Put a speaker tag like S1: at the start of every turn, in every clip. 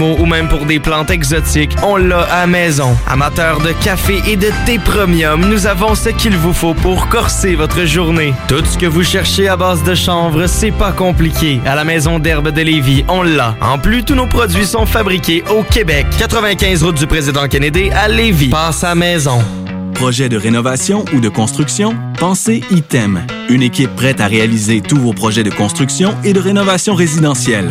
S1: Ou même pour des plantes exotiques, on l'a à maison. Amateurs de café et de thé premium, nous avons ce qu'il vous faut pour corser votre journée. Tout ce que vous cherchez à base de chanvre, c'est pas compliqué. À la maison d'herbe de Lévis, on l'a. En plus, tous nos produits sont fabriqués au Québec. 95 route du président Kennedy à Lévis. Passe à maison.
S2: Projet de rénovation ou de construction? Pensez ITEM. Une équipe prête à réaliser tous vos projets de construction et de rénovation résidentielle.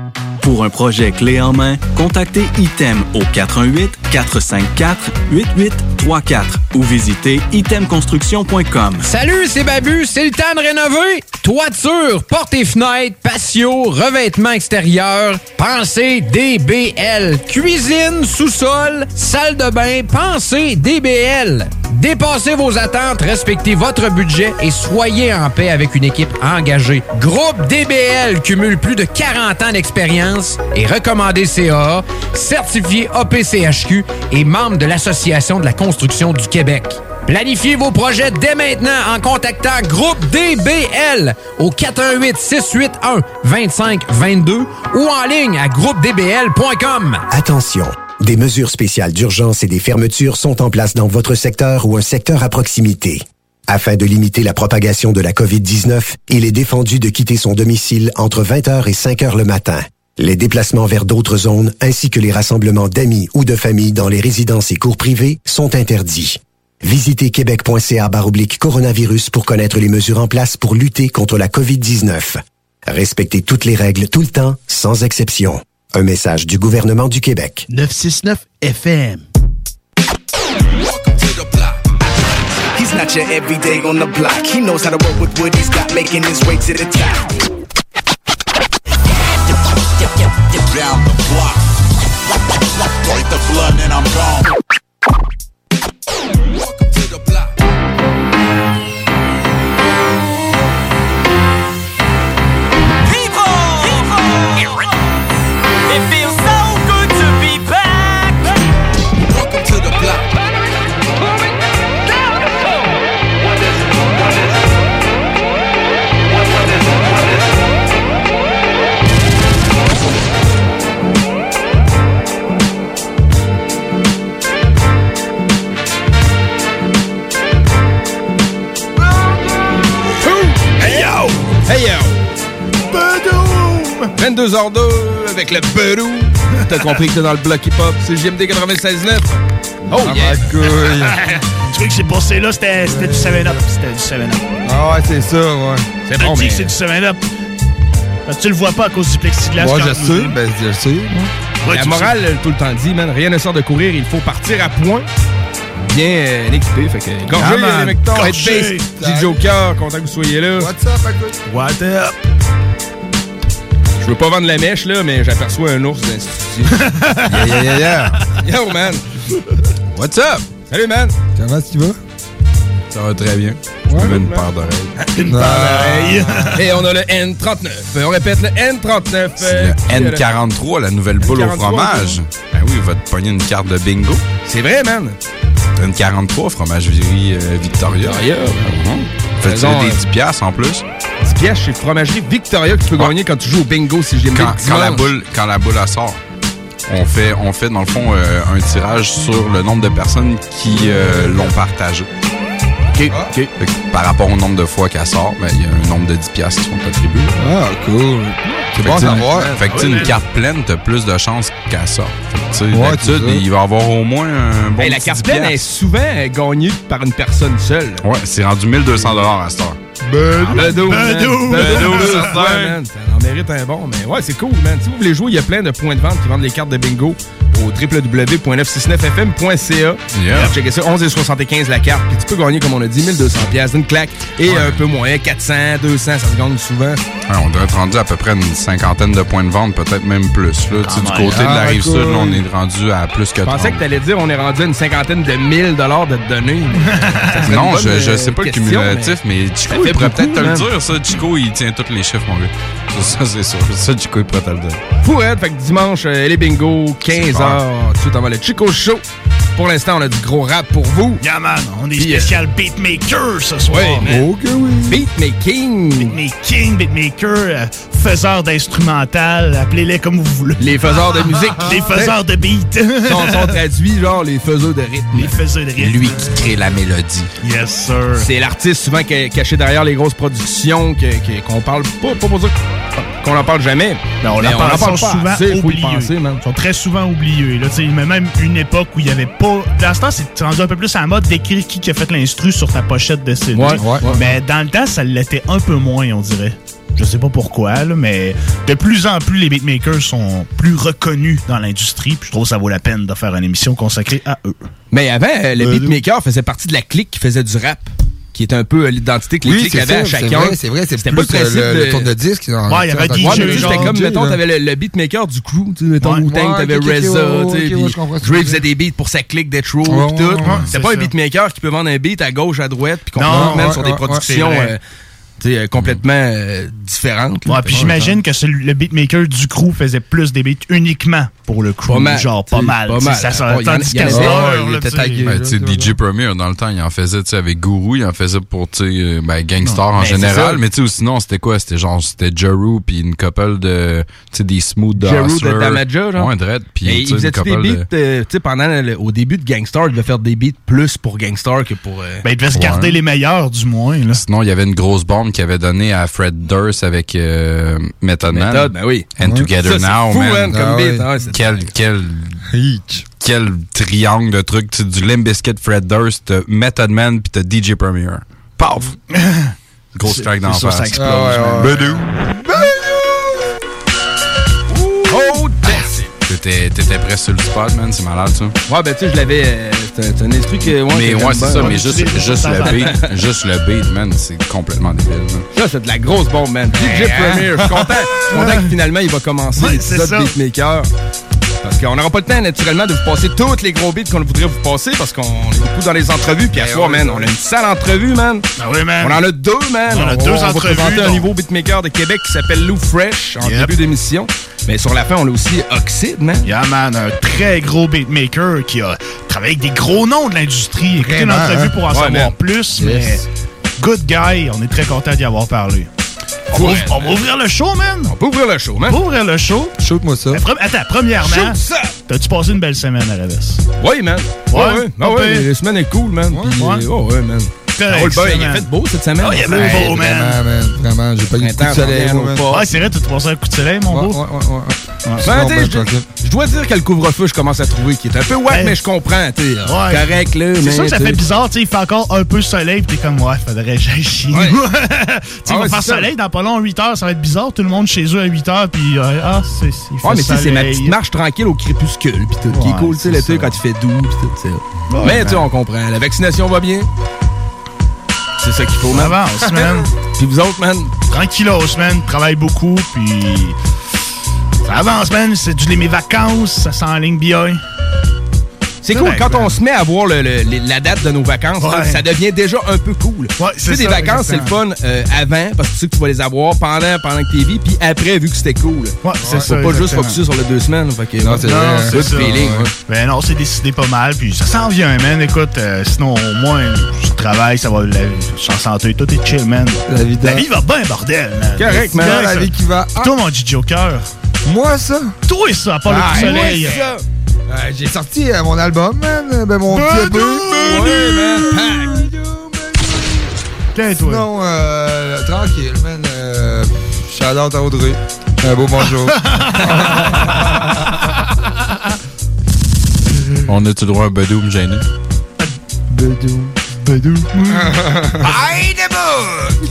S2: Pour un projet clé en main, contactez ITEM au 418-454-8834 ou visitez itemconstruction.com.
S3: Salut, c'est Babu, c'est le temps de rénover. Toiture, portes et fenêtres, patio, revêtement extérieur, pensez DBL. Cuisine, sous-sol, salle de bain, pensez DBL. Dépassez vos attentes, respectez votre budget et soyez en paix avec une équipe engagée. Groupe DBL cumule plus de 40 ans d'expérience et recommandé CAA, certifié APCHQ et membre de l'Association de la construction du Québec. Planifiez vos projets dès maintenant en contactant Groupe DBL au 418 681 2522 ou en ligne à groupedbl.com.
S4: Attention, des mesures spéciales d'urgence et des fermetures sont en place dans votre secteur ou un secteur à proximité. Afin de limiter la propagation de la COVID-19, il est défendu de quitter son domicile entre 20h et 5h le matin. Les déplacements vers d'autres zones ainsi que les rassemblements d'amis ou de familles dans les résidences et cours privés sont interdits. Visitez québec.ca baroblique coronavirus pour connaître les mesures en place pour lutter contre la COVID-19. Respectez toutes les règles tout le temps, sans exception. Un message du gouvernement du Québec.
S5: 969 FM.
S6: He's not your everyday on the block. He knows how to work with what he's got, making his way to the top.
S7: Down the block. Break the blood and I'm gone. Welcome to the block.
S3: 22h02 avec le Badoum. T'as compris que t'es dans le bloc hip-hop, c'est JMD 96.9. Oh,
S5: Ah,
S3: yeah!
S5: Le truc qui s'est passé là, c'était c'était du 7-Up. C'était du 7-Up.
S3: Ah ouais, c'est ça, ouais. C'est bon, mais...
S5: que c'est du 7-Up. Ben, Tu le vois pas à cause du plexiglas.
S3: Moi, je sais, ben, je sais.
S5: Ouais,
S3: la morale, elle, tout le temps dit, man, rien ne sort de courir, il faut partir à point. Bien euh, équipé, fait que gorgé,
S5: Ah,
S3: les mecs, bass, DJ Joker, content que vous soyez là.
S7: What's up, Akut?
S5: What up?
S3: Je veux pas vendre la mèche, là, mais j'aperçois un ours studio.
S8: Yeah, yeah, yeah, yeah.
S3: Yo, man!
S8: What's up?
S3: Salut, man!
S8: Comment tu vas? Ça va très bien. Je
S3: Ouais,
S8: me mets une paire d'oreilles.
S3: Une pareille. Et on a le N39. On répète le N39.
S8: C'est
S3: euh,
S8: le N43, la nouvelle boule au
S3: N43,
S8: fromage. Ben oui, il va te pogner une carte de bingo.
S3: C'est vrai, man.
S8: N43, fromagerie euh, Victoria.
S3: Victoria,
S8: Mhm. Faites
S3: Raison,
S8: des
S3: euh,
S8: 10 piastres en plus?
S3: 10 pièces chez Fromagerie Victoria que tu peux gagner quand tu joues au bingo si j'ai
S8: Quand, quand la boule, quand la boule elle sort. On fait, on fait dans le fond euh, un tirage sur le nombre de personnes qui euh, l'ont partagé.
S9: OK,
S8: que par rapport au nombre de fois qu'elle sort, ben, il y a un nombre de 10 piastres qui sont attribués.
S9: Ah, cool. C'est bon
S8: que,
S9: à savoir.
S8: Fait que tu sais, une carte pleine, t'as plus de chances qu'elle sorte.
S9: Ouais,
S8: d'habitude,
S9: ça.
S8: il va y avoir au moins un bon
S7: Ben, la carte
S8: 10
S7: pleine est souvent gagnée par une personne seule.
S8: Ouais, c'est rendu 1200 à cette heure.
S7: Bedo,
S9: Bedo,
S7: man.
S9: Bedo,
S7: Bedo,
S9: Bedo,
S7: certain, man. Ça en mérite un bon, mais ouais, c'est cool, man. Si vous voulez jouer, il y a plein de points de vente qui vendent les cartes de bingo au www.969fm.ca.
S8: Yeah.
S7: Checker ça, 11,75 la carte. Puis tu peux gagner, comme on a dit, 1200 pièces d'une claque. Et un peu moins, 400, 200, ça se gagne souvent.
S8: Ouais, on devrait être rendu à peu près une cinquantaine de points de vente, peut-être même plus. Là. Tu du côté de la
S7: Ah,
S8: rive sud, là, on est rendu à plus que
S7: Je pensais
S8: 30.
S7: que t'allais dire on est rendu à une cinquantaine de mille dollars de serait
S8: Non, je, je
S7: euh,
S8: sais pas le cumulatif, mais, Chico, il pourrait peut-être te le dire, ça. Chico, il tient tous les chiffres, mon gars. Ça, ça, c'est sûr. Ça, Chico, il pourrait te le dire.
S7: Fouette, fait que dimanche, euh, les bingo, 15h, tout de suite avant le Chico Show. Pour l'instant, on a du gros rap pour vous.
S5: Yeah, man, on est
S7: Puis, euh,
S5: spécial beatmaker ce soir. Man.
S7: ok, oui. Beatmaking.
S5: Beatmaking, beatmaker, euh, faiseur d'instrumental, appelez-les comme vous voulez.
S7: Les faiseurs de musique.
S5: Les faiseurs de beat.
S7: sont, sont traduits, genre les faiseurs de rythme.
S5: Les faiseurs de rythme.
S8: Lui qui crée la mélodie.
S5: Yes, sir.
S7: C'est l'artiste souvent ca- caché derrière les grosses productions qu'on parle pas, pas pour dire qu'on en parle jamais.
S5: Mais on
S7: Mais
S5: en parle,
S7: pas
S5: sont souvent
S7: assez, faut y
S5: oubliés.
S7: penser, man.
S5: Ils sont très souvent oubliés. Là, Tu sais, mais même une époque où il n'y avait pas. L'instant, c'est rendu un peu plus à la mode d'écrire qui a fait l'instru sur ta pochette de CD.
S7: Ouais, ouais, ouais.
S5: mais dans le temps, ça l'était un peu moins, on dirait. Je sais pas pourquoi, là, mais de plus en plus, les beatmakers sont plus reconnus dans l'industrie. Puis je trouve que ça vaut la peine de faire une émission consacrée à eux.
S7: Mais avant, euh, le
S9: Euh,
S7: beatmaker faisait partie de la clique qui faisait du rap. Qui est un peu l'identité que les
S9: Oui,
S7: cliques
S9: c'est
S7: avaient à
S9: ça, c'est
S7: chacun.
S9: vrai, c'est vrai, c'est
S7: C'était
S9: plus
S7: pas le principe
S9: le- tour de disque,
S5: Ouais, il y avait DJ,
S7: c'était comme,
S9: DJ,
S7: mettons, t'avais le, le beatmaker du crew, tu sais, mettons,
S5: Ouais.
S7: Wu-Tang, t'avais
S9: que
S7: Dre faisait des beats pour sa clique
S9: Ouais,
S7: pis tout. c'est pas un beatmaker qui peut vendre un beat à gauche, à droite, puis qu'on peut même sur des productions euh, sais, euh, complètement euh, différentes. là.
S5: Ouais, puis j'imagine que celui- le beatmaker du crew faisait plus des beats uniquement pour le crew.
S7: Pas mal,
S5: Genre, pas mal.
S7: pas mal.
S5: Ça,
S7: Bon,
S5: ça,
S7: il y en a-
S5: tandis qu'à.
S8: Ben, DJ Premier, dans le temps, il en faisait, tu sais, avec Guru, il en faisait pour, tu sais, euh, ben, Gangstar en
S7: Ben,
S8: général. Mais, tu sais, ou sinon, c'était quoi? C'était genre, c'était Jeru, puis une couple de, tu sais, des smooth de
S7: Jeru de. Damaja, genre.
S8: Ouais, Dredd, puis,
S7: il faisait des beats, euh, tu sais, pendant le- au début de Gangstar, il devait faire des beats plus pour Gangstar que pour. euh,
S5: Ben, il devait se garder les meilleurs, du moins.
S8: Sinon, il y avait une grosse bombe qu'il avait donnée à Fred Durst avec euh, Method Man.
S7: méthode, ben oui.
S8: And Together
S7: Ça,
S8: Now,
S7: fou,
S8: man.
S7: man, comme
S9: Ah
S7: beat.
S9: ouais.
S7: c'est-
S8: Quel, quel, quel triangle de trucs. Tu sais, du Limp Bizkit, Fred Durst, t'as Method Man, puis t'as DJ Premier. Paf! Gros strike dans la
S5: sûr, ça
S8: face.
S5: explose.
S9: Ah,
S8: T'étais prêt sur le spot, man. C'est malade, ça.
S7: Ouais, ben tu sais, je l'avais. euh, C'est un- instru que. Ouais,
S8: mais ouais, c'est ça. Mais juste, juste le beat, juste le beat, man, c'est complètement débile. man.
S7: Ça, c'est de la grosse bombe, man. DJ Premier, je suis content. Je suis content que finalement, il va commencer
S5: Ouais,
S7: l'épisode
S5: c'est ça.
S7: Beatmaker. Parce qu'on n'aura pas le temps, naturellement, de vous passer tous les gros beats qu'on voudrait vous passer parce qu'on est beaucoup dans les entrevues. Puis à soir, man, on a une sale entrevue, man.
S5: Ah oui, man.
S7: On en a deux, man.
S5: On a deux
S7: va
S5: entrevues,
S7: présenter un nouveau beatmaker de Québec qui s'appelle Lou Fresh en
S5: Yep.
S7: début d'émission. Mais sur la fin, on a aussi Oxide, man.
S5: Yeah, man, un très gros beatmaker qui a travaillé avec des gros noms de l'industrie. Écoutez l'entrevue
S9: hein?
S5: pour en
S7: Ouais,
S5: savoir
S7: man.
S5: plus,
S9: Yes.
S5: mais good guy, on est très content d'y avoir parlé. On, va, on va ouvrir le show, man.
S7: On peut ouvrir le show, man.
S5: On va ouvrir le show.
S9: Shoot-moi ça.
S5: Attends, premièrement, t'as-tu passé une belle semaine à la veste?
S7: Oui, man.
S5: Ouais,
S7: Ouais, ouais. Ah ouais,
S5: pire.
S7: la semaine est cool, man.
S5: Ouais.
S7: oh, ouais, man.
S5: Correct,
S7: Roule bien, il a fait beau cette semaine.
S5: Ah, il a fait beau, man.
S9: Vraiment, man. Vraiment, j'ai pas eu de coup de soleil.
S5: Ouais, c'est vrai, tu te passé un coup de soleil, mon beau?
S9: ouais, ouais, ouais. Sinon,
S7: tu sais, je- dois dire que le couvre-feu, je commence à trouver qu'il est un peu wack, mais je comprends, tu. Correct, là.
S5: C'est
S7: mais,
S5: sûr que ça fait bizarre, tu sais, il fait encore un peu soleil, pis t'es comme, ouais, faudrait que j'aille chier. Tu sais,
S7: Ah
S5: il
S7: ouais,
S5: va faire
S7: ça.
S5: soleil, dans pas long, 8 heures, ça va être bizarre, tout le monde chez eux à 8 heures, puis euh, ah, c'est,
S7: Ouais, mais tu sais, c'est ma petite marche tranquille au crépuscule, pis tout. qui est cool, tu sais, l'été,
S5: ça.
S7: quand il fait doux, pis tout, tu sais. Mais, tu sais, on comprend. La vaccination va bien. C'est ça qu'il faut, man.
S5: avance, man.
S7: Puis vous autres, man.
S5: Tranquillos, man, travaille beaucoup, puis ça avance, man, c'est du mes vacances, ça s'enligne bien.
S7: C'est cool quand on se met à voir le- le- le- la date de nos vacances,
S5: Ouais.
S7: ça devient déjà un peu cool.
S5: Ouais,
S7: tu
S5: c'est
S7: sais, des vacances, c'est le fun euh, avant parce que tu sais que tu vas les avoir pendant, pendant que t'es vie, puis après, vu que c'était cool.
S5: Ouais, c'est
S7: Faut
S5: ça.
S7: pas juste focuser sur les deux semaines. Fait que,
S9: Non, c'est
S5: c'est
S7: Good
S5: ça.
S7: feeling,
S5: ouais.
S7: ouais.
S5: Ben non, c'est décidé pas mal, puis ça s'en vient, man. Écoute, euh, sinon, au moins, je travaille, ça va, la, je suis en santé, tout est chill, man.
S9: La vie,
S5: La vie va bien, bordel, man.
S7: Correct, man.
S9: La
S5: ça.
S9: vie qui va. Ah,
S5: Toi, mon dit Joker,
S9: Moi, ça?
S5: Toi, ça, pas le
S9: Ah,
S5: coup de soleil.
S9: Euh, J'ai sorti euh, mon album, man. Ben, mon petit. Ouais, man.
S5: Toi.
S9: Sinon, euh, tranquille, man. Euh, Shout-out à Audrey. Un beau bonjour.
S8: On a-tu droit à un Badoum gêné?
S9: Badoum. Badoum.
S5: By the book!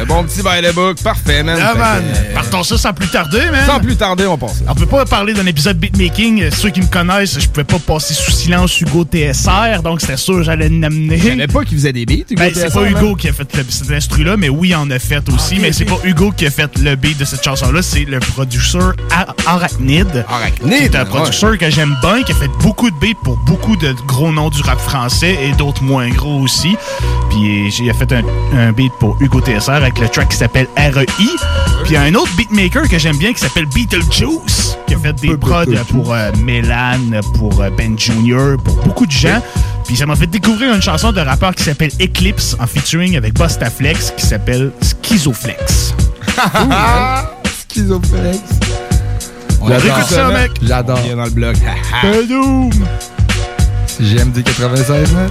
S9: Un bon petit by the book. Parfait, man.
S5: Ah,
S9: Fait
S5: man.
S9: que, euh,
S5: Partons ça sans plus tarder, man.
S9: Sans plus tarder, on passe.
S5: On peut pas parler d'un épisode beatmaking. Euh, Ceux qui me connaissent, je pouvais pas passer sous silence Hugo TSR, donc c'était sûr que j'allais l'amener.
S9: Je savais pas qu'il faisait des beats, Hugo
S5: Ben, c'est pas Hugo qui a fait le- cet instru-là, mais oui, il en a fait aussi. mais c'est pas Hugo qui a fait le beat de cette chanson-là, c'est le producteur Ar- Arachnid.
S9: Arachnid,
S5: C'est un
S9: ouais.
S5: producteur que j'aime bien, qui a fait beaucoup de beats pour beaucoup de gros noms du rap français et d'autres moins gros aussi. Puis il a fait un, un beat pour Hugo TSR avec le track qui s'appelle REI. Puis il y a un autre beatmaker que j'aime bien qui s'appelle Beetlejuice, qui a fait des prods pour euh, Mélan, pour euh, Ben Jr., pour beaucoup de gens. Puis ça m'a fait découvrir une chanson de rappeur qui s'appelle Eclipse en featuring avec Bustaflex qui s'appelle Schizoflex.
S9: Schizophrène.
S5: J'adore Écoute ça, mec.
S9: J'adore. Dans le bloc.
S5: Badoum.
S9: GMD 96, man.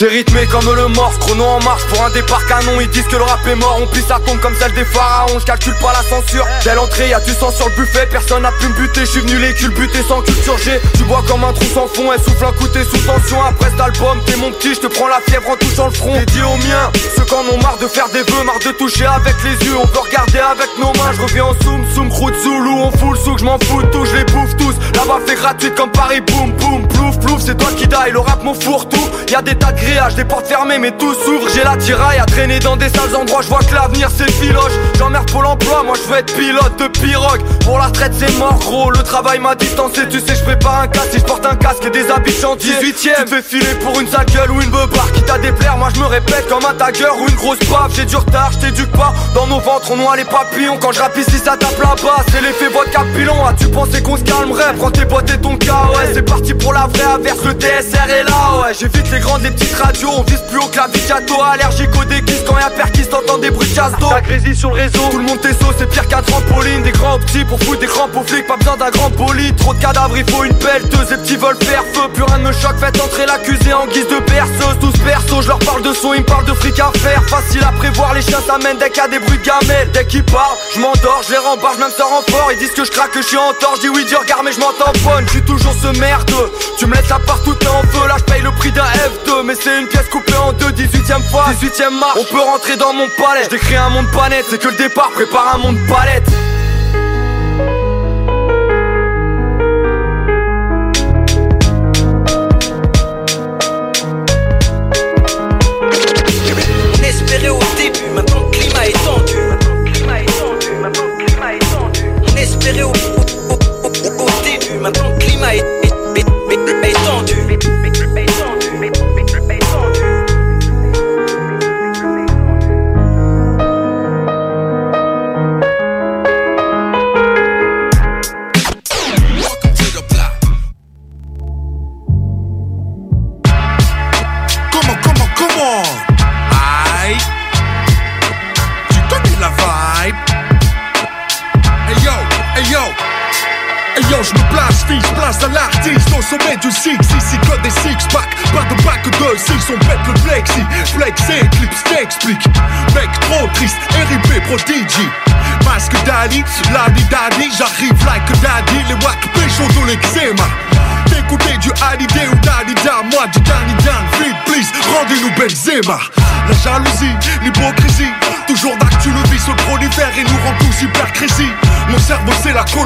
S10: C'est rythmé comme le morse, chrono en marche. Pour un départ canon Ils disent que le rap est mort, on plie sa tombe comme celle des pharaons. Je calcule pas la censure, dès l'entrée y'a du sang sur le buffet. Personne n'a pu me buter, je suis venu les culbuter sans culture. G Tu bois comme un trou sans fond, elle souffle un coup t'es sous tension. Après cet album, t'es mon petit, je te prends la fièvre en touchant le front. Dédié aux miens, ceux qui en ont marre de faire des vœux. Marre de toucher avec les yeux, on peut regarder avec nos mains. Je reviens en zoom, zoom, croûte, zoulou, on fout le je m'en fous tout, je les bouffe tous. Là-bas fait gratuite comme Paris, boum, boum, plouf, plouf C'est toi qui die, le rap mon fourre tout Y'a des tas de des portes fermées mais tout s'ouvre. J'ai la tiraille à traîner dans des sales endroits. Je vois que l'avenir c'est filoche J'emmerde pour l'emploi, moi je veux être pilote de pirogue. Pour la retraite c'est mort gros, le travail m'a Tu sais je fais pas un casque si je porte un casque et des habits de chantier. 18ème, tu te fais filer pour une sale gueule ou une beubare Qui t'a déplaire, moi je me répète comme un tagger ou une grosse baffe J'ai du retard, je t'éduque pas. Dans nos ventres on noie les papillons. Quand je rappe ici ça tape là-bas. C'est l'effet vodka pilon As-tu pensé qu'on se calmerait? Prends tes bottes et ton cas ouais. C'est parti pour la vraie averse, le TSR est là ouais. J'évite les grandes, les petites radios. On vise plus haut que la Vicato Allergique aux déguises quand y'a perquis T'entends des bruits de chasse d'eau. Sur le réseau. Tout le monde tes c'est pire qu'un trampoline Des grands petits pour foutre des aux flics. Pas besoin d'un grand bolide Trop de cadavres il faut une pelleteuse Ces petits veulent faire feu. Plus rien ne me choque Faites entrer l'accusé en guise de berceuse. Tous perso je leur parle de son Ils me parlent de fric à faire. Facile à prévoir Les chiens s'amènent dès qu'il y a des bruits de gamelles. Dès qu'ils parlent je m'endors Je les rembarre je me sors en fort Ils disent que je craque que je suis en tort. Je dis oui Dieu regarde mais je m'entends bonne. Je toujours ce merdeux. Tu me laisses là partout t'es en feu. Là je paye le prix d'un F2 Mais c'est une pièce coupée en deux 18ème fois. 18ème marche. On peut rentrer dans mon palais. Je un monde pas C'est que le départ prépare un monde palette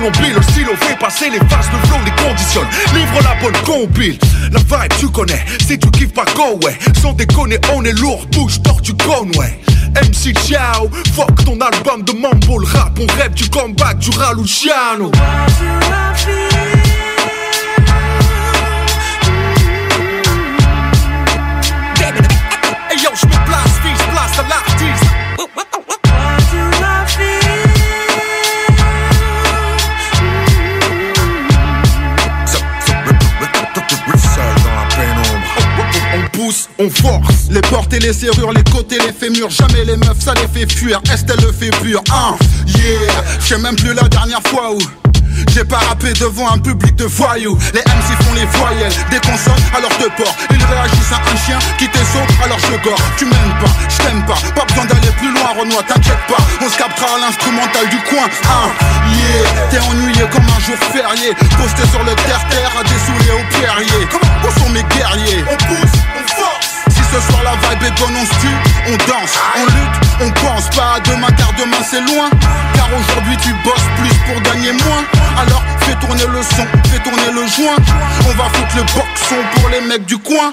S11: Colombie Le stylo fait passer les phases de flow Les conditionne, livre la bonne compile. La vibe tu connais, si tu kiffes pas go ouais Sans déconner on est lourd, bouge tortue Conway MC Ciao, fuck ton album de mambo. Le rap, on rêve du comeback du Raluciano
S12: côtés, les serrures, les côtés, les fémurs. Jamais les meufs, ça les fait fuir. Est-ce qu'elle le fait pur? Hein, yeah. Je sais même plus la dernière fois où. J'ai pas rappé devant un public de voyous. Les MC font les voyelles, des consonnes alors te porte Ils réagissent à un chien qui t'essaute alors je gore Tu m'aimes pas, je t'aime pas. Pas besoin d'aller plus loin Renoir t'inquiète pas. On se captera à l'instrumental du coin Ah yeah. T'es ennuyé comme un jour férié. Posté sur le terre-terre à des souliers au pierrier. Où sont mes guerriers. On pousse, on force ce soir la vibe est bonne, on se tue, on danse, on lutte, on pense pas à demain car demain c'est loin. Car aujourd'hui tu bosses plus pour gagner moins. Alors fais tourner le son, fais tourner le joint. On va foutre le boxon pour les mecs du coin.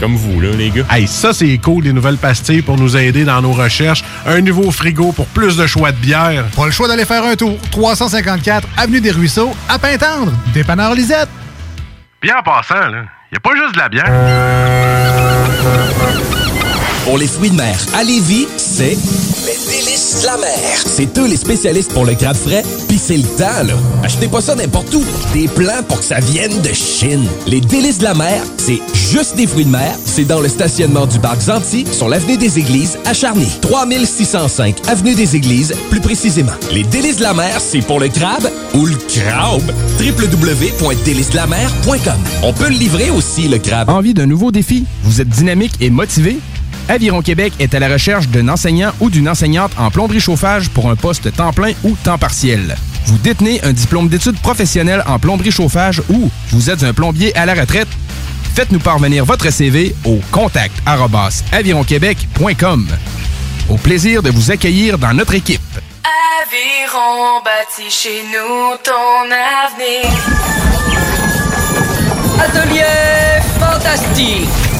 S13: comme vous, là, les gars.
S14: Hey, ça, c'est cool, des nouvelles pastilles pour nous aider dans nos recherches. Un nouveau frigo pour plus de choix de bière.
S15: Pas le choix d'aller faire un tour. 354 Avenue des Ruisseaux, à Pintendre. Dépanneur Lisette.
S14: Bien en passant, là, y a pas juste de la bière.
S16: Pour les fruits de mer à Lévis, c'est les délices de la mer. C'est eux les spécialistes pour le crabe frais, puis c'est le temps, là. Achetez pas ça n'importe où. Des plans pour que ça vienne de Chine. Les délices de la mer, c'est juste des fruits de mer. C'est dans le stationnement du parc Zanti, sur l'avenue des Églises, à Charny. 3605 avenue des Églises, plus précisément. Les délices de la mer, c'est pour le crabe ou le crabe. www.délicesdelamer.com On peut le livrer aussi, le crabe.
S7: Envie d'un nouveau défi? Vous êtes dynamique et motivé? Aviron Québec est à la recherche d'un enseignant ou d'une enseignante en plomberie chauffage pour un poste temps plein ou temps partiel. Vous détenez un diplôme d'études professionnelles en plomberie chauffage ou vous êtes un plombier à la retraite? Faites-nous parvenir votre CV au contact avironquebec.com. Au plaisir de vous accueillir dans notre équipe.
S17: Aviron bâti chez nous ton avenir.
S16: Atelier fantastique.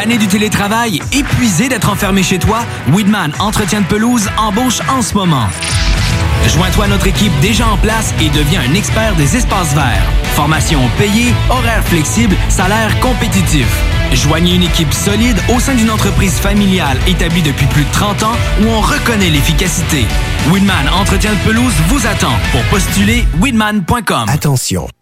S18: tanné du télétravail, épuisé d'être enfermé chez toi? Weedman Entretien de pelouse embauche en ce moment. Joins-toi à notre équipe déjà en place et deviens un expert des espaces verts. Formation payée, horaires flexibles, salaire compétitif.
S19: Joignez une équipe solide au sein d'une entreprise familiale établie depuis plus de 30 ans où on reconnaît l'efficacité. Winman Entretien de pelouse vous attend pour postuler winman.com.
S4: Attention,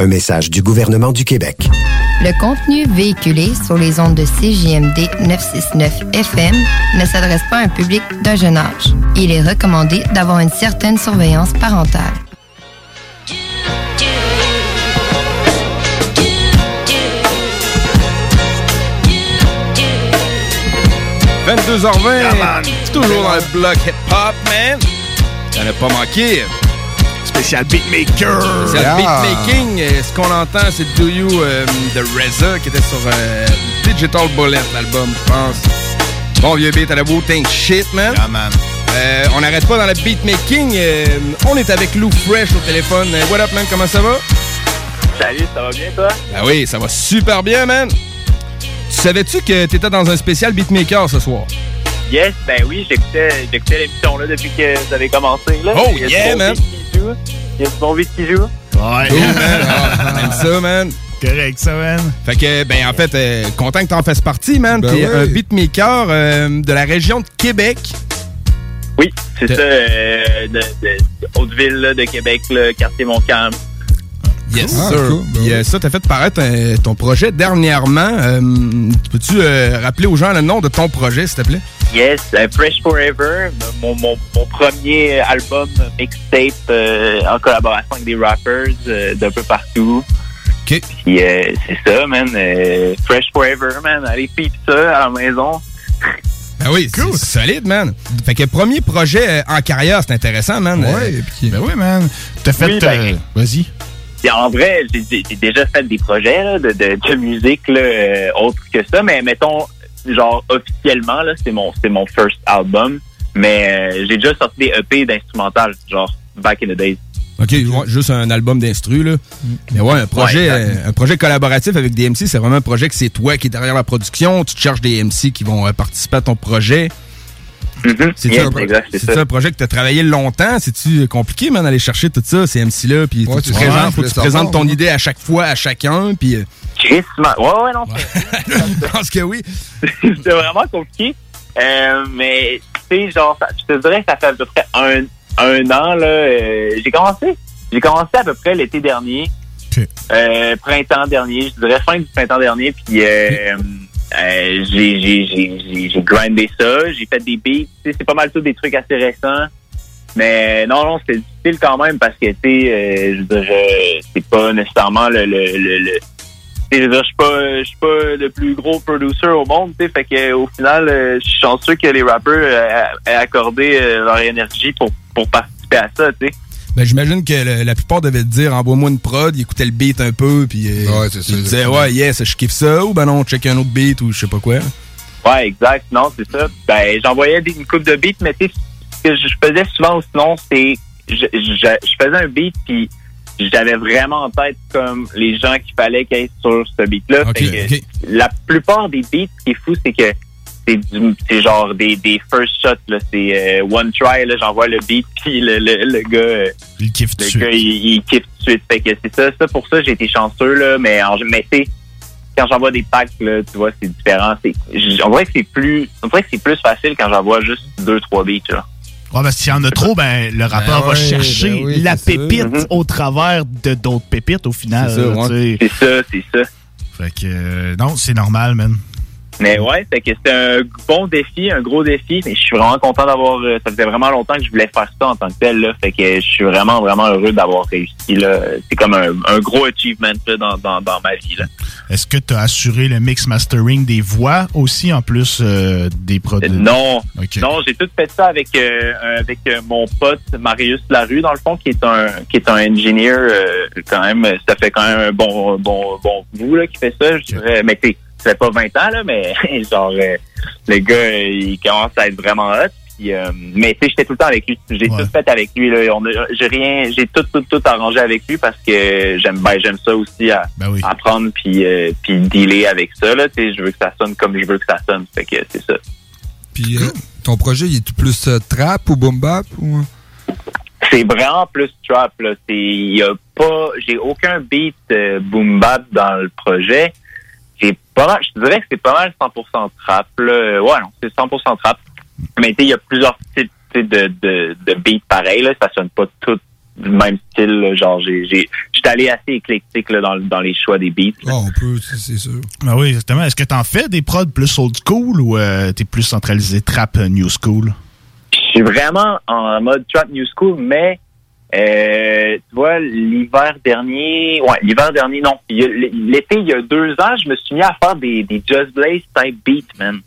S4: Un message du gouvernement du Québec.
S20: Le contenu véhiculé sur les ondes de CJMD 969 FM ne s'adresse pas à un public d'un jeune âge. Il est recommandé d'avoir une certaine surveillance parentale.
S7: 22h20, toujours dans le bloc hip-hop, man. Ça n'a pas manqué.
S21: Spécial beatmaker.
S7: Spécial
S21: Yeah.
S7: beatmaking. Ce qu'on entend, c'est Do You euh, de Reza qui était sur euh, Digital Bullet, l'album, je pense. Bon vieux beat à la Wu-Tang shit, man. Euh, on n'arrête pas dans le beatmaking. Euh, on est avec Lou Fresh au téléphone. What up, man? Comment ça va?
S22: Salut, ça va bien toi?
S7: Ben oui, ça va super bien, man. Tu savais-tu que t'étais dans un spécial beatmaker ce soir?
S22: Yes, ben oui, j'écoutais, l'émission là depuis que vous avez commencé. Là.
S7: Oh, yeah, man.
S22: Joue. Il y a du bon beat qui joue.
S21: Ouais.
S7: Cool, man. Ah, aime ça, man.
S21: Correct, ça, man.
S7: Fait que, ben, en fait, euh, content que t'en fasses partie, man.
S21: Ben
S7: T'es
S21: oui.
S7: un beatmaker euh, de la région de Québec.
S22: Oui, c'est ça, euh, de, de, Hauteville, là, de Québec, là, quartier Montcalm.
S7: Yes,
S22: Ah,
S7: sir.
S22: cool.
S7: Puis euh, ça, t'as fait paraître euh, ton projet dernièrement. Euh, Peux-tu euh, rappeler aux gens le nom de ton projet, s'il te plaît?
S22: Yes, Fresh Forever, mon, mon, mon premier album mixtape euh, en collaboration avec des rappers euh, d'un peu partout.
S7: OK.
S22: Puis euh, c'est ça, man. euh, Fresh Forever, man. Allez, pipe ça à la maison.
S7: Ben oui, c'est solide, man. Fait que premier projet en carrière, c'est intéressant, man.
S21: Ouais,
S7: Euh,
S21: puis- ben oui, man. T'as fait.
S22: Oui, ben,
S21: euh, Vas-y.
S22: Puis en vrai, j'ai- déjà fait des projets là, de, de, de musique là, euh, autre que ça, mais mettons, genre officiellement, là, c'est mon c'est mon first album. Mais euh, j'ai déjà sorti des EP d'instrumental, genre back in the days.
S7: OK, ouais, juste un album d'instru, là. Mais ouais, un projet,
S22: Ouais,
S7: euh, un projet collaboratif avec des MC, c'est vraiment un projet que c'est toi qui es derrière la production. Tu te cherches des MC qui vont participer à ton projet.
S22: Yes,
S7: un,
S22: exact, c'est
S7: c'est-tu
S22: ça.
S7: un projet que tu as travaillé longtemps? C'est-tu compliqué, man, d'aller chercher tout ça, ces MC-là? Puis faut
S22: Ouais,
S7: que tu présentes, faut que tu présentes ton idée à chaque fois, à chacun. Puis euh.
S22: Ouais, ouais, non.
S7: je pense que oui.
S22: c'est vraiment compliqué. Euh, mais, tu sais, genre, ça- je te dirais que ça fait à peu près un, un an, là. euh, j'ai commencé. J'ai commencé à peu près l'été dernier. Euh, printemps dernier, je dirais fin du printemps dernier. Puis, euh, euh, j'ai, grindé ça. J'ai fait des beats. C'est pas mal tout des trucs assez récents. Mais non, non, c'était difficile quand même parce que, tu sais, euh, c'est pas nécessairement le, le, le, je suis pas, pas le plus gros producer au monde, tu sais, fait que au final, euh, je suis chanceux que les rappeurs aient accordé leur énergie pour, pour participer à ça, tu sais.
S7: Ben, j'imagine que le- la plupart devaient te dire envoie-moi une prod, ils écoutaient le beat un peu, puis euh,
S9: Ouais,
S7: ils disaient ouais, yes, je kiffe ça, ou ben non, check un autre beat, ou je sais pas quoi.
S22: Ouais, exact. Non, c'est ça. Ben, j'envoyais une coupe de beats, mais tu sais, ce que je faisais souvent sinon, c'est je, je, je faisais un beat puis j'avais vraiment en tête comme les gens qu'il fallait qu'ils aient sur ce beat-là. La plupart des beats, ce qui est fou, c'est que c'est du- c'est genre des, des first shots, là. C'est euh, one try, là. J'envoie le beat puis le, le, le gars. euh,
S21: Il kiffe tout de
S22: le
S21: suite.
S22: gars, il, il kiffe tout de suite. Fait que c'est ça, ça, pour ça, j'ai été chanceux, là. Mais, en, mais quand j'envoie des packs, là, tu vois, c'est différent. C'est, on dirait que c'est plus, on dirait que c'est plus facile quand j'envoie juste deux, trois beats, là.
S21: Ouais, parce s'il y en a trop, ben, le rappeur va
S22: ouais,
S21: chercher
S22: ben oui,
S21: la
S22: ça.
S21: pépite
S22: Mhm.
S21: au travers de d'autres pépites au final.
S22: C'est ça, ouais. C'est ça, c'est ça.
S21: Fait que, euh, non, c'est normal, man.
S22: Mais ouais, fait que c'était un bon défi, un gros défi. Mais je suis vraiment content d'avoir. euh, Ça faisait vraiment longtemps que je voulais faire ça en tant que tel. Là, fait que je suis vraiment, vraiment heureux d'avoir réussi. Là. C'est comme un, un gros achievement là, dans, dans, dans ma vie. Là.
S21: Est-ce que tu as assuré le mix mastering des voix aussi, en plus euh, des produits?
S22: Non,
S21: Ok.
S22: non, j'ai tout fait ça avec euh, avec euh, mon pote Marius Larue dans le fond, qui est un qui est un ingénieur euh, quand même. Ça fait quand même un bon bon bon bout là qui fait ça. Je dirais, mais ça fait pas 20 ans, là, mais genre, euh, le gars, il commence à être vraiment hot. Puis, euh, mais tu sais, j'étais tout le temps avec lui. J'ai tout fait avec lui. Là. On a- J'ai rien, j'ai tout, tout, tout arrangé avec lui parce que j'aime, ben, j'aime ça aussi à apprendre puis, euh, puis dealer avec ça. Là. Tu sais, je veux que ça sonne comme je veux que ça sonne. Fait que c'est ça.
S9: Puis ton projet, il est plus trap ou boom bap ou...
S22: C'est vraiment plus trap. Là. C'est, y a pas, j'ai aucun beat boom bap dans le projet. Pas mal, je te dirais que c'est pas mal 100% trap. Là. Ouais, non, c'est 100% trap. Mais tu sais, il y a plusieurs types de, de, de beats pareils. Là. Ça sonne pas tout du même style. là. Genre, j'ai, j'ai, j'étais allé assez éclectique là, dans, dans les choix des beats.
S9: Oh, on peut, c'est c'est sûr.
S21: Ben oui, exactement. Est-ce que t'en fais des prods plus old school ou euh, t'es plus centralisé trap euh, new school?
S22: Je suis vraiment en mode trap new school, mais euh, tu vois, l'hiver dernier, ouais, l'hiver dernier, non, l'été, il y a deux ans, je me suis mis à faire des, des Just Blaze type beat, man.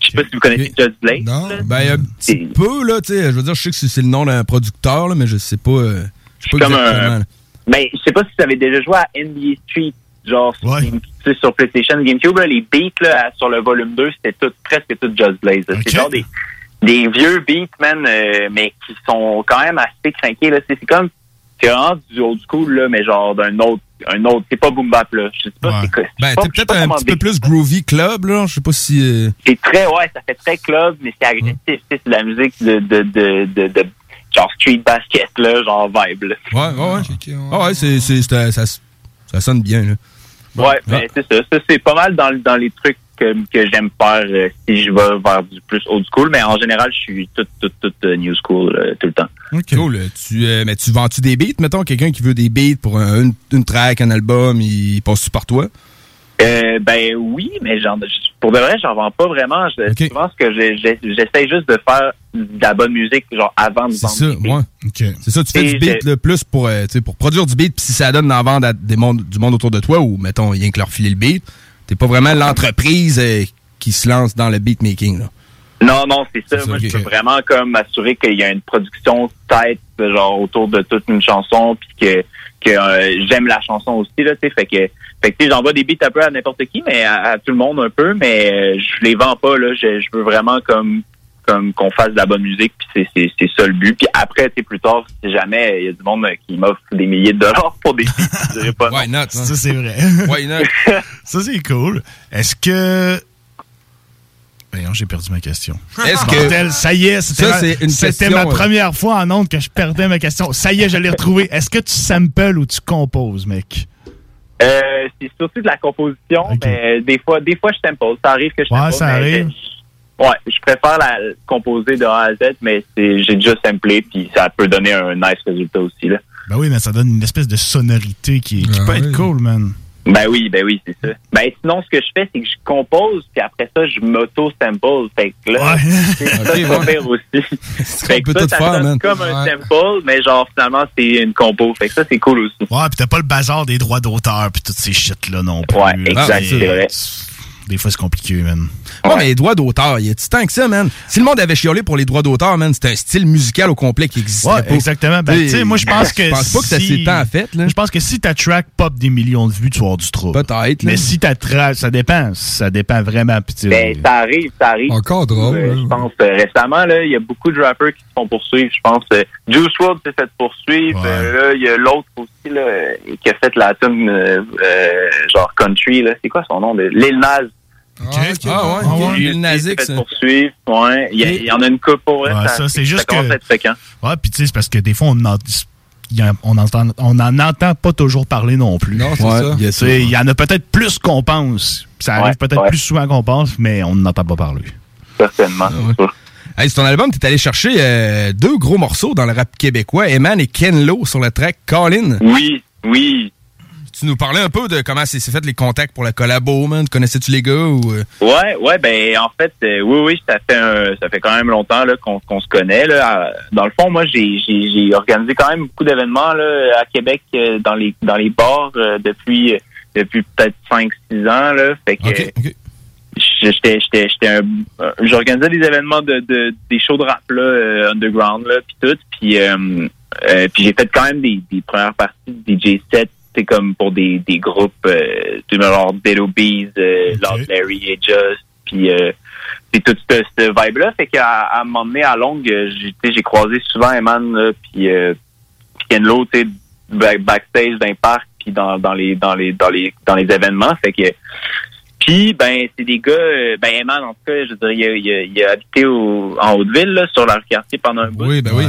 S22: Je sais pas si vous connaissez Just Blaze.
S9: Non,
S7: Ben, un petit peu, là, tu sais. Je veux dire, je sais que c'est le nom d'un producteur, là, mais je sais pas. euh, je sais pas
S22: Comme
S7: exactement.
S22: un-
S7: là.
S22: Ben, je sais pas si vous avez déjà joué à NBA Street, genre sais, sur PlayStation, GameCube, là, les beats là, sur le volume 2, c'était tout, presque tout Just Blaze. là. C'est genre des, des vieux beats, man, euh, mais qui sont quand même assez craqués. Là. C'est, c'est comme, c'est vraiment du old school, là, mais genre d'un autre, un autre, c'est pas boom bap, là. Je sais pas, c'est quoi. je sais
S7: Ben, t'es peut-être un petit peu plus groovy club, là. Je sais pas si. euh,
S22: C'est très, ouais, ça fait très club, mais c'est agressif. tu sais, C'est de la musique de, de, de, de, de- genre street basket, là, genre vibe, là.
S7: Ouais, ouais, ouais. Ah ouais, c'est, c'est, c'est- ça, ça sonne bien, là.
S22: Ouais, ben, c'est ça. Ça, c'est pas mal dans, dans les trucs que, que j'aime faire euh, si je vais vers du plus old school, mais en général, je suis tout, tout, tout euh, new school euh, tout le temps.
S7: Cool. Tu, euh, mais tu vends-tu des beats, mettons, quelqu'un qui veut des beats pour un- une, une track, un album, il passe-tu par toi?
S22: Euh, ben oui, mais j'en, pour de vrai, j'en vends pas vraiment. Je, je pense que j'ai- j'ai- j'essaie juste de faire de la bonne musique, genre avant de
S7: C'est
S22: vendre.
S7: ça,
S22: beats.
S7: ouais. C'est ça, tu fais
S22: Et
S7: du beat là, plus pour, euh, tu sais, pour produire du beat, puis si ça donne d'en vendre à des mondes, du monde autour de toi, ou mettons, rien que leur filer le beat, t'es pas vraiment l'entreprise euh, qui se lance dans le beatmaking. Là.
S22: Non, non, c'est ça. Moi, je veux vraiment comme m'assurer qu'il y a une production tête, genre autour de toute une chanson, puis que que euh, j'aime la chanson aussi là, tu sais. Fait que, fait que j'envoie des beats un peu à n'importe qui, mais à, à tout le monde un peu, mais euh, je les vends pas là. Je, je veux vraiment comme comme qu'on fasse de la bonne musique, puis c'est c'est c'est ça le but. Puis après, tu plus tard, si jamais il y a du monde qui m'offre des milliers de dollars pour des beats, je dirais pas non.
S7: Why not?
S21: Ça, c'est vrai.
S7: Why not?
S21: ça, c'est cool. Est-ce que. Voyons, j'ai perdu ma question.
S7: Est-ce que-
S21: ça y est, c'était
S7: Ça,
S21: ma-
S7: c'est une
S21: c'était
S7: question,
S21: ma
S7: euh,
S21: première fois en ondes que je perdais ma question. Ça y est, je l'ai retrouvée. Est-ce que tu samples ou tu composes, mec?
S22: Euh, c'est surtout de la composition, mais des fois, des fois, je sample. Ça arrive que je
S21: Ouais,
S22: sample,
S21: ça arrive.
S22: je- ouais, je préfère la composer de A à Z, mais c'est, j'ai déjà samplé, puis ça peut donner un nice résultat aussi, là.
S21: Ben oui, mais ça donne une espèce de sonorité qui, qui
S7: Ah
S21: peut être cool, man.
S22: Ben oui, ben oui, c'est ça. Ben sinon, ce que je fais, c'est que je compose, puis après ça, je m'auto-sample. Fait que là, c'est ça,
S7: Ok,
S22: c'est pas
S7: ouais.
S22: pire aussi. fait que ça, ça
S7: faire,
S22: sonne
S7: man.
S22: comme un
S7: Ouais.
S22: sample, mais genre, finalement, c'est une compo. Fait que ça, c'est cool aussi.
S21: Ouais, pis t'as pas le bazar des droits d'auteur pis toutes ces shit-là non plus.
S22: Ouais, exact, c'est vrai.
S21: Des fois, c'est compliqué, man.
S7: Ouais, mais les droits d'auteur, il y a tant que ça, man. Si le monde avait chiolé pour les droits d'auteur, man, c'était un style musical au complet qui existerait
S21: Ouais,
S7: pas.
S21: exactement. Ben, tu sais, moi, je pense que.
S7: Je pense pas que ça
S21: si-
S7: s'est tant fait, là.
S21: Je pense que si ta track pop des millions de vues, tu vas avoir du trouble.
S7: Peut-être,
S21: Mais
S7: là.
S21: si ta track, ça dépend. Ça dépend vraiment.
S22: Ben, ça arrive, ça arrive.
S9: Encore drôle,
S22: Euh,
S9: hein.
S22: je pense euh, récemment, là, il y a beaucoup de rappers qui se font poursuivre. Je pense euh, Juice WRLD s'est fait poursuivre. Euh, là, il y a l'autre aussi là, qui a fait la tune euh, euh, genre country. Là. C'est quoi son nom? de Lil Nas?
S7: Ah, ouais,
S22: Nas s'est fait poursuivre. Ouais. Il y, a- il y en a une coupe pour.
S21: Ouais, ça, c'est juste que-
S22: à être fréquent.
S21: Ouais, puis tu sais, c'est parce que des fois, on en, il y a- on entend, on en entend pas toujours parler non plus.
S9: Non, c'est
S7: Ouais,
S9: ça.
S7: il y
S21: Il en a peut-être plus qu'on pense. Ça arrive
S22: Ouais,
S21: peut-être
S22: ouais.
S21: plus souvent qu'on pense, mais on n'entend pas parler.
S22: Certainement. c'est sûr.
S7: Hey, sur ton album, t'es allé chercher euh, deux gros morceaux dans le rap québécois, Eman et Ken Lo sur le track Colin.
S22: Oui, oui.
S7: Tu nous parlais un peu de comment c'est fait les contacts pour la collabo, man. Connaissais-tu les gars ou. euh?
S22: Ouais, ouais, ben en fait, euh, oui, oui, ça fait un- ça fait quand même longtemps là, qu'on se connaît. Là. Euh, Dans le fond, moi, j'ai organisé quand même beaucoup d'événements là, à Québec euh, dans les dans les bars euh, depuis depuis peut-être 5-6 ans. Là. Fait que j'étais j'étais j'étais un j'organisais des événements de, de des shows de rap là, euh, underground là puis tout puis euh, puis j'ai fait quand même des, des premières parties de DJ set c'est comme pour des, des groupes, euh, genre Bees, euh, Lord Larry et Just, puis euh, c'est toute cette, cette vibe-là. Fait qu'à à un moment donné, à longue, j'ai j'ai croisé souvent Eman, puis euh, puis Ken Lo, tu sais, back- backstage dans les parcs, puis dans, dans les dans les dans les dans les événements. Fait que puis ben c'est des gars, euh, ben Eman en tout cas, je dirais, il a, il a, il a habité au, en Haute-Ville, là, sur leur quartier pendant un bout.
S9: Oui, ben oui.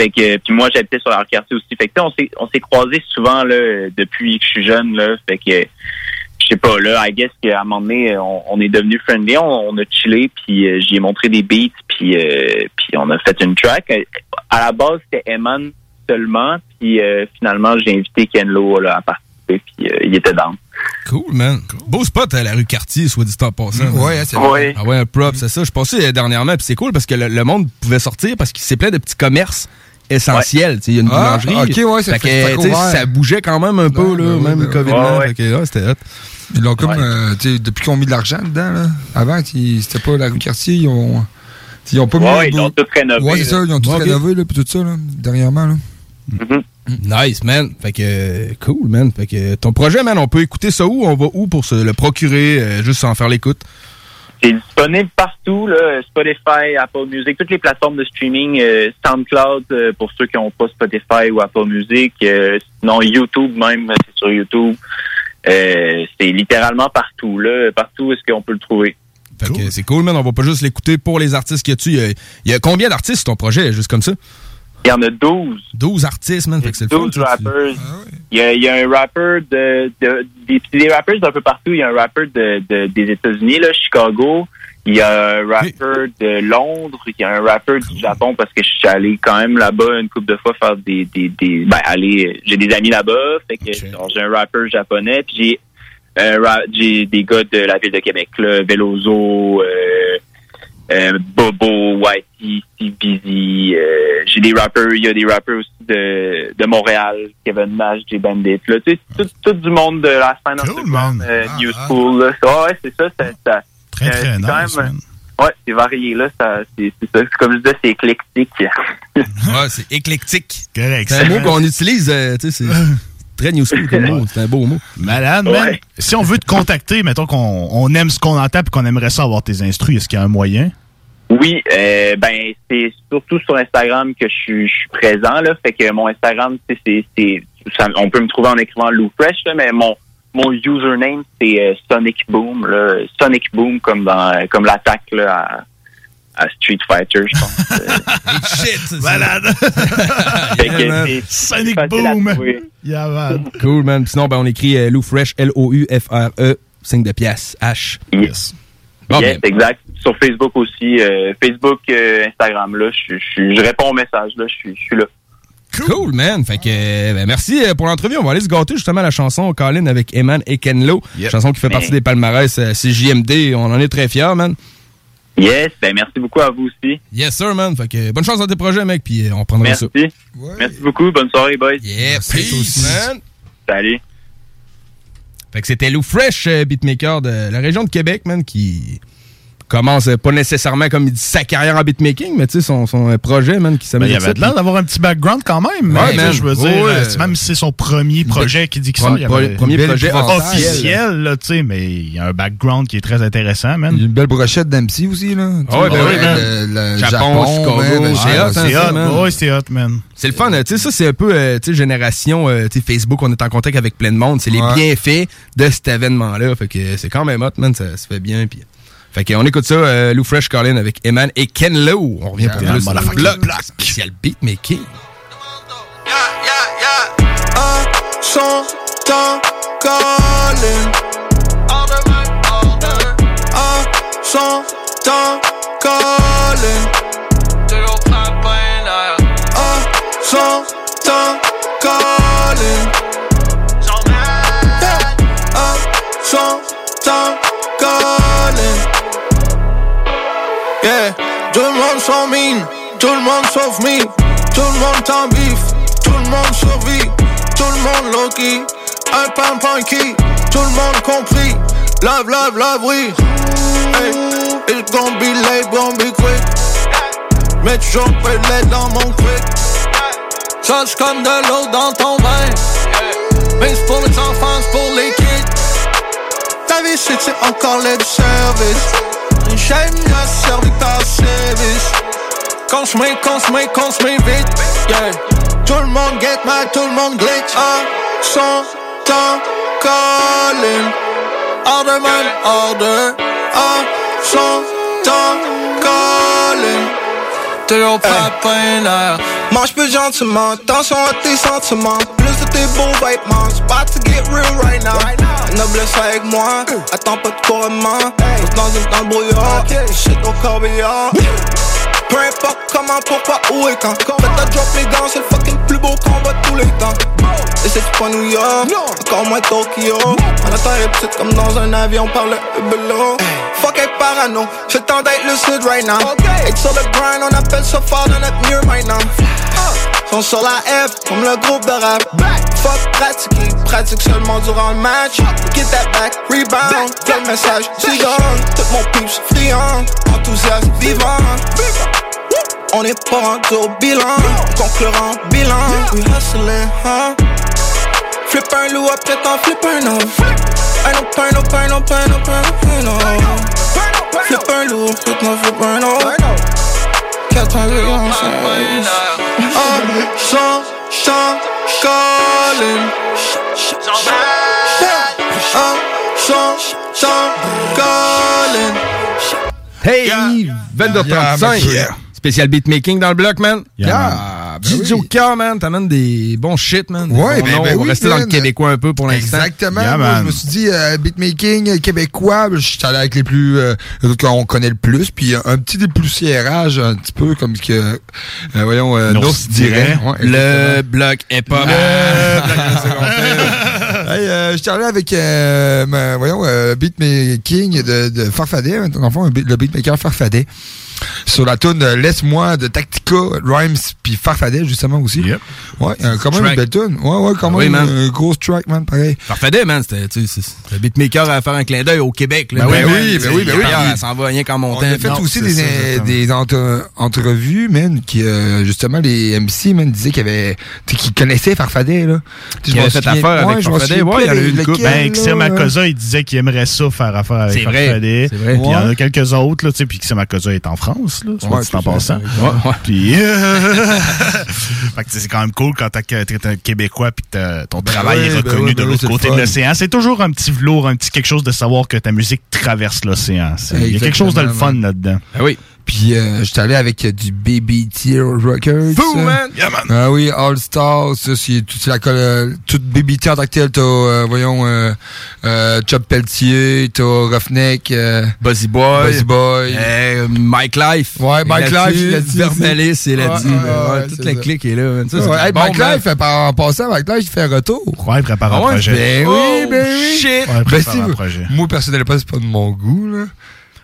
S22: Fait que puis moi j'habitais sur leur quartier aussi. Fait que on s'est on s'est croisés souvent là depuis que je suis jeune là. Fait que je sais pas là, I guess qu'à un moment donné on, on est devenu friendly, on, on a chillé puis euh, j'y ai montré des beats puis euh, puis on a fait une track. À la base c'était Eman seulement puis euh, finalement j'ai invité Ken Lo là, à participer puis euh, il était dans.
S7: Cool, man. Beau spot à la rue Cartier, soit dit en passant.
S9: Mm, ouais, c'est
S22: vrai.
S7: Ah ouais, un prop, c'est ça. Je passais euh, dernièrement, puis c'est cool parce que le, le monde pouvait sortir parce qu'il c'est plein de petits commerces sais, Il y a une
S9: Ah,
S7: boulangerie.
S9: ok, ouais, ça
S7: Fait que, bougeait quand même un peu, là, même le. COVID.
S9: Ouais,
S7: c'était hot.
S9: Ils l'ont comme, euh, depuis qu'ils ont mis de l'argent dedans, là. Avant, c'était pas la rue Cartier, ils ont. Ils ont pas mis.
S22: Ouais, ils l'ont tout rénové.
S9: Ouais, c'est
S22: là.
S9: ça, ils ont tout
S7: Ok.
S9: rénové, là, puis tout ça, là, dernièrement, là.
S7: Nice, man. Fait que, cool, man. Fait que, ton projet, man, on peut écouter ça où? On va où pour se le procurer, euh, juste sans faire l'écoute?
S22: C'est disponible partout, là, Spotify, Apple Music, toutes les plateformes de streaming, euh, SoundCloud euh, pour ceux qui n'ont pas Spotify ou Apple Music, euh, sinon YouTube même, c'est sur YouTube. Euh, c'est littéralement partout, là, partout où est-ce qu'on peut le trouver.
S7: Fait que c'est cool, man. On va pas juste l'écouter pour les artistes qu'il y a dessus. Il y a, il y a combien d'artistes sur ton projet, juste comme ça?
S22: Il y en a 12.
S7: 12 artistes, man. Fait que c'est le fun.
S22: 12
S7: ça, tu-
S22: rappers. Il y, a, il y a un rapper de, de des, des rappers d'un peu partout. Il y a un rapper de, de- des États-Unis, là, Chicago. Il y a un rapper de Londres. Il y a un rapper du Japon parce que je suis allé quand même là-bas une couple de fois faire des des, des ben aller. J'ai des amis là-bas. Fait que j'ai un rapper japonais. Puis j'ai un ra- j'ai des gars de la ville de Québec, là, Velozo. Euh, euh, Bobo, Whitey, Steve Busy. euh, j'ai des rappeurs, il y a des rappeurs aussi de, de Montréal, Kevin Nash, J Bandit. Là, tu sais, tout, tout du monde de la scène underground, euh, New School. Là. Ah ouais, c'est ça. ça, ça
S21: Très,
S22: euh,
S21: très
S22: c'est quand
S21: nice,
S22: même,
S21: man.
S22: Ouais, c'est varié là. Ça, c'est, c'est ça. Comme je disais, c'est éclectique.
S7: Ouais, c'est éclectique.
S21: Correct.
S7: C'est un mot qu'on utilise, euh, tu sais, c'est très new school comme mot. C'est un beau mot.
S21: Malade, man. Si on veut te contacter, mettons qu'on on aime ce qu'on entend et qu'on aimerait ça avoir tes instrus, est-ce qu'il y a un moyen?
S22: Oui, euh, ben c'est surtout sur Instagram que je suis, je suis présent là. Fait que mon Instagram, c'est on peut me trouver en écrivant Lou Fresh là, mais mon mon username c'est euh, Sonic Boom là, Sonic Boom comme dans comme l'attaque là à, à Street Fighter, je pense.
S7: Shit!
S21: Malade!
S22: Fait que
S7: man.
S22: c'est-
S21: Sonic Boom!
S22: trouver.
S21: Yeah, man.
S7: Cool, man. Sinon, ben, on écrit euh, Lou Fresh, L-O-U-F-R-E, signe de pièce, H.
S22: Yes.
S7: Bon,
S22: yes,
S7: ben,
S22: exact. Sur Facebook aussi, euh, Facebook, euh, Instagram là, je, je, je réponds aux messages là, je suis je suis là.
S7: Cool, man. Fait que, euh, ben, merci euh, pour l'entrevue. On va aller se gâter justement à la chanson Colin avec Eman et Kenlo. Chanson qui fait partie des palmarès CJMD. On en est très fiers, man.
S22: Yes, ben merci beaucoup à vous aussi.
S7: Yes, sir, man. Fait que, bonne chance dans tes projets, mec. Puis on prendra
S22: Merci.
S7: ça.
S22: Merci beaucoup. Bonne soirée, boys.
S7: Yeah, peace, man.
S22: Salut.
S7: Fait que c'était Lou Fresh, beatmaker de la région de Québec, man, qui commence euh, pas nécessairement comme il dit sa carrière en beatmaking, mais tu sais, son, son euh, projet, man, qui
S21: Ben,
S7: s'amène.
S21: il avait l'air d'avoir un petit background quand même.
S7: Ouais,
S21: mais,
S7: man.
S21: Je veux
S7: Ouais,
S21: dire,
S7: ouais.
S21: euh, même si c'est son premier projet qui dit que ça, il y avait
S7: premier projet
S21: officiel, là, tu sais, mais il y a un background qui est très intéressant, man.
S9: Il y a une belle brochette d'MC aussi, là.
S21: Ah ouais, ben oui, man.
S9: Le, le
S7: Japon, Chicago, c'est hot, hein,
S21: C'est hot,
S7: man.
S21: ouais, c'est hot, man.
S7: C'est le fun, tu sais, ça, c'est un peu, tu sais, génération, tu sais, Facebook, on est en contact avec plein de monde. C'est les bienfaits de cet événement-là. Fait que c'est quand même hot, man, ça se fait bien. Puis, fait qu'on écoute ça, euh, Lou Fresh Colin avec Eman et Ken Lo. On revient pour
S21: Yeah,
S7: plus. Bloc spécial beatmaking.
S23: Un son temps calling. Un son temps calling. Un son temps calling. Un son Yeah, tout le monde s'en mine, tout le monde sauf me, tout le monde en bif, tout le monde survit, tout le monde low-key, un pan punky, tout le monde compris, love, love, love, oui. Hey, it's gonna be late, gonna be quick. Mais toujours peu de lait dans mon quick. Charge comme de l'eau dans ton vin. Mais c'est pour les enfants, c'est pour les kids. Ta vie, c'est encore le service? J'aime la servi par service. Consommez, consommez, consommez vite. Yeah. Tout le monde get mad, tout le monde glitch. Un son temps calling. Order man, order. Un son temps calling. Toujours pas peinard. Mange plus gentiment, attention à tes sentiments. Plus de tes beaux vêtements, c'est about to get real right now. Ne blesse avec moi, attends pas de couronnement. Reste dans une dans le brouillard, oh, shit au corbillard. Peu importe comment, pourquoi, où et quand. Faites ta drop les gants, c'est le fucking plus beau combat de tous les temps. Et c'est pas New York, encore moins Tokyo. On attend petite comme dans un avion par le hubelo. Fuck être parano, le temps d'être lucide right now. Être sur le grind, on appelle ça fort dans notre mur maintenant. Sont sur la F, comme le groupe de rap. Fuck pratiquer, pratique seulement durant le match. Get that back, rebound, quel message, gone. Tout mon peeps friand, enthousiaste, vivant. On est pas rendu au bilan, concurrent, bilan. We hustling, huh? Flip un loup, après t'en flip un autre. Un autre, un autre, un autre, un autre, un autre. Flip un loup, après t'en flip un autre. 91, un chant, chant, calling. Un chant, chant, calling.
S7: Hey, 22h35.
S9: Yeah.
S7: Spécial beatmaking dans le bloc, man.
S9: Yeah, ben
S7: DJ
S9: oui.
S7: Joker, man, t'amènes des bons shit, man.
S9: Ouais, ben, ben
S7: On va
S9: oui,
S7: rester dans le québécois un peu pour l'instant.
S9: Exactement.
S7: Yeah,
S9: Moi, je me suis dit, euh, beatmaking québécois, je suis allé avec les plus, euh, qu'on connaît le plus, puis un petit dépoussiérage, un petit peu comme ce que, euh, voyons, euh,
S7: Nours
S9: Nours dirait. Ouais,
S7: Le bloc hip-hop.
S9: Hey, euh, je suis allé avec, euh, voyons, euh, beatmaking de, de Farfadet, hein, le beat- le beatmaker Farfadet. Sur la tune euh, Laisse-moi de Tactica, Rhymes, puis Farfadet, justement, aussi. Ouais, euh, quand même
S7: Track.
S9: une belle tune. Ouais, ouais, quand
S7: Ah
S9: même
S7: oui, man.
S9: un gros track, man, pareil.
S7: Farfadet, man, c'était tu sais, le beatmaker à faire un clin d'œil au Québec. Là,
S9: Ben oui, oui,
S7: tu
S9: ben
S7: sais,
S9: oui, ben oui.
S7: Elle s'en va rien qu'en montant.
S9: On a fait
S7: Non,
S9: aussi des,
S7: ça,
S9: des entre- entrevues, man, qui, euh, justement, les MC, man, disaient qu'il y avait, tu sais, qu'ils connaissaient Farfadet, là. Tu sais,
S21: Qui
S9: je m'en
S21: avait fait affaire avec
S9: je m'en
S21: Farfadet. Ouais, il y en a eu une couple. Ben, Xer
S9: là.
S21: Makosa, il disait qu'il aimerait ça faire affaire avec Farfadet.
S7: c'est vrai.
S21: Puis il y en a quelques autres, là, tu sais, puis Xer Makosa est en France, là, soit
S7: Ouais,
S21: dit en
S7: tout à
S21: passant.
S7: fait. Ouais, ouais.
S21: Puis, fait que c'est quand même cool quand t'es un Québécois puis ton travail
S9: oui,
S21: est
S9: ben
S21: reconnu de
S9: ben
S21: l'autre côté de l'océan. C'est toujours un petit velours, un petit quelque chose de savoir que ta musique traverse l'océan. Il y a quelque chose de le fun là-dedans.
S7: Oui.
S9: Puis euh, j'étais allé avec euh, du Baby Tier Records.
S7: Fou, man!
S21: Yeah, man!
S9: Ah oui, All Stars, ça, c'est toute la colle, euh, toute Baby Tier en tant que tel, t'as, euh, voyons, euh, euh, Chop Pelletier, t'as Roughneck, euh,
S7: Buzzy Boy.
S9: Buzzy Boy.
S7: Euh, Mike Life.
S9: Ouais, Mike. Life,
S7: Vermelis, c'est là-dessus. Toute
S9: c'est
S7: la clique est là. man. Ça, c'est
S9: Ouais, hey,
S7: bon,
S9: Mike
S7: man.
S9: Life, en, en passant, Mike Life, il fait un retour.
S21: Ouais, il prépare un
S9: Ah ouais?
S21: projet.
S9: Ben
S7: Oh,
S9: oui, ben oui.
S7: shit!
S21: Ouais,
S9: Ben
S21: prépare
S9: si,
S21: un projet.
S9: moi, personnellement, c'est pas de mon goût, là.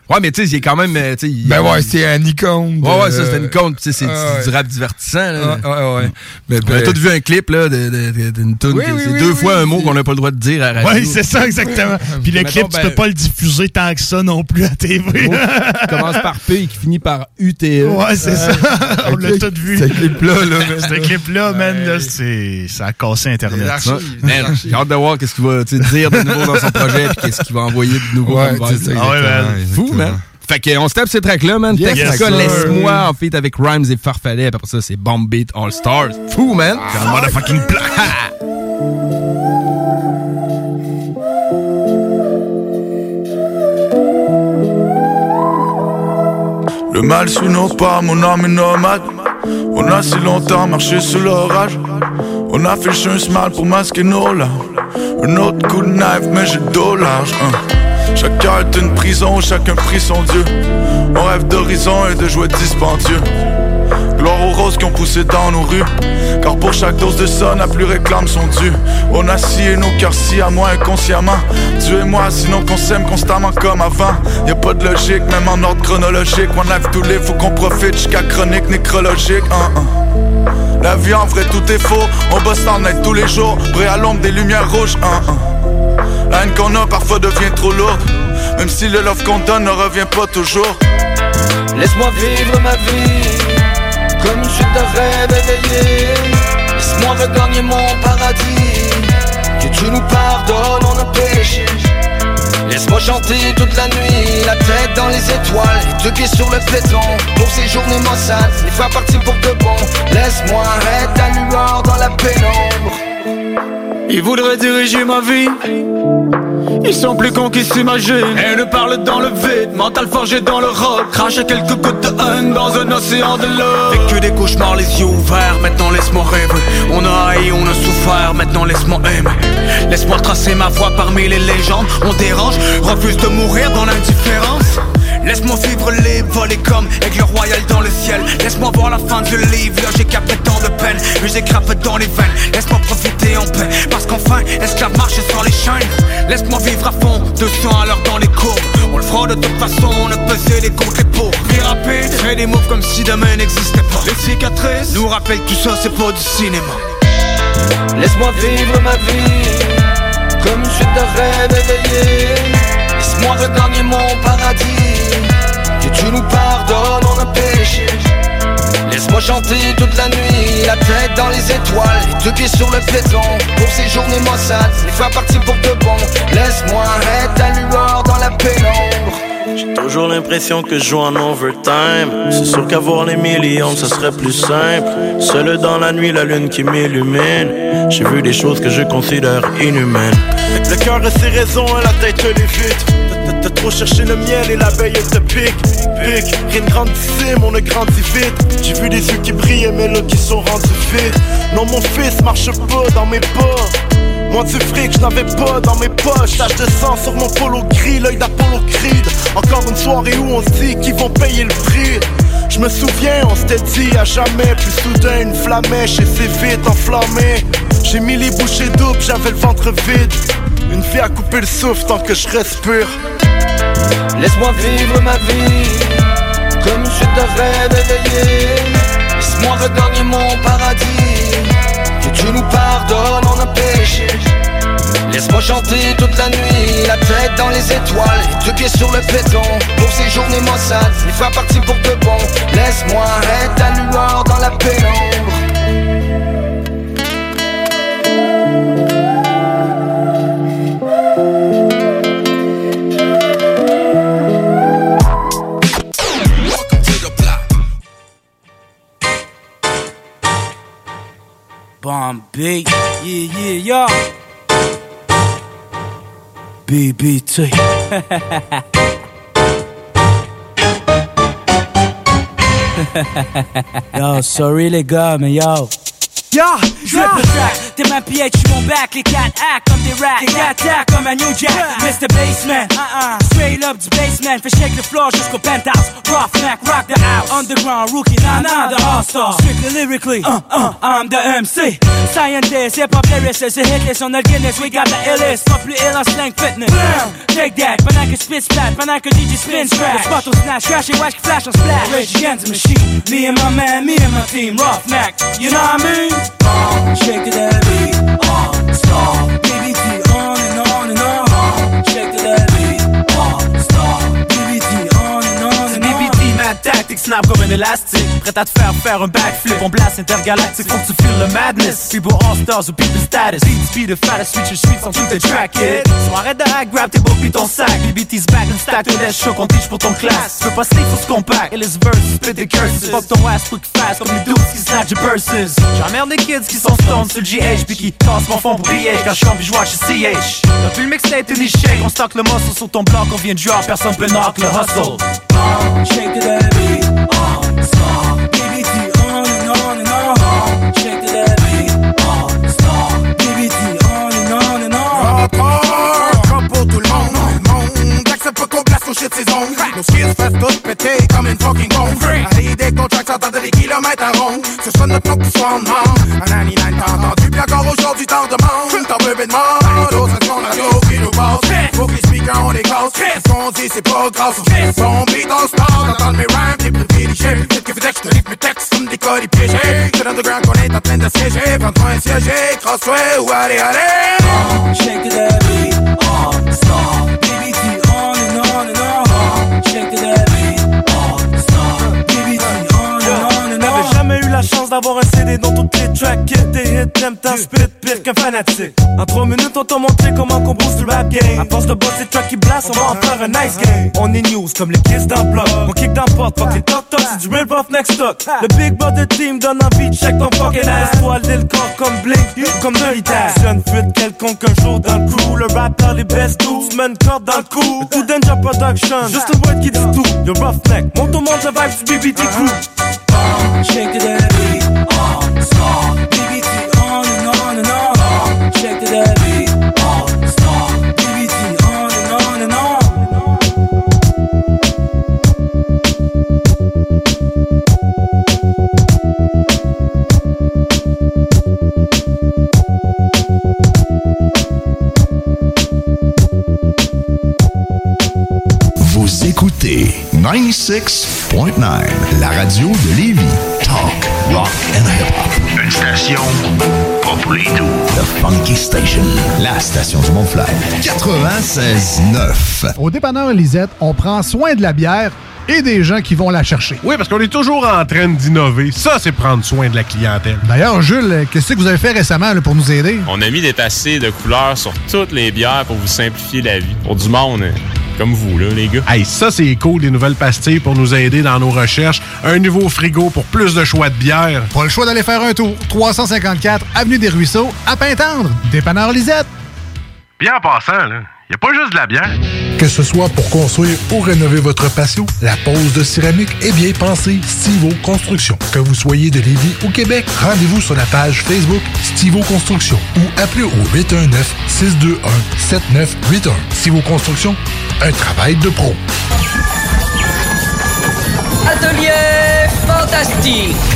S7: Ouais, mais tu sais, il est quand même. euh, tu sais, il-
S9: Ben ouais, c'est un icône.
S7: Ouais, ouais, ça, c'est une icône. Tu sais, c'est
S9: Ah,
S7: du rap divertissant. Là.
S9: Ouais, ouais, ouais. Mais,
S7: On a
S9: ben-
S7: tous vu un clip là, de- de- de- d'une tune.
S9: Oui,
S7: que
S9: oui,
S7: c'est
S9: oui,
S7: deux fois un mot qu'on n'a pas le droit de dire à la radio.
S21: Oui, c'est ça, exactement. Puis le clip, tu
S7: ben-
S21: peux pas le diffuser tant que ça non plus à TV.
S7: Qui commence par P et qui finit par UTE.
S21: Ouais, c'est ça. On l'a tout vu.
S7: Ce clip-là, là, man.
S21: Ce clip-là, man, là, c'est, ça a cassé Internet.
S7: Ouais. J'ai hâte de voir qu'est-ce qu'il va tu sais, dire de nouveau dans son projet puis qu'est-ce qu'il va envoyer de nouveau
S9: Ouais, c'est ça,
S7: Ah ouais,
S9: exactement,
S7: man. Fou, Fait qu'on se tape ces tracks-là, man.
S9: Yes,
S7: laisse-moi en feat avec Rhymes et Farfadet. Après ça, c'est Bomb Beat All Stars. Fou, man.
S9: Ah,
S7: C'est un motherfucking black.
S24: Le mal sous nos pas, mon âme est nomade. On a si longtemps marché sous l'orage. On a fait le chemin ce mal pour masquer nos larmes. Un autre coup de knife, mais j'ai dos large. hein. Chaque cœur est une prison, chacun prie son Dieu. On rêve d'horizon et de jouets dispendieux. Gloire aux roses qui ont poussé dans nos rues. Car pour chaque dose de son, la plus réclame son dû. On a scié nos cœurs si à moi inconsciemment. Dieu et moi, sinon qu'on s'aime constamment comme avant. Y a pas de logique, même en ordre chronologique. One life to live, faut qu'on profite jusqu'à chronique nécrologique. Hein, hein. La vie en vrai, tout est faux. On bosse en net tous les jours, prêt à l'ombre des lumières rouges. Hein. La haine qu'on a parfois devient trop lourde. Même si le love qu'on donne ne revient pas toujours.
S25: Laisse-moi vivre ma vie Comme je de rêve éveillé Laisse-moi regagner mon paradis Que
S10: tu nous pardonnes, on a péché. Laisse-moi chanter toute la nuit, la tête dans les étoiles, les deux pieds sur le béton. Pour ces journées maussades, les fois partir pour de bon. Laisse-moi être ta lueur dans la pénombre.
S26: Ils voudraient diriger ma vie. Ils sont plus cons qu'ils s'imaginent. Et ne parlent dans le vide, mental forgé dans le rock Crache quelques gouttes de haine dans un océan de love
S27: Vécu des cauchemars, les yeux ouverts, maintenant laisse-moi rêver. On a haï, on a souffert, maintenant laisse-moi aimer. Laisse-moi tracer ma voix parmi les légendes. On dérange, refuse de mourir dans l'indifférence Laisse-moi vivre les volets comme aigle royal dans le ciel. Laisse-moi voir la fin du livre, j'ai capté tant de peine. Musique rap dans les veines, laisse-moi profiter en paix. Parce qu'enfin, esclave marche sans les chaînes? Laisse-moi vivre à fond, 200 à l'heure dans les courbes On le fera de toute façon, on ne peser les contre les pauvres. Vie rapide, fais des moves comme si demain n'existait pas. Les cicatrices nous rappellent tout ça, c'est pas du cinéma.
S10: Laisse-moi vivre ma vie Comme une suite de rêves éveillés Laisse-moi regagner mon paradis Que tu nous pardonnes, on a péché Laisse-moi chanter toute la nuit, la tête dans les étoiles, les deux pieds sur le béton. Pour ces journées maussades, les fois partir pour de bon. Laisse-moi être ta lueur dans la pénombre.
S28: J'ai toujours l'impression que je joue en overtime. C'est sûr qu'avoir les millions, ce serait plus simple. Seul dans la nuit, la lune qui m'illumine. J'ai vu des choses que je considère inhumaines.
S29: Le cœur a ses raisons, la tête est vite. T'as trop cherché le miel et l'abeille te pique. Pique, rien de grandissime, on a grandi vite. J'ai vu des yeux qui brillent, mais là qui sont rendus vides. Non, mon fils marche pas dans mes pas. Moi du fric, je n'avais pas dans mes poches. Tache de sang sur mon polo gris, l'œil d'Apollo Creed. Encore une soirée où on se dit qu'ils vont payer le prix. Je me souviens, on s'était dit à jamais. Plus soudain, une flamèche et vite enflammé. J'ai mis les bouchées doubles, j'avais le ventre vide. Une vie à couper le souffle tant que je respire.
S10: Laisse-moi vivre ma vie comme je te rêve éveillé. Laisse-moi regagner mon paradis. Tu nous pardonnes, on a. Laisse-moi chanter toute la nuit, la tête dans les étoiles, les deux pieds sur le béton. Pour ces journées maussades, les fois partir pour de bon. Laisse-moi être ta dans la pénombre.
S26: Yeah, yeah, yeah. BBT. yo, sorry les gars, mais yo.
S30: Yo, Drip le track, t'es ma pH, j'suis mon back, les 4 acts comme des racks, les 4 acts comme un New Jack, Mr. Bassman, uh-uh, straight up du basement, fais shake le floor jusqu'au penthouse, rough neck, rock the house, underground rookie, nah nah, the all-star, strictly lyrically, uh, uh, I'm the MC, scientist, hip-hop lyricist, a hit list on the Guinness, we got the illest, pas plus ill slang fitness, take that, pendant que spit splat, pendant que DJ spin scratch, spot au snatch, crash et watch flash on splash, Rage Against the Machine, me and my man, me and my team, rough you know what I mean? Uh, shake it that beat, uh, stop. BBT on and on and on. Uh, shake it that beat, uh, stop. BBT on
S26: Tactics, snap comme un élastique. Prêt à te faire faire un backflip, on blast intergalactique. Faut que tu feel le madness. People all stars ou people status. Beat speed, the fattest, switch your streets on tout the track, kid. So arrête de hack, grab tes beaux puis ton sac. BBT's back and stack to that show qu'on teach pour ton classe. Peux pas sleep sur ce compact. Et les verses, split the curses. Fuck ton ass quick fast comme les dudes qui snatch your verses. J'emmerde des kids qui sont stoned sur le GH puis qui cassent mon fond pour BH quand je puis je watch le CH. Depuis le mixtape, ni shake, on stock le muscle sur ton bloc, on vient de jouer, personne peut knock le hustle.
S30: Shake it that
S31: nos skills fassent tout péter comme une fucking bombe À track s'entendre des kilomètres à rond Ce soit notre nom qui soit en Un ani nine t'as entendu Puis encore aujourd'hui t'en demandes T'en veux bien demande D'autres qui nous passe Faut que les speakers on les casse Ce qu'on dit c'est pas grâce Son beat on star privilégié Peut-être que que je te livre mes textes comme des colis piégés C'est l'underground qu'on est en train de siéger Prends-toi un Cross-toi ou allez allez
S30: Uh, shake beat, uh, stop. BBT on and on and on. Uh, shake it that beat, stop. BBT on and on and
S26: J'avais
S30: on.
S26: jamais eu la chance d'avoir un CD dans toutes les tracks qui étaient hits.
S30: hit, t'aimes ta spit, pire qu'un fanatique. En trois minutes, on t'a montré comment qu'on booste le rap game. À force de bosser track qui blast, on va en faire un nice game. On est news comme les kids le bloc. On kick dans le porte, fuck les toc toc, c'est du real buff next stock. Le big brother team donne envie check ton fucking ass. Laisse-toi le corps comme Blink, comme Dirty Taz. Jeune fuite quelconque un jour dans le crew. Le rap les best mets une corde dans le cou. Tout Danger Production, juste un word qui dit tout. Yo roughneck, monte au monde, le du BBT crew.
S32: Shake that beat,
S33: 96.9, la radio de Lévis. Talk, rock and hip-hop. Une station pas pour les doux. The Funky Station, la station du Mont-Flair. 96.9.
S15: Au dépanneur Lisette, on prend soin de la bière et des gens qui vont la chercher.
S14: Oui, parce qu'on est toujours en train d'innover. Ça, c'est prendre soin de la clientèle.
S15: D'ailleurs, Jules, qu'est-ce que vous avez fait récemment là, pour nous aider?
S11: On a mis des tassés de couleurs sur toutes les bières pour vous simplifier la vie. Pour du monde euh, comme vous, là, les gars.
S14: Hey, ça, c'est cool, des nouvelles pastilles pour nous aider dans nos recherches. Un nouveau frigo pour plus de choix de bière.
S15: Pas le choix d'aller faire un tour. 354 Avenue des Ruisseaux, à Pintendre. Dépanneur Lisette.
S14: Bien en passant, là, y a pas juste de la bière.
S34: Que ce soit pour construire ou rénover votre patio, la pose de céramique est bien pensée Stivo Construction. Que vous soyez de Lévis ou Québec, rendez-vous sur la page Facebook Stivo Construction ou appelez au 819-621-7981. Stivo Construction, un travail de pro.
S16: Atelier fantastique.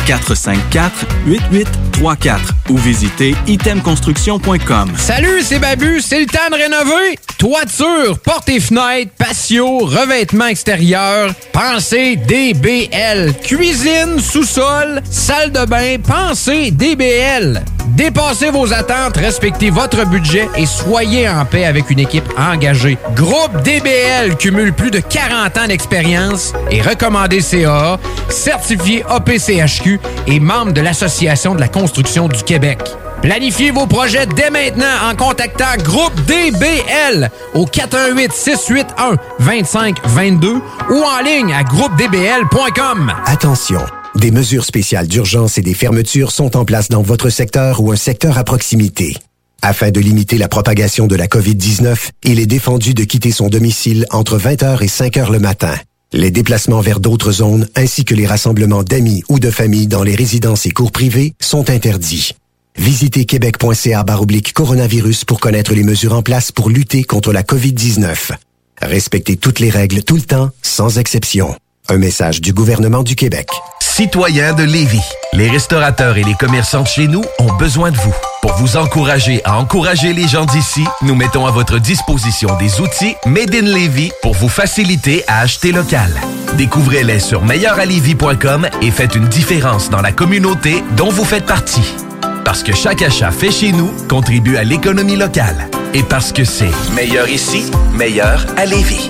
S2: 418-454-8834 ou visitez itemconstruction.com.
S3: Salut, c'est Babu, c'est le temps de rénover. Toiture, portes et fenêtres, patio, revêtement extérieur, pensez DBL. Cuisine, sous-sol, salle de bain, pensez DBL. Dépassez vos attentes, respectez votre budget et soyez en paix avec une équipe engagée. Groupe DBL cumule plus de 40 ans d'expérience et recommandé CAA, certifié APCHQ et membre de l'Association de la construction du Québec. Planifiez vos projets dès maintenant en contactant Groupe DBL au 418 681 2522 ou en ligne à groupedbl.com.
S4: Attention, des mesures spéciales d'urgence et des fermetures sont en place dans votre secteur ou un secteur à proximité. Afin de limiter la propagation de la COVID-19, il est défendu de quitter son domicile entre 20h et 5h le matin. Les déplacements vers d'autres zones ainsi que les rassemblements d'amis ou de familles dans les résidences et cours privés sont interdits. Visitez québec.ca coronavirus pour connaître les mesures en place pour lutter contre la COVID-19. Respectez toutes les règles tout le temps, sans exception. Un message du gouvernement du Québec.
S16: Citoyens de Lévis, les restaurateurs et les commerçants de chez nous ont besoin de vous. Pour vous encourager à encourager les gens d'ici, nous mettons à votre disposition des outils Made in Lévis pour vous faciliter à acheter local. Découvrez-les sur meilleuralevis.com et faites une différence dans la communauté dont vous faites partie. Parce que chaque achat fait chez nous contribue à l'économie locale. Et parce que c'est meilleur ici, meilleur à Lévis.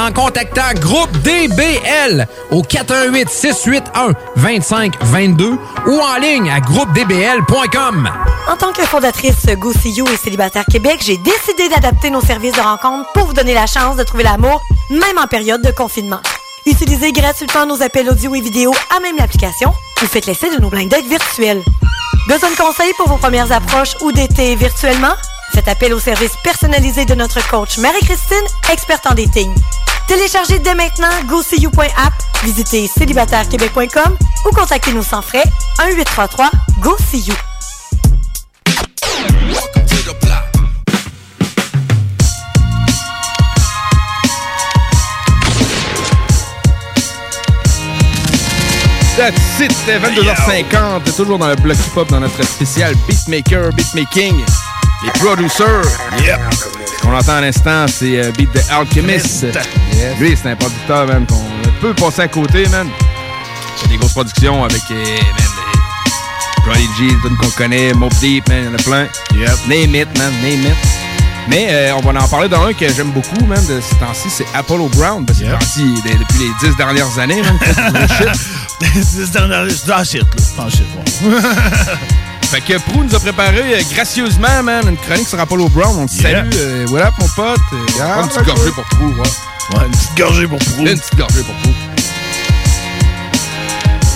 S3: en contactant Groupe DBL au 418 681 2522 ou en ligne à groupedbl.com.
S35: En tant que fondatrice Go et Célibataire Québec, j'ai décidé d'adapter nos services de rencontre pour vous donner la chance de trouver l'amour, même en période de confinement. Utilisez gratuitement nos appels audio et vidéo à même l'application ou faites l'essai de nos blind dates virtuels. Besoin de conseils pour vos premières approches ou d'été virtuellement? Faites appel au service personnalisé de notre coach Marie-Christine, experte en dating. Téléchargez dès maintenant GoSeeYou.app, visitez célibatairequebec.com ou contactez-nous sans frais 1-833-GO-SEE-YOU.
S7: That's it, 22h50, toujours dans le bloc hip-hop dans notre spécial Beatmaker, Beatmaking, les producers. Yep. Ce qu'on entend à l'instant, c'est euh, Beat the Alchemist. Lui, c'est un producteur, man, qu'on peut passer à côté, man. Il fait des grosses productions avec, euh, man, des Prodigy, tunes qu'on connaît, Mob Deep, man, il y en a plein. Yep. Name it, man, name it. Mais euh, on va en parler d'un que j'aime beaucoup, man, de ce temps-ci, c'est Apollo Brown. Parce que
S36: Yep.
S7: ce temps-ci, de- depuis les dix dernières années, man, c'est shit.
S36: Dans le shit, là. Dans shit, ouais.
S7: Fait que Prou nous a préparé euh, gracieusement, man, une chronique sur Apollo Brown. On te
S36: Yeah.
S7: salue. Euh, voilà, mon pote. Euh, prends une petite gorgée pour Prou, ouais.
S36: Ouais, une petite gorgée pour Prou.
S7: Une petite gorgée pour Prou.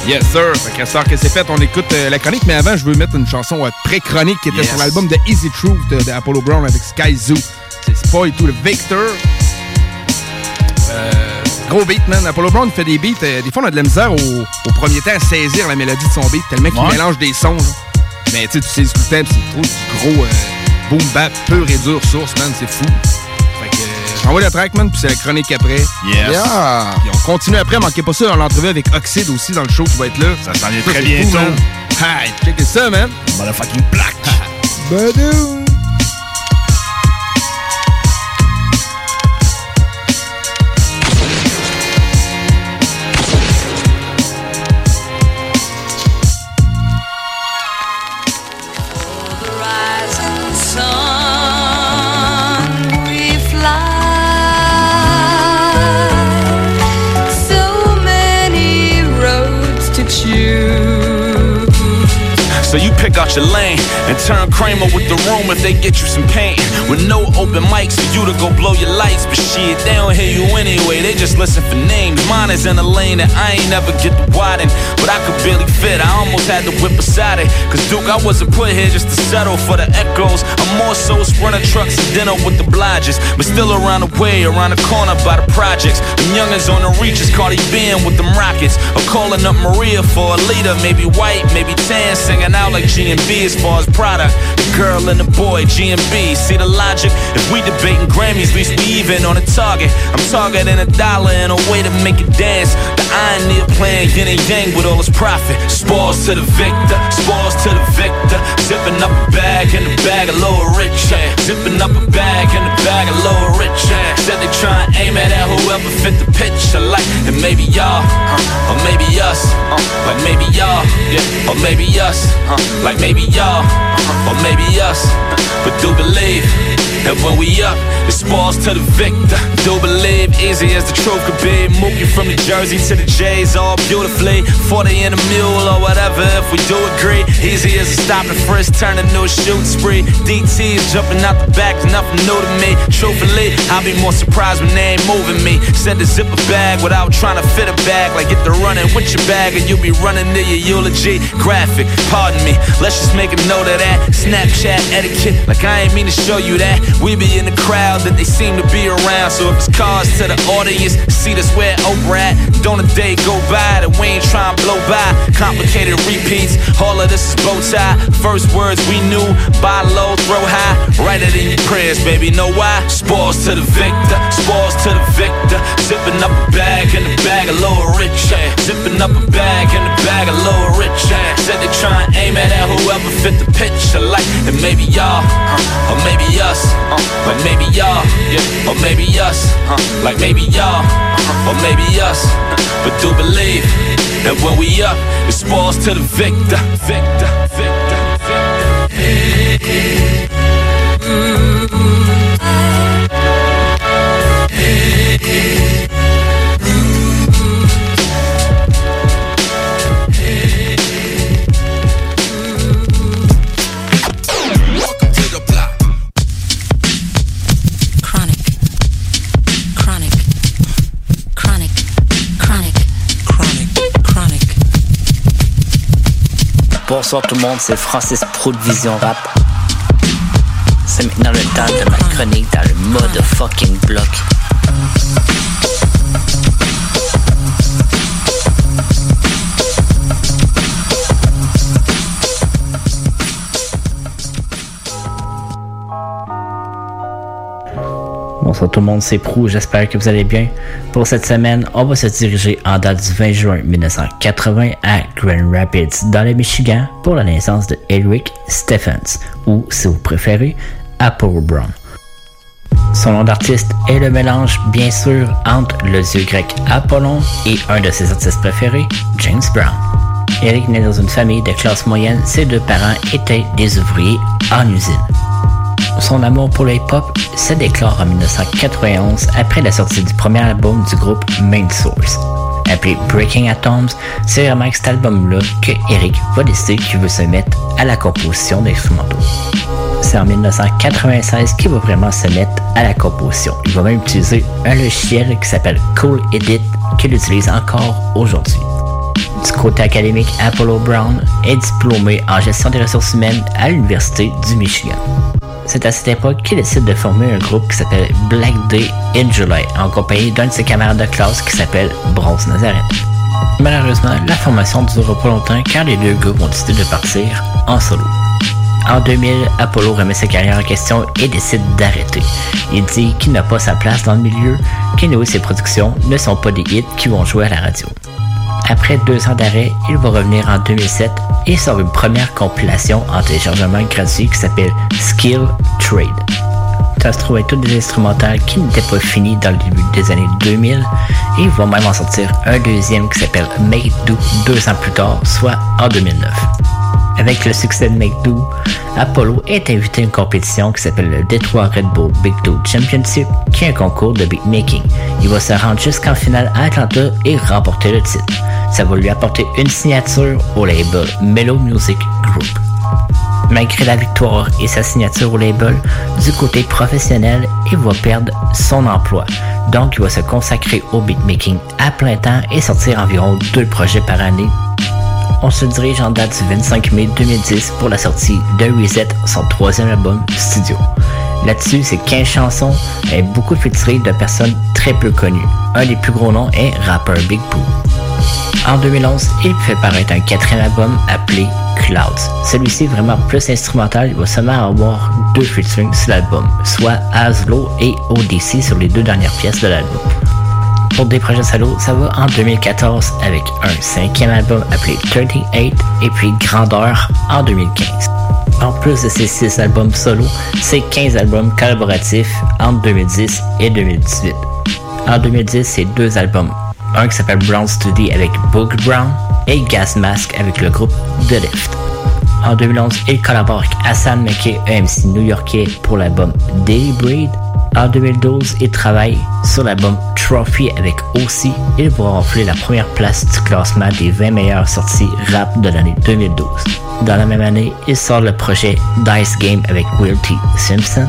S7: Yes, sir. Fait qu'à ce temps que c'est fait, on écoute euh, la chronique. Mais avant, je veux mettre une chanson euh, pré-chronique qui était
S36: Yes.
S7: sur l'album de Easy Truth de, de Apollo Brown avec Sky Zoo. C'est Spoil to the Victor. Euh, gros beat, man. Apollo Brown fait des beats. des fois, on a de la misère au, au premier temps à saisir la mélodie de son beat, tellement qu'il
S36: Ouais.
S7: mélange des sons. genre. Mais tu sais, tu sais tout le temps, c'est trop du gros euh, boom bap pur et dur source, man. C'est fou. Fait que euh, j'envoie le track, man, puis c'est la chronique après.
S36: Yes.
S7: Yeah. Puis on continue après. Manquez pas ça dans l'entrevue avec Oxide aussi dans le show qui va être là.
S36: Ça s'en
S7: Ça,
S36: très bientôt.
S7: Hey, check ça, man.
S36: Motherfucking black.
S7: Badou.
S37: Out your lane and turn Kramer with the room if they get you some pain. With no open mics for you to go blow your lights. But shit, they don't hear you anyway, they just listen for names. Mine is in a lane that I ain't never get to widen. But I could barely fit, I almost had to whip beside it. Cause Duke, I wasn't put here just to settle for the echoes. I'm more so sprinter trucks and dinner with the blodges. But still around the way, around the corner by the projects. Them youngins on the reaches, Cardi B in with them rockets. Or calling up Maria for a leader, maybe white, maybe tan, singing out like G&B as far as The girl and the boy, G&B. See the logic? If we debating Grammys, at least we even on a target. I'm targeting a dollar and a way to make it dance. Irony of playing yin and yang with all its profit. Spoils to the victor, spoils to the victor. Zipping up a bag in the bag a little richer. Zipping up a bag in the bag a little richer. Said they try and aim at whoever fit the picture. Like, and maybe y'all, or maybe us, like maybe y'all, yeah, or maybe us, like maybe y'all, or maybe us. But do believe that when we up, it spoils to the victor. Do believe easy as the truth could be. Mookie from the Jersey to the J's, all beautifully. 40 in a mule or whatever, if we do agree. Easy as a stop and frisk, turn into a shoot spree. DT is jumping out the back, nothing new to me. Truthfully, I'll be more surprised when they ain't moving me. Send a zipper bag without trying to fit a bag. Like get the running with your bag, and you'll be running to your eulogy. Graphic, pardon me. Let's just make a note of that. Snapchat etiquette, like I ain't mean to show you that. We be in the crowd that they seem to be around. So if it's cars to the audience, see us where Oprah at. Don't a day go by that we ain't trying to blow by. Complicated repeats, all of this is bow tie. First words we knew, buy low, throw high. Write it in your prayers, baby. Know why? Spoils to the victor, spoils to the victor. Zipping up a bag in the bag of lower rich. Zipping up a bag in the bag of lower rich. Said they try and aim it at whoever fit the picture. Like, and maybe y'all, or maybe us, like maybe y'all, yeah, or maybe us, huh? like maybe y'all, huh? or maybe us. But do believe that when we up, it's spoils to the victor, victor, victor,
S38: Chronic.
S39: Bonsoir tout le monde, c'est Francis Pro Vision Rap. C'est maintenant le temps de ma chronique dans le mode fucking bloc. Bonsoir tout le monde, c'est Prou, j'espère que vous allez bien. Pour cette semaine, on va se diriger en date du 20 juin 1980 à Grand Rapids, dans le Michigan, pour la naissance de Eric Stephens, ou si vous préférez, Apollo Brown. Son nom d'artiste est le mélange, bien sûr, entre le dieu grec Apollon et un de ses artistes préférés, James Brown. Eric naît dans une famille de classe moyenne, ses deux parents étaient des ouvriers en usine. Son amour pour le hip-hop se déclare en 1991 après la sortie du premier album du groupe Main Source. Appelé Breaking Atoms, c'est vraiment avec cet album-là que Eric va décider qu'il veut se mettre à la composition d'instrumentaux. C'est en 1996 qu'il va vraiment se mettre à la composition. Il va même utiliser un logiciel qui s'appelle Cool Edit qu'il utilise encore aujourd'hui. Du côté académique, Apollo Brown est diplômé en gestion des ressources humaines à l'Université du Michigan. C'est à cette époque qu'il décide de former un groupe qui s'appelle Black Day in July en compagnie d'un de ses camarades de classe qui s'appelle Bronze Nazareth. Malheureusement, la formation ne durera pas longtemps car les deux gars vont décider de partir en solo. En 2000, Apollo remet sa carrière en question et décide d'arrêter. Il dit qu'il n'a pas sa place dans le milieu, qu'anyway ses productions ne sont pas des hits qui vont jouer à la radio. Après deux ans d'arrêt, il va revenir en 2007 et sort une première compilation en téléchargement gratuit qui s'appelle Skill Trade. Ça se trouvait toutes des instrumentales qui n'étaient pas finies dans le début des années 2000 et il va même en sortir un deuxième qui s'appelle Make Do deux ans plus tard, soit en 2009. Avec le succès de Make Do, Apollo est invité à une compétition qui s'appelle le Detroit Red Bull Big Do Championship, qui est un concours de beatmaking. Il va se rendre jusqu'en finale à Atlanta et remporter le titre. Ça va lui apporter une signature au label Mellow Music Group. Malgré la victoire et sa signature au label, du côté professionnel, il va perdre son emploi. Donc, il va se consacrer au beatmaking à plein temps et sortir environ deux projets par année on se dirige en date du 25 mai 2010 pour la sortie de Reset, son troisième album studio. Là-dessus, c'est 15 chansons et beaucoup featuring de personnes très peu connues. Un des plus gros noms est rapper Big Pooh. En 2011, il fait paraître un quatrième album appelé Clouds. Celui-ci est vraiment plus instrumental, il va seulement avoir deux featuring sur l'album, soit Aslo et ODC sur les deux dernières pièces de l'album. Pour des projets solo, ça va en 2014 avec un cinquième album appelé 38 et puis Grandeur en 2015. En plus de ces 6 albums solo, c'est 15 albums collaboratifs entre 2010 et 2018. En 2010, c'est deux albums. Un qui s'appelle Brown Study avec Boog Brown et Gas Mask avec le groupe The Lift. En 2011, il collabore avec Hassan McKay, un MC new-yorkais, pour l'album Daily Breed. En 2012, il travaille sur l'album Trophy avec OC. Il va rafler la première place du classement des 20 meilleures sorties rap de l'année 2012. Dans la même année, il sort le projet Dice Game avec Will T. Simpson.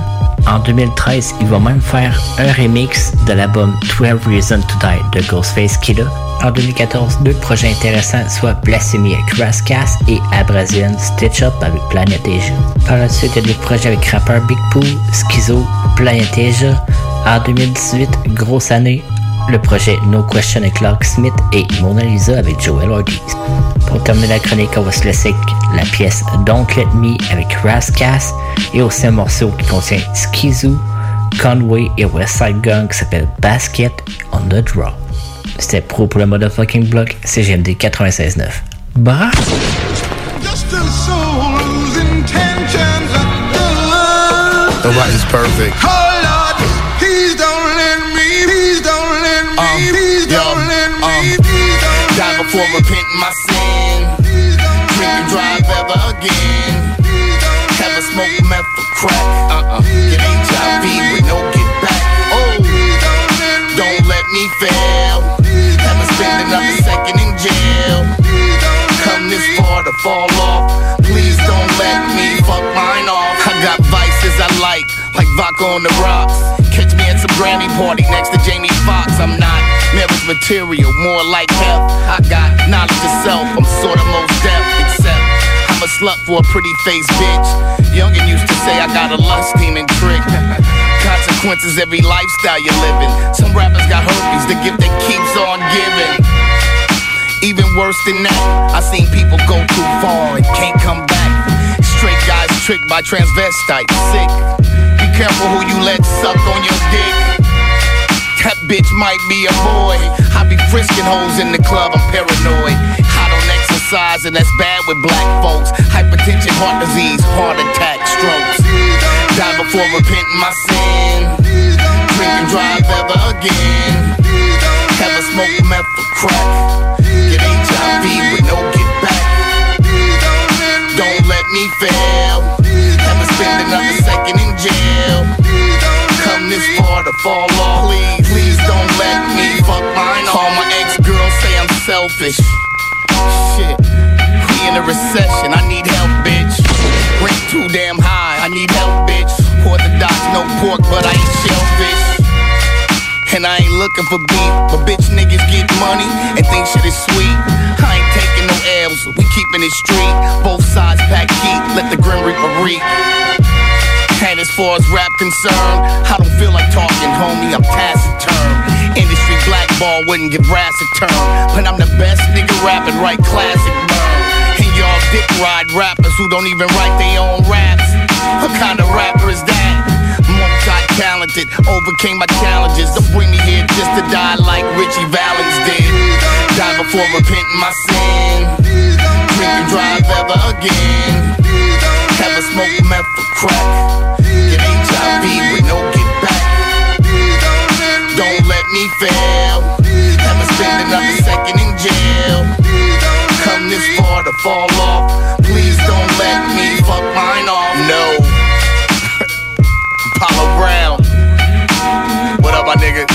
S39: En 2013, il va même faire un remix de l'album 12 Reasons to Die de Ghostface Killa En 2014, deux projets intéressants, soit Blasphemy avec Rascas et Abrasion Stitch Up avec Planet Asia. Par la suite, il y a des projets avec rappeur Big Pooh, Schizo, Planet Asia. En 2018, grosse année, le projet No Question avec Clark Smith et Mona Lisa avec Joel Ortiz. Pour terminer la chronique, on va se laisser la pièce Don't Let Me avec Rascas et aussi un morceau qui contient Schizo, Conway et Westside Gun qui s'appelle Basket on the Draw. C'était pro pour le motherfucking block, CGMD 96.9. Bah!
S40: Nobody's perfect.
S41: Oh Lord, please don't let me, please don't let me, um, um, please don't let me, please don't
S40: Die before repenting my sin. Drink and drive ever again. Have a smoke meth for crack. Uh-uh. Get HIV with no get back. Oh, don't let me fail. Have a spend another second in jail. Come this far to fall off. Please don't let me fuck mine off. I got vices I like, like vodka on the rocks. Catch me at some Grammy party next to Jamie Foxx. I'm not marriage material, more like health. I got knowledge of self, I'm sorta most deaf, except I'm a slut for a pretty face bitch. Youngin used to say I got a lust demon trick. Consequences every lifestyle you're living. Some rappers got herpes, the gift that keeps on giving. Even worse than that, I seen people go too far and can't come back. Straight guys tricked by transvestites, sick. Careful who you let suck on your dick. That bitch might be a boy. I be frisking hoes in the club, I'm paranoid. I don't exercise, and that's bad with black folks. Hypertension, heart disease, heart attack, strokes. Die before repenting my sin. Drink and drive ever again. Have a smoke meth for crack. Get HIV with no get back. Don't let me fail. Spend another second in jail. Come this far to fall off. Please, please don't let me fuck mine off. All my ex-girls say I'm selfish. Shit, we in a recession. I need help, bitch. Rent too damn high. I need help, bitch. Orthodox, no pork, but I eat shellfish. And I ain't looking for beef, but bitch niggas get money and think shit is sweet. I ain't taking no We keeping it street. Both sides pack heat, let the Grim Reaper reap. And as far as rap concerned, I don't feel like talking, homie, I'm taciturn. Industry blackball wouldn't give brass a turn, but I'm the best nigga rapping, right classic burn. And y'all dick ride rappers who don't even write their own raps. What kind of rapper is that? Multi-talented, overcame my challenges. Don't bring me here just to die like Richie Valens did. Die before repenting my sin. Drink and drive ever again. Have a smoke meth for crack. Get HIV with no get back. Don't let me fail. A spend another second in jail. Come this far to fall off. Please don't let me fuck mine off. No. Apollo Brown. What up, my nigga?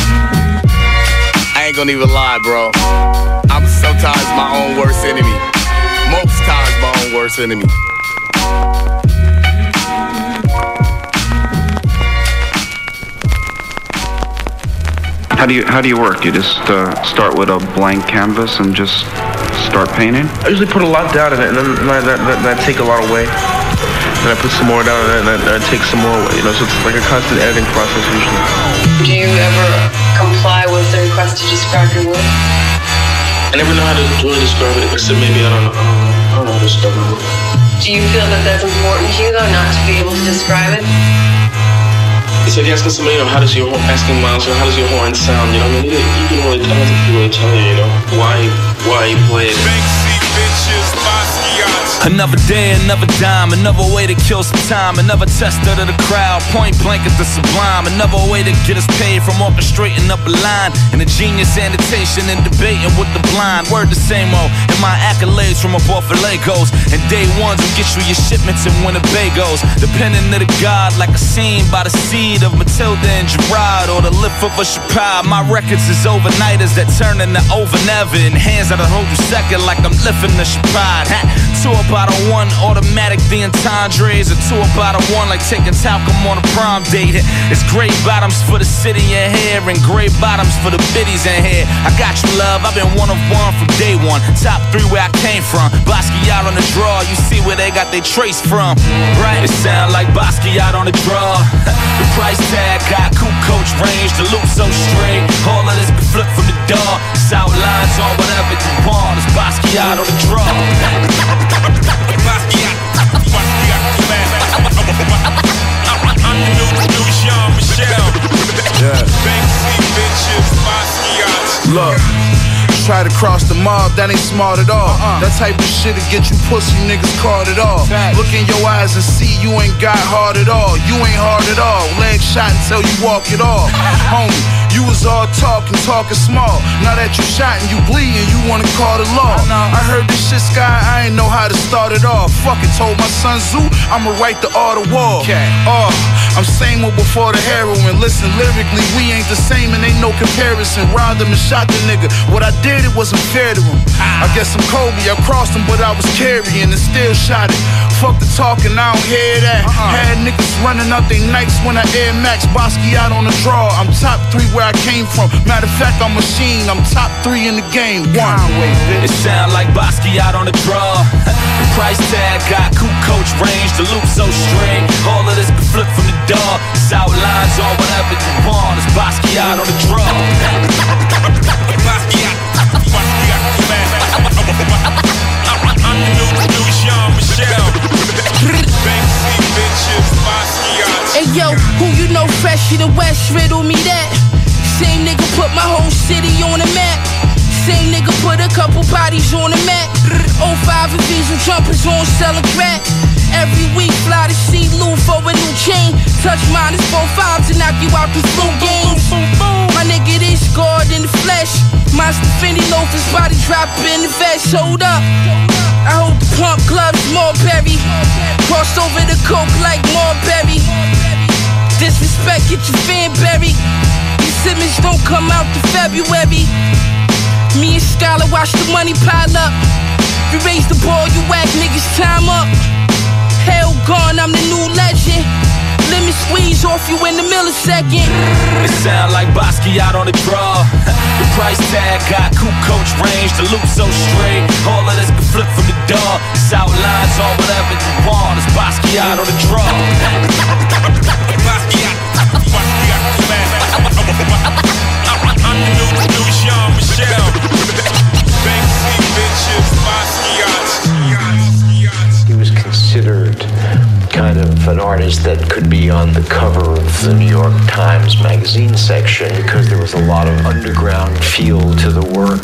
S40: I ain't gonna even lie, bro. I'm sometimes my own worst enemy. Most times my own worst enemy.
S42: How do you how do you work? You just uh, start with a blank canvas and just start painting.
S43: I usually put a lot down in it, and then I, that, that, that take a lot away. Then I put some more down, and then I, I take some more away. You know, so it's like a constant editing process usually.
S44: Do you ever comply with the request to describe your work?
S43: I never know how to really describe it, except maybe I don't know. I don't know, I don't know how to describe my work.
S44: Do you feel that that's important to you, though, not to be able to describe it?
S43: It's like asking somebody, you know, how does your horn, asking Miles, you know, how does your horn sound? You know, I mean, you, you can really, I don't think you really tell you, you know, why, why you play it.
S37: Another day, another dime, another way to kill some time, another tester to the crowd, point blank at the sublime, another way to get us paid from orchestrating up a line, and a genius annotation and debating with the blind. Word the same old, and my accolades from above for Legos, and day ones will get you your shipments in Winnebagos, depending to the god, like a scene by the seed of Matilda and Gerard, or the lift of a Chappelle. My records is overnighters that turn into over never, and hands that'll hold you second like I'm lifting the Chappelle. Ha, A one, automatic the entendres. A two about a one, like taking talcum on a prom date. It's gray bottoms for the city in here, and gray bottoms for the biddies in here. I got you, love. I've been one of one from day one. Top three where I came from. Basquiat on the draw, you see where they got their trace from. Right? It sound like Basquiat on the draw. the price tag got cool coach range, the loop so straight. All of this be flip from the door. South lines on whatever you want. It's Basquiat on the draw. Basquiat.
S45: I'm the new, new Jean Michel. Banksy bitches, Basquiat.
S41: Look. Try to cross the mob, that ain't smart at all. Uh-uh. That type of shit'll get you pussy niggas caught at all. Look in your eyes and see you ain't got hard at all. You ain't hard at all. Leg shot until you walk it off. Homie, you was all talking, talking small. Now that you shot and you bleeding, you wanna call the law. I heard this shit, Sky, I ain't know how to start it off. Fuck it, told my son Zoo, I'ma write the art of war. Oh, I'm same old before the heroin. Listen, lyrically, we ain't the same and ain't no comparison. Robbed him and shot the nigga. What I did, it wasn't fair to him. Ah. I guess I'm Kobe, I crossed him, but I was carrying and still shot it. Fuck the talking, I don't hear that. Uh-huh. Had niggas running out they nights when I Air Max Basquiat on the draw. I'm top three where I came from. Matter of fact, I'm machine. I'm top three in the game. One.
S37: It sound like Basquiat on the draw. price tag got cool coach range, the loop so straight. All of this be flipped from the door. South lines on whatever you want. It's Basquiat on the draw. Basquiat.
S45: I'm the new, new Jean Michel. Banksy bitches, Basquiat.
S17: Hey yo, who you know fresh in the West? Riddle me that. Same nigga put my whole city on the map. Same nigga put a couple bodies on the map. 05 and diesel jumpers on selling crack. Every week fly to see Lou for a new chain. Touch minus four five to knock you out the flu games. My nigga, this God in the flesh. Monster Fendi loafers, body drop in the vest. Hold up. I hold the pump gloves, Marberry. Cross over the coke like Marberry. Disrespect, get your fan buried. These Simmons don't come out to February. Me and Skylar watch the money pile up. You raise the ball, you whack niggas time up. Hell gone, I'm the new legend. Let me squeeze off you in the millisecond.
S37: It sound like Basquiat on the draw. the price tag got cool coach range, the loop so straight. All of this be flipped from the door. South lines on whatever you want. It's Basquiat on the draw. Basquiat.
S45: I'm the new, new Jean Michel. Banksy bitches, Basquiat.
S46: He was considered kind of an artist that could be on the cover of the New York Times magazine section because there was a lot of underground feel to the work,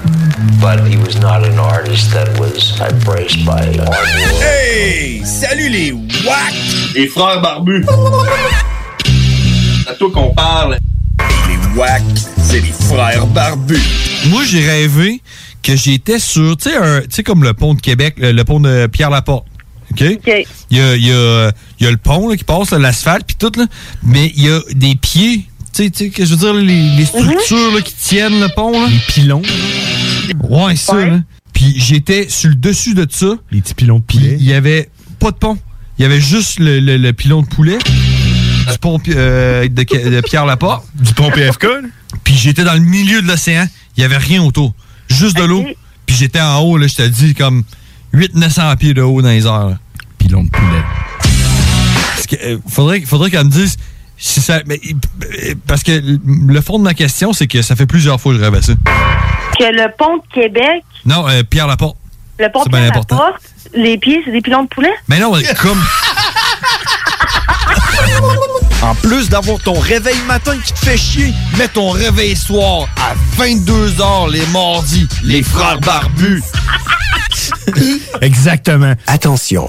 S46: but he was not an artist that was embraced by art.
S36: Hey! Salut les WAC!
S47: Les frères barbus. C'est à toi qu'on parle.
S36: Les WAC, c'est les frères barbus.
S48: Moi, j'ai rêvé que j'étais sur, tu sais, un- tu sais, comme le pont de Québec, le, le pont de Pierre-Laporte. OK? Il, y a, il y a- il y a le pont là, qui passe, l'asphalte, puis tout, là, mais il y a des pieds, tu sais, tu sais, que je veux dire, les, les structures là, qui tiennent le pont. Là. Les pilons. Ouais, ça. là. Puis j'étais sur le dessus de ça. Les petits pilons de poulet. Il y avait pas de pont. Il y avait juste le, le- le pilon de poulet. Du pont euh, de, de Pierre-Laporte. Du pont PFK. Puis j'étais dans le milieu de l'océan. Il y avait rien autour. Juste de l'eau. Puis j'étais en haut, là, je te dis, comme 800-900 pieds de haut dans les airs. là. Pilon de poulet. Parce que, euh, faudrait, faudrait qu'elle me dise si ça. mais, euh, parce que le fond de ma question, c'est que ça fait plusieurs fois que je rêve à ça.
S49: Que le pont de Québec,
S48: Non, euh, Pierre Laporte.
S49: le pont de Pierre
S48: important.
S49: Laporte, les pieds, c'est des pilons de poulet?
S48: Mais non, comme.
S50: En plus d'avoir ton réveil matin qui te fait chier, mets ton réveil soir à 22h les mardis. Les frères barbus.
S4: Exactement. Attention.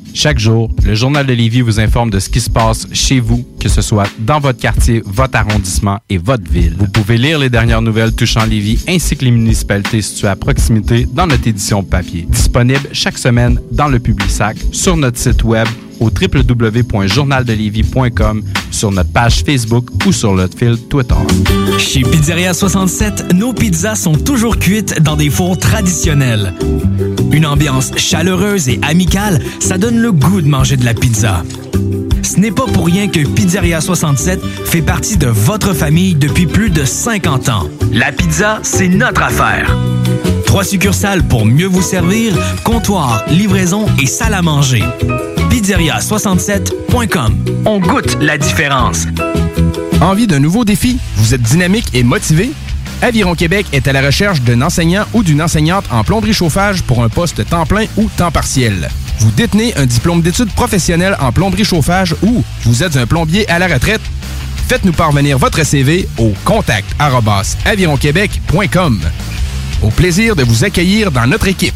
S7: Chaque jour, le Journal de Lévis vous informe de ce qui se passe chez vous, que ce soit dans votre quartier, votre arrondissement et votre ville. Vous pouvez lire les dernières nouvelles touchant Lévis ainsi que les municipalités situées à proximité dans notre édition papier. Disponible chaque semaine dans le Publisac, sur notre site web au www.journaldelévis.com, sur notre page Facebook ou sur notre fil Twitter.
S18: Chez Pizzeria 67, nos pizzas sont toujours cuites dans des fours traditionnels. Une ambiance chaleureuse et amicale, ça donne le goût de manger de la pizza. Ce n'est pas pour rien que Pizzeria 67 fait partie de votre famille depuis plus de 50 ans. La pizza, c'est notre affaire. Trois succursales pour mieux vous servir, comptoir, livraison et salle à manger. Pizzeria67.com. On goûte la différence.
S7: Envie d'un nouveau défi? Vous êtes dynamique et motivé? Aviron Québec est à la recherche d'un enseignant ou d'une enseignante en plomberie chauffage pour un poste temps plein ou temps partiel. Vous détenez un diplôme d'études professionnelles en plomberie chauffage ou vous êtes un plombier à la retraite? Faites-nous parvenir votre CV au contact avironquebec.com. Au plaisir de vous accueillir dans notre équipe.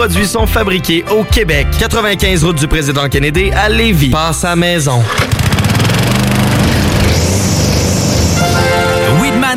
S1: sont fabriqués au Québec. 95 route du président Kennedy à Lévis. Passe à maison.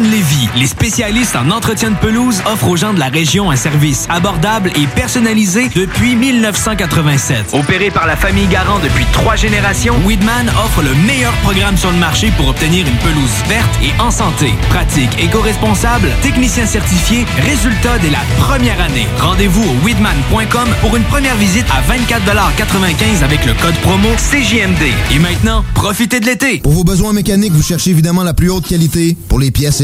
S18: Lévy, les spécialistes en entretien de pelouse, offrent aux gens de la région un service abordable et personnalisé depuis 1987. Opéré par la famille Garant depuis trois générations, Weedman offre le meilleur programme sur le marché pour obtenir une pelouse verte et en santé. Pratique éco-responsable, technicien certifié, résultat dès la première année. Rendez-vous au weedman.com pour une première visite à 24,95 avec le code promo CJMD. Et maintenant, profitez de l'été.
S51: Pour vos besoins mécaniques, vous cherchez évidemment la plus haute qualité pour les pièces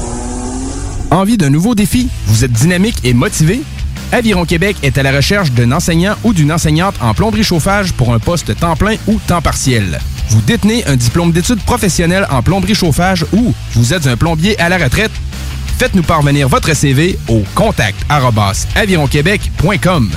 S7: Envie d'un nouveau défi? Vous êtes dynamique et motivé? Aviron Québec est à la recherche d'un enseignant ou d'une enseignante en plomberie chauffage pour un poste temps plein ou temps partiel. Vous détenez un diplôme d'études professionnelles en plomberie chauffage ou vous êtes un plombier à la retraite? Faites-nous parvenir votre CV au contact avironquebec.com.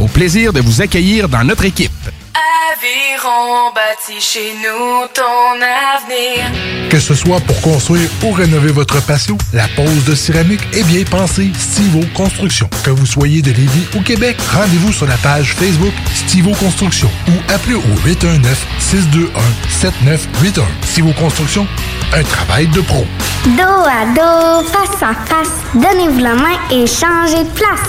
S7: Au plaisir de vous accueillir dans notre équipe.
S17: Aviron bâti chez nous ton avenir.
S37: Que ce soit pour construire ou rénover votre patio, la pose de céramique est bien pensée Stivo Construction. Que vous soyez de Lévis ou Québec, rendez-vous sur la page Facebook Stivo Construction ou appelez au 819-621-7981. Stivo Construction, un travail de pro.
S52: Dos à dos, face à face, donnez-vous la main et changez de place.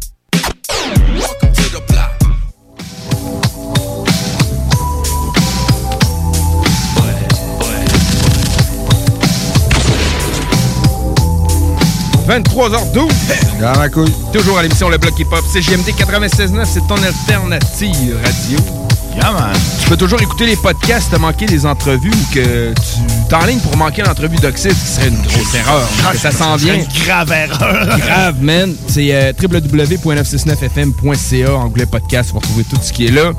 S7: 23h12. Dans la couille. Toujours à l'émission Le Bloc Hip Hop. C'est JMD 96.9, c'est ton alternative radio.
S53: Yeah, man.
S7: Tu peux toujours écouter les podcasts, te manquer des entrevues ou que tu t'enlignes pour manquer l'entrevue d'Oxyde, ce qui serait une grosse erreur. parce que ça sent bien.
S53: Une grave erreur.
S7: Grave, man. C'est euh, www.969fm.ca, onglet podcast, pour retrouver tout ce qui est là.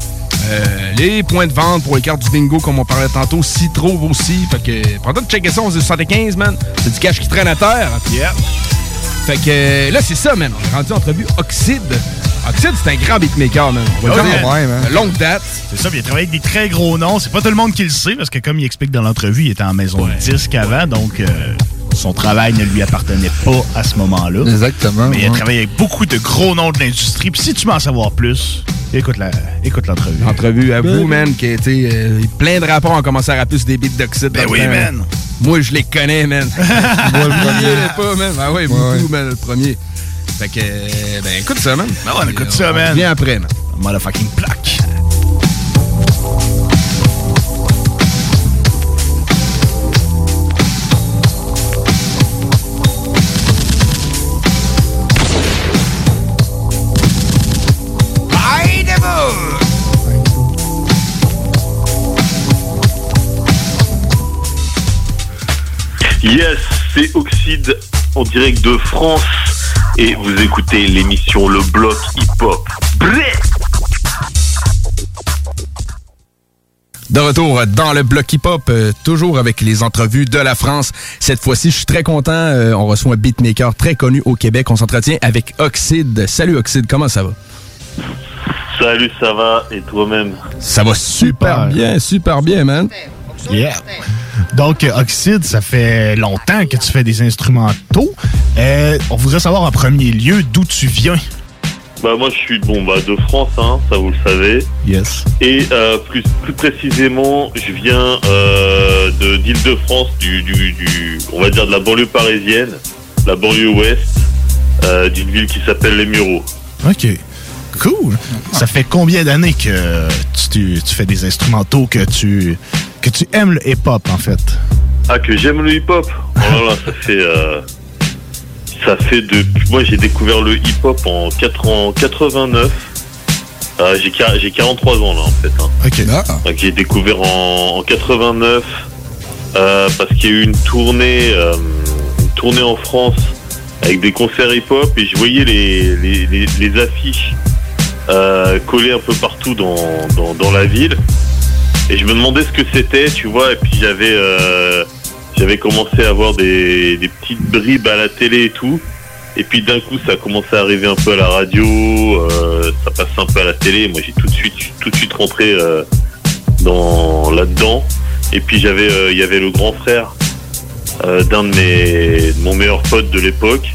S7: Euh, les points de vente pour les cartes du bingo, comme on parlait tantôt, s'y trouve aussi. Fait que, pendant de checker ça, on se 75, man. C'est du cash qui traîne à terre. Fait que euh, là, c'est ça, man. On est rendu entrevue Oxyde. Oxide, c'est un grand beatmaker, man. On va dire.
S5: ouais, man.
S7: De longue date.
S5: C'est ça, puis il a travaillé avec des très gros noms. C'est pas tout le monde qui le sait, parce que comme il explique dans l'entrevue, il était en maison de disque avant, donc euh, son travail ne lui appartenait pas à ce moment-là.
S54: Exactement.
S5: Mais il a travaillé avec beaucoup de gros noms de l'industrie. Puis si tu veux en savoir plus, écoute la, écoute l'entrevue.
S7: Entrevue à vous, man, qui a été. euh, plein de rapports ont commencé à rapper sur des beats d'Oxide.
S5: Ben oui, man.
S7: Moi, je les connais, man.
S54: Moi, le premier.
S7: pas, man. Ah ouais, beaucoup, man, le premier. Fait que, euh, ben écoute ça, man.
S5: Ben ouais, on écoute ça, man.
S7: Viens après, man.
S5: Motherfucking plaque.
S55: Yes, c'est Oxide en direct de France et vous écoutez l'émission Le Bloc Hip Hop. Bré
S7: De retour dans le bloc hip-hop, euh, toujours avec les entrevues de la France. Cette fois-ci, je suis très content. euh, on reçoit un beatmaker très connu au Québec. On s'entretient avec Oxide. Salut Oxide, comment ça va?
S55: Salut, ça va et toi-même?
S7: Ça va super bien, super bien, man.
S5: Yeah. Donc, euh, Oxide, ça fait longtemps que tu fais des instrumentaux. Euh, on voudrait savoir en premier lieu d'où tu viens.
S55: Bah moi je suis bon bah de France hein, ça vous le savez.
S5: Yes.
S55: Et euh, plus plus précisément je viens euh, de d'Île-de-France du, du, du on va dire de la banlieue parisienne, la banlieue ouest, euh, d'une ville qui s'appelle les Mureaux.
S5: OK. Cool. Ça fait combien d'années que tu, tu fais des instrumentaux, que tu, que tu aimes le hip-hop, en fait?
S55: Ah que j'aime le hip-hop? Oh là là, ça fait euh, ça fait de moi j'ai découvert le hip-hop en 4 en 89. Euh, j'ai quar- j'ai 43 ans là en fait. hein.
S5: OK.
S55: Donc, j'ai découvert en, en 89 euh, parce qu'il y a eu une tournée, euh, une tournée en France avec des concerts hip-hop et je voyais les, les, les- les affiches euh, collées un peu partout dans, dans, dans la ville et je me demandais ce que c'était, tu vois, et puis j'avais euh, j'avais commencé à avoir des, des petites bribes à la télé et tout. Et puis d'un coup, ça a commencé à arriver un peu à la radio, euh, ça passe un peu à la télé. Moi, j'ai tout de suite, tout de suite rentré euh, dans là-dedans. Et puis j'avais, il y avait le grand frère d'un de mes, de mon meilleur pote de l'époque,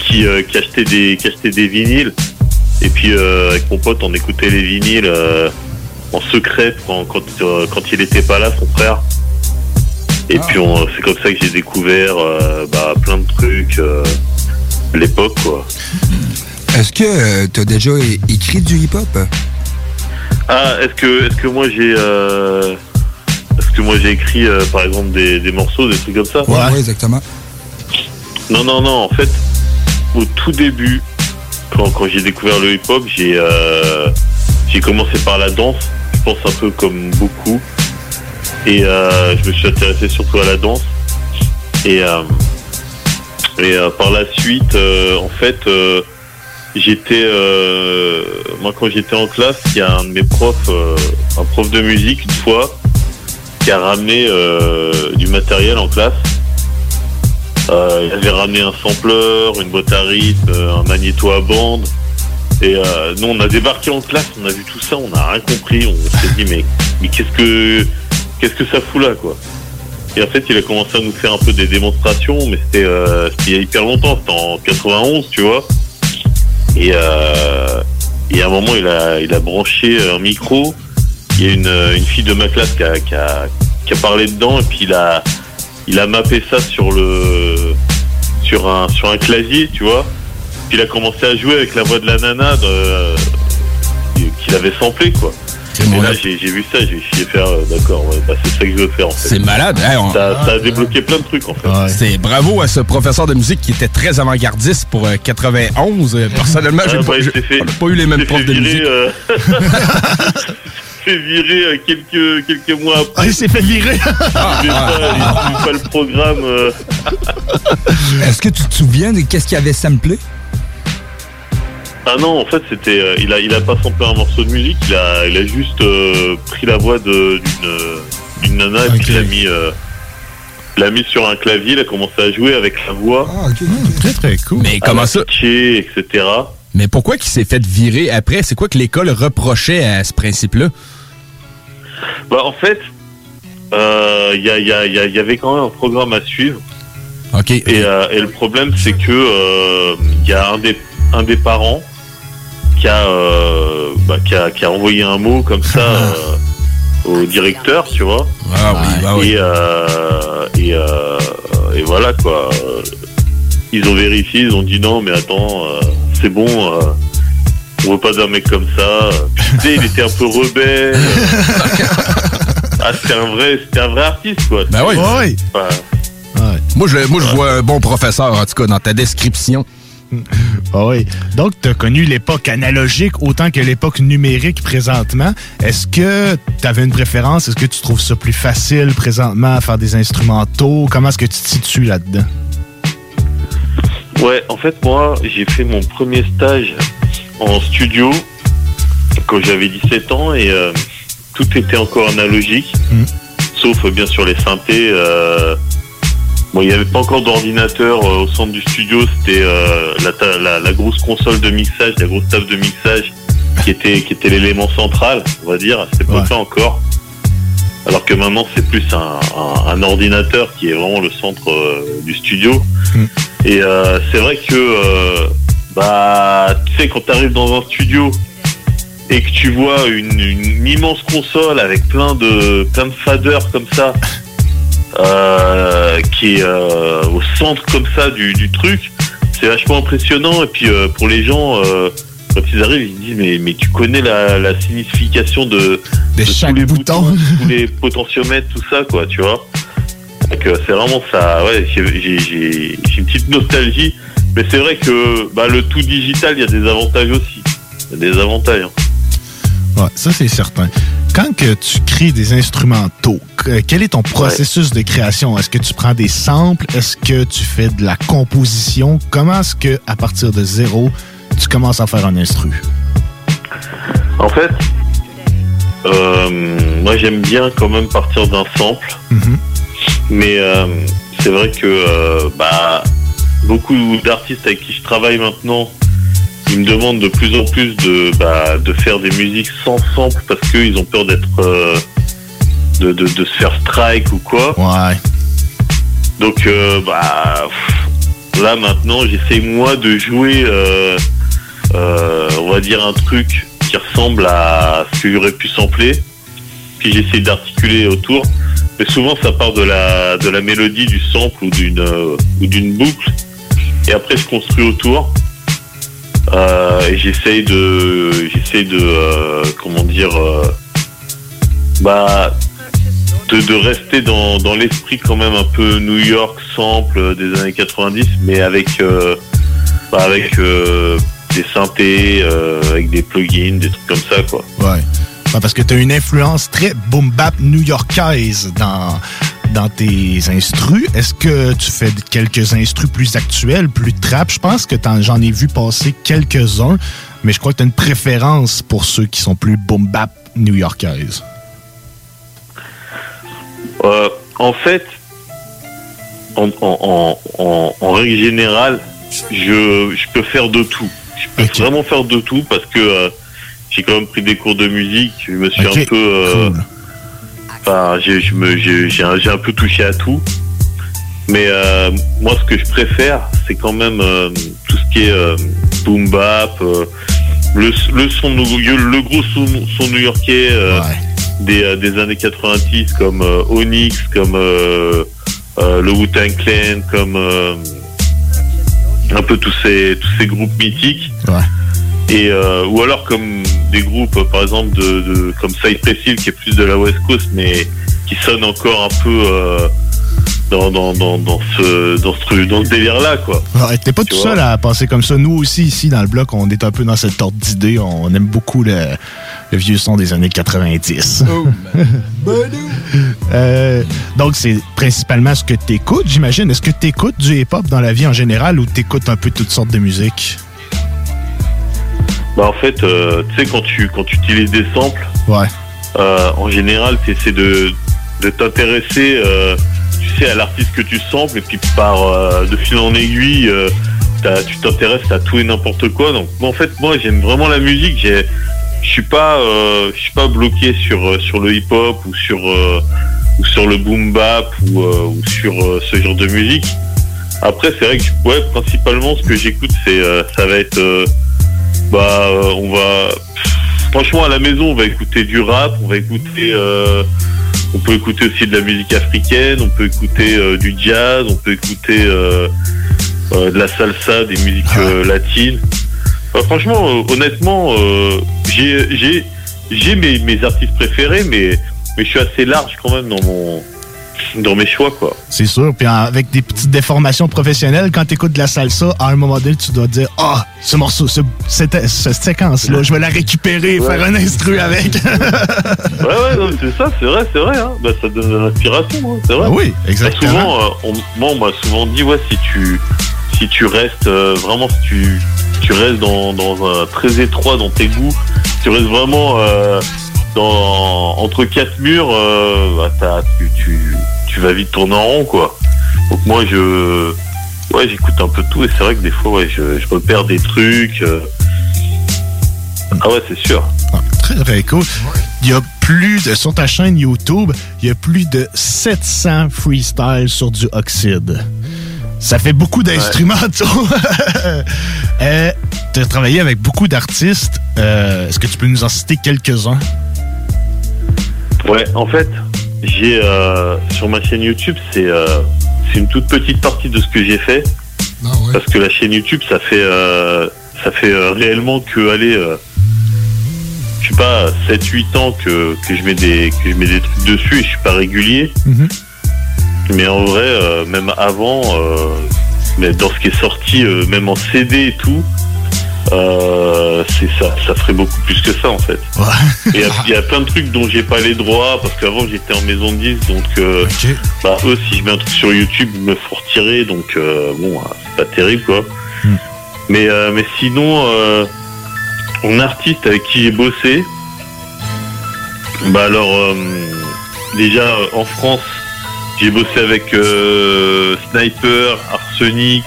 S55: qui, qui achetait des, qui achetait des vinyles. Et puis avec mon pote, on écoutait les vinyles en secret quand, quand, euh, quand il était pas là, son frère. Et puis on- c'est comme ça que j'ai découvert euh, bah, plein de trucs. euh, l'époque quoi.
S54: Est-ce que tu as déjà écrit du hip-hop?
S55: Ah, est-ce que est-ce que moi j'ai est-ce que moi j'ai écrit par exemple des, des morceaux, des trucs comme ça?
S54: Ouais, exactement.
S55: Non non non, en fait au tout début quand, quand j'ai découvert le hip-hop, j'ai j'ai commencé par la danse, je pense un peu comme beaucoup. Et euh, je me suis intéressé surtout à la danse. Et euh, et euh, par la suite, en fait, j'étais, moi quand j'étais en classe, il y a un de mes profs, un prof de musique une fois, qui a ramené du matériel en classe. Il avait ramené un sampler, une boîte à rythme, un magnéto à bande. Et euh, nous, on a débarqué en classe, on a vu tout ça, on n'a rien compris. On s'est dit, mais, qu'est-ce que ça fout là, quoi? Et en fait, il a commencé à nous faire un peu des démonstrations, mais c'était euh, il y a hyper longtemps, c'était en 91, tu vois. Et, euh, et à un moment, il a, il a branché un micro. Il y a une, fille de ma classe qui a, qui a, qui a parlé dedans, et puis il a, il a mappé ça sur le sur un sur un clavier, tu vois. Il a commencé à jouer avec la voix de la nana de- qu'il avait samplé, quoi. Et là, j'ai vu ça, j'ai j'ai fait, ah, d'accord, ouais, bah, c'est ça que je veux faire, en fait.
S7: C'est malade, hein, on-
S55: ça, ça a débloqué plein de trucs, en fait.
S7: C'est bravo à ce professeur de musique qui était très avant-gardiste pour euh, 91. Euh, Personnellement, j'ai
S55: Ah,
S7: pas,
S55: bah,
S7: j'ai-
S55: fait-
S7: pas eu les mêmes profs de musique.
S55: euh, il s'est fait virer euh, quelques, quelques mois après.
S5: Ah, il s'est fait virer
S55: Il pas, il pas le programme. euh.
S54: Est-ce que tu te souviens de qu'est-ce qu'il avait samplé?
S55: Ah non, en fait, c'était, euh, il a, il a pas samplé un morceau de musique, il a, il a juste euh, pris la voix de- d'une, euh, d'une nana et puis il l'a mis, euh, l'a mis sur un clavier, il a commencé à jouer avec la voix.
S5: Très, très cool.
S7: Mais
S55: comment ça? etc.
S7: Mais pourquoi qu'il s'est fait virer après? C'est quoi que l'école reprochait à ce principe-là?
S55: Bah, en fait, euh, il y, a- il y a- y a- y avait quand même un programme à suivre.
S7: OK.
S55: Et, euh, et le problème, c'est que euh, il y a un des, un des parents qui a, euh, bah, qui a, qui a envoyé un mot comme ça euh, au directeur, tu vois.
S7: Ah oui, bah oui.
S55: Et, euh, et, euh, et voilà quoi. Ils ont vérifié, ils ont dit non, mais attends, euh, c'est bon. euh, on veut pas d'un mec comme ça. Puis, il était un peu rebelle. ah, c'était un vrai, c'était un vrai artiste quoi.
S7: Ben oui.
S55: Ouais. Enfin,
S7: Moi, je, moi, je vois un bon professeur, en tout cas, dans ta description.
S5: Ah oui. Donc, tu as connu l'époque analogique autant que l'époque numérique présentement. Est-ce que tu avais une préférence? Est-ce que tu trouves ça plus facile présentement à faire des instrumentaux? Comment est-ce que tu te situes là-dedans?
S55: Ouais, en fait, moi, j'ai fait mon premier stage en studio quand j'avais 17 ans et euh, tout était encore analogique, sauf euh, bien sûr les synthés. euh, bon, il n'y avait pas encore d'ordinateur euh, au centre du studio, c'était euh, la, la- la grosse console de mixage, la grosse table de mixage qui était, qui était l'élément central, on va dire, à cette époque-là encore. Alors que maintenant, c'est plus un, un- un ordinateur qui est vraiment le centre euh, du studio. Et euh, c'est vrai que, bah, tu sais, quand tu arrives dans un studio et que tu vois une, une immense console avec plein de, plein de faders comme ça, euh, qui est euh, au centre comme ça du, du truc, c'est vachement impressionnant. Et puis euh, pour les gens, quand ils arrivent, ils disent mais, mais tu connais la, la signification de, de tous les boutons, tous les potentiomètres, tout ça, quoi, tu vois. Donc c'est vraiment ça. Ouais, j'ai une petite nostalgie, mais c'est vrai que bah, le tout digital, il y a des avantages aussi. Il y a des avantages. hein.
S5: Ouais, ça, c'est certain. Quand que tu crées des instrumentaux, que- quel est ton processus de création? Est-ce que tu prends des samples? Est-ce que tu fais de la composition? Comment est-ce que, à partir de zéro, tu commences à faire un instru?
S55: En fait, euh, moi j'aime bien quand même partir d'un sample, mais euh, c'est vrai que euh, bah, beaucoup d'artistes avec qui je travaille maintenant, ils me demandent de plus en plus de, bah, de faire des musiques sans sample parce qu'ils ont peur d'être euh, de, de- de se faire strike ou quoi.
S5: Ouais.
S55: Donc euh, bah là maintenant j'essaie moi de jouer euh, on va dire un truc qui ressemble à ce que j'aurais pu sampler. Puis j'essaie d'articuler autour. Mais souvent ça part de la de la mélodie du sample ou d'une ou d'une boucle. Et après je construis autour. Euh, et j'essaye de j'essaye de euh, comment dire euh, bah de, de rester dans, dans l'esprit quand même un peu New York sample des années 90 mais avec bah, avec des synthés avec des plugins des trucs comme ça quoi
S5: Ouais. Ouais, parce que tu as une influence très boom bap new-yorkaise dans, dans tes instrus? Est-ce que tu fais quelques instrus plus actuels, plus trap? Je pense que j'en ai vu passer quelques-uns, mais je crois que tu as une préférence pour ceux qui sont plus boom bap new-yorkaise.
S55: Euh, en fait, en, en, en, en- en règle générale, je, je peux faire de tout. Je peux vraiment faire de tout parce que euh, j'ai quand même pris des cours de musique. Je me suis un peu, euh, j'ai, un, peu touché à tout. Mais euh, moi, ce que je préfère, c'est quand même euh, tout ce qui est euh, boom bap, le, le son, le gros son, son new-yorkais des, des années 90, comme Onyx, comme le Wu-Tang Clan, comme un peu tous ces tous ces groupes mythiques. Et ou alors comme des groupes, par exemple de, de comme Cypress Hill, qui est plus de la West Coast, mais qui sonne encore un peu euh, dans, dans, dans, dans ce dans ce dans ce délire là quoi.
S5: T'es pas tout
S55: vois.
S5: seul à penser comme ça. Nous aussi, ici, dans le bloc, on est un peu dans cette ordre d'idée. On aime beaucoup le, le vieux son des années 90. Euh, donc, c'est principalement ce que tu écoutes, j'imagine. Est-ce que tu écoutes du hip-hop dans la vie en général ou tu écoutes un peu toutes sortes de musique?
S55: Bah en fait, euh, tu sais quand tu quand tu utilises des samples,
S5: Ouais.
S55: euh, en général, tu essaies de, de t'intéresser, euh, tu sais, à l'artiste que tu samples, et puis par de fil en aiguille, tu t'intéresses à tout et n'importe quoi. Donc, en fait, moi, j'aime vraiment la musique. J'ai, je suis pas, je suis pas bloqué sur sur le hip-hop ou sur ou sur le boom bap ou, ou sur ce genre de musique. Après, c'est vrai que ouais, principalement, ce que j'écoute, c'est ça va être, bah, euh, on va, franchement, à la maison, on va écouter du rap, on va écouter, euh, on peut écouter aussi de la musique africaine, on peut écouter euh, du jazz, on peut écouter euh, de la salsa, des musiques latines. Enfin, franchement, honnêtement, j'ai j'ai j'ai mes, mes artistes préférés, mais mais je suis assez large quand même dans mon dans mes choix quoi.
S5: C'est sûr. Puis avec des petites déformations professionnelles, quand tu écoutes de la salsa, à un moment donné, tu dois te dire Ah, ce morceau, ce- cette, cette séquence-là, je vais la récupérer
S55: Ouais.
S5: faire un instru avec.
S55: Ouais, ouais, non, c'est ça, c'est vrai, c'est vrai. Hein. Bah, ça donne de l'inspiration, hein, c'est vrai.
S5: Ah oui, exactement.
S55: Souvent, euh, on- moi, on m'a souvent dit, ouais, si tu, si tu restes euh, vraiment, si tu, tu restes dans, dans un très étroit dans tes goûts, si tu restes vraiment euh, dans, entre quatre murs, euh, bah, tu, tu, tu vas vite tourner en rond, quoi. Donc moi, je, ouais, j'écoute un peu tout et c'est vrai que des fois, ouais, je, je repère des trucs. euh. Ah ouais, c'est sûr.
S5: Très, très cool. Il y a plus de, sur ta chaîne YouTube, il y a plus de 700 freestyles sur du oxyde. Ça fait beaucoup d'instrumentaux. euh, tu as travaillé avec beaucoup d'artistes. Euh, Est-ce que tu peux nous en citer quelques-uns?
S55: Ouais, en fait, j'ai euh, sur ma chaîne YouTube, c'est euh, c'est une toute petite partie de ce que j'ai fait. Parce que la chaîne YouTube, ça fait euh, ça fait euh, réellement que aller je sais pas 7 8 ans que, que je mets des que je mets des trucs dessus et je suis pas régulier. Mais en vrai, même avant, mais dans ce qui est sorti, même en CD et tout, euh, c'est ça, ça ferait beaucoup plus que ça en fait. Il y, a- il y a plein de trucs dont j'ai pas les droits parce qu'avant j'étais en maison de disques, donc euh, bah, eux si je mets un truc sur YouTube ils me font retirer, donc euh, bon euh, c'est pas terrible quoi. Mais euh, mais sinon, en artiste avec qui j'ai bossé, bah alors déjà en France j'ai bossé avec Sniper, Arsenic,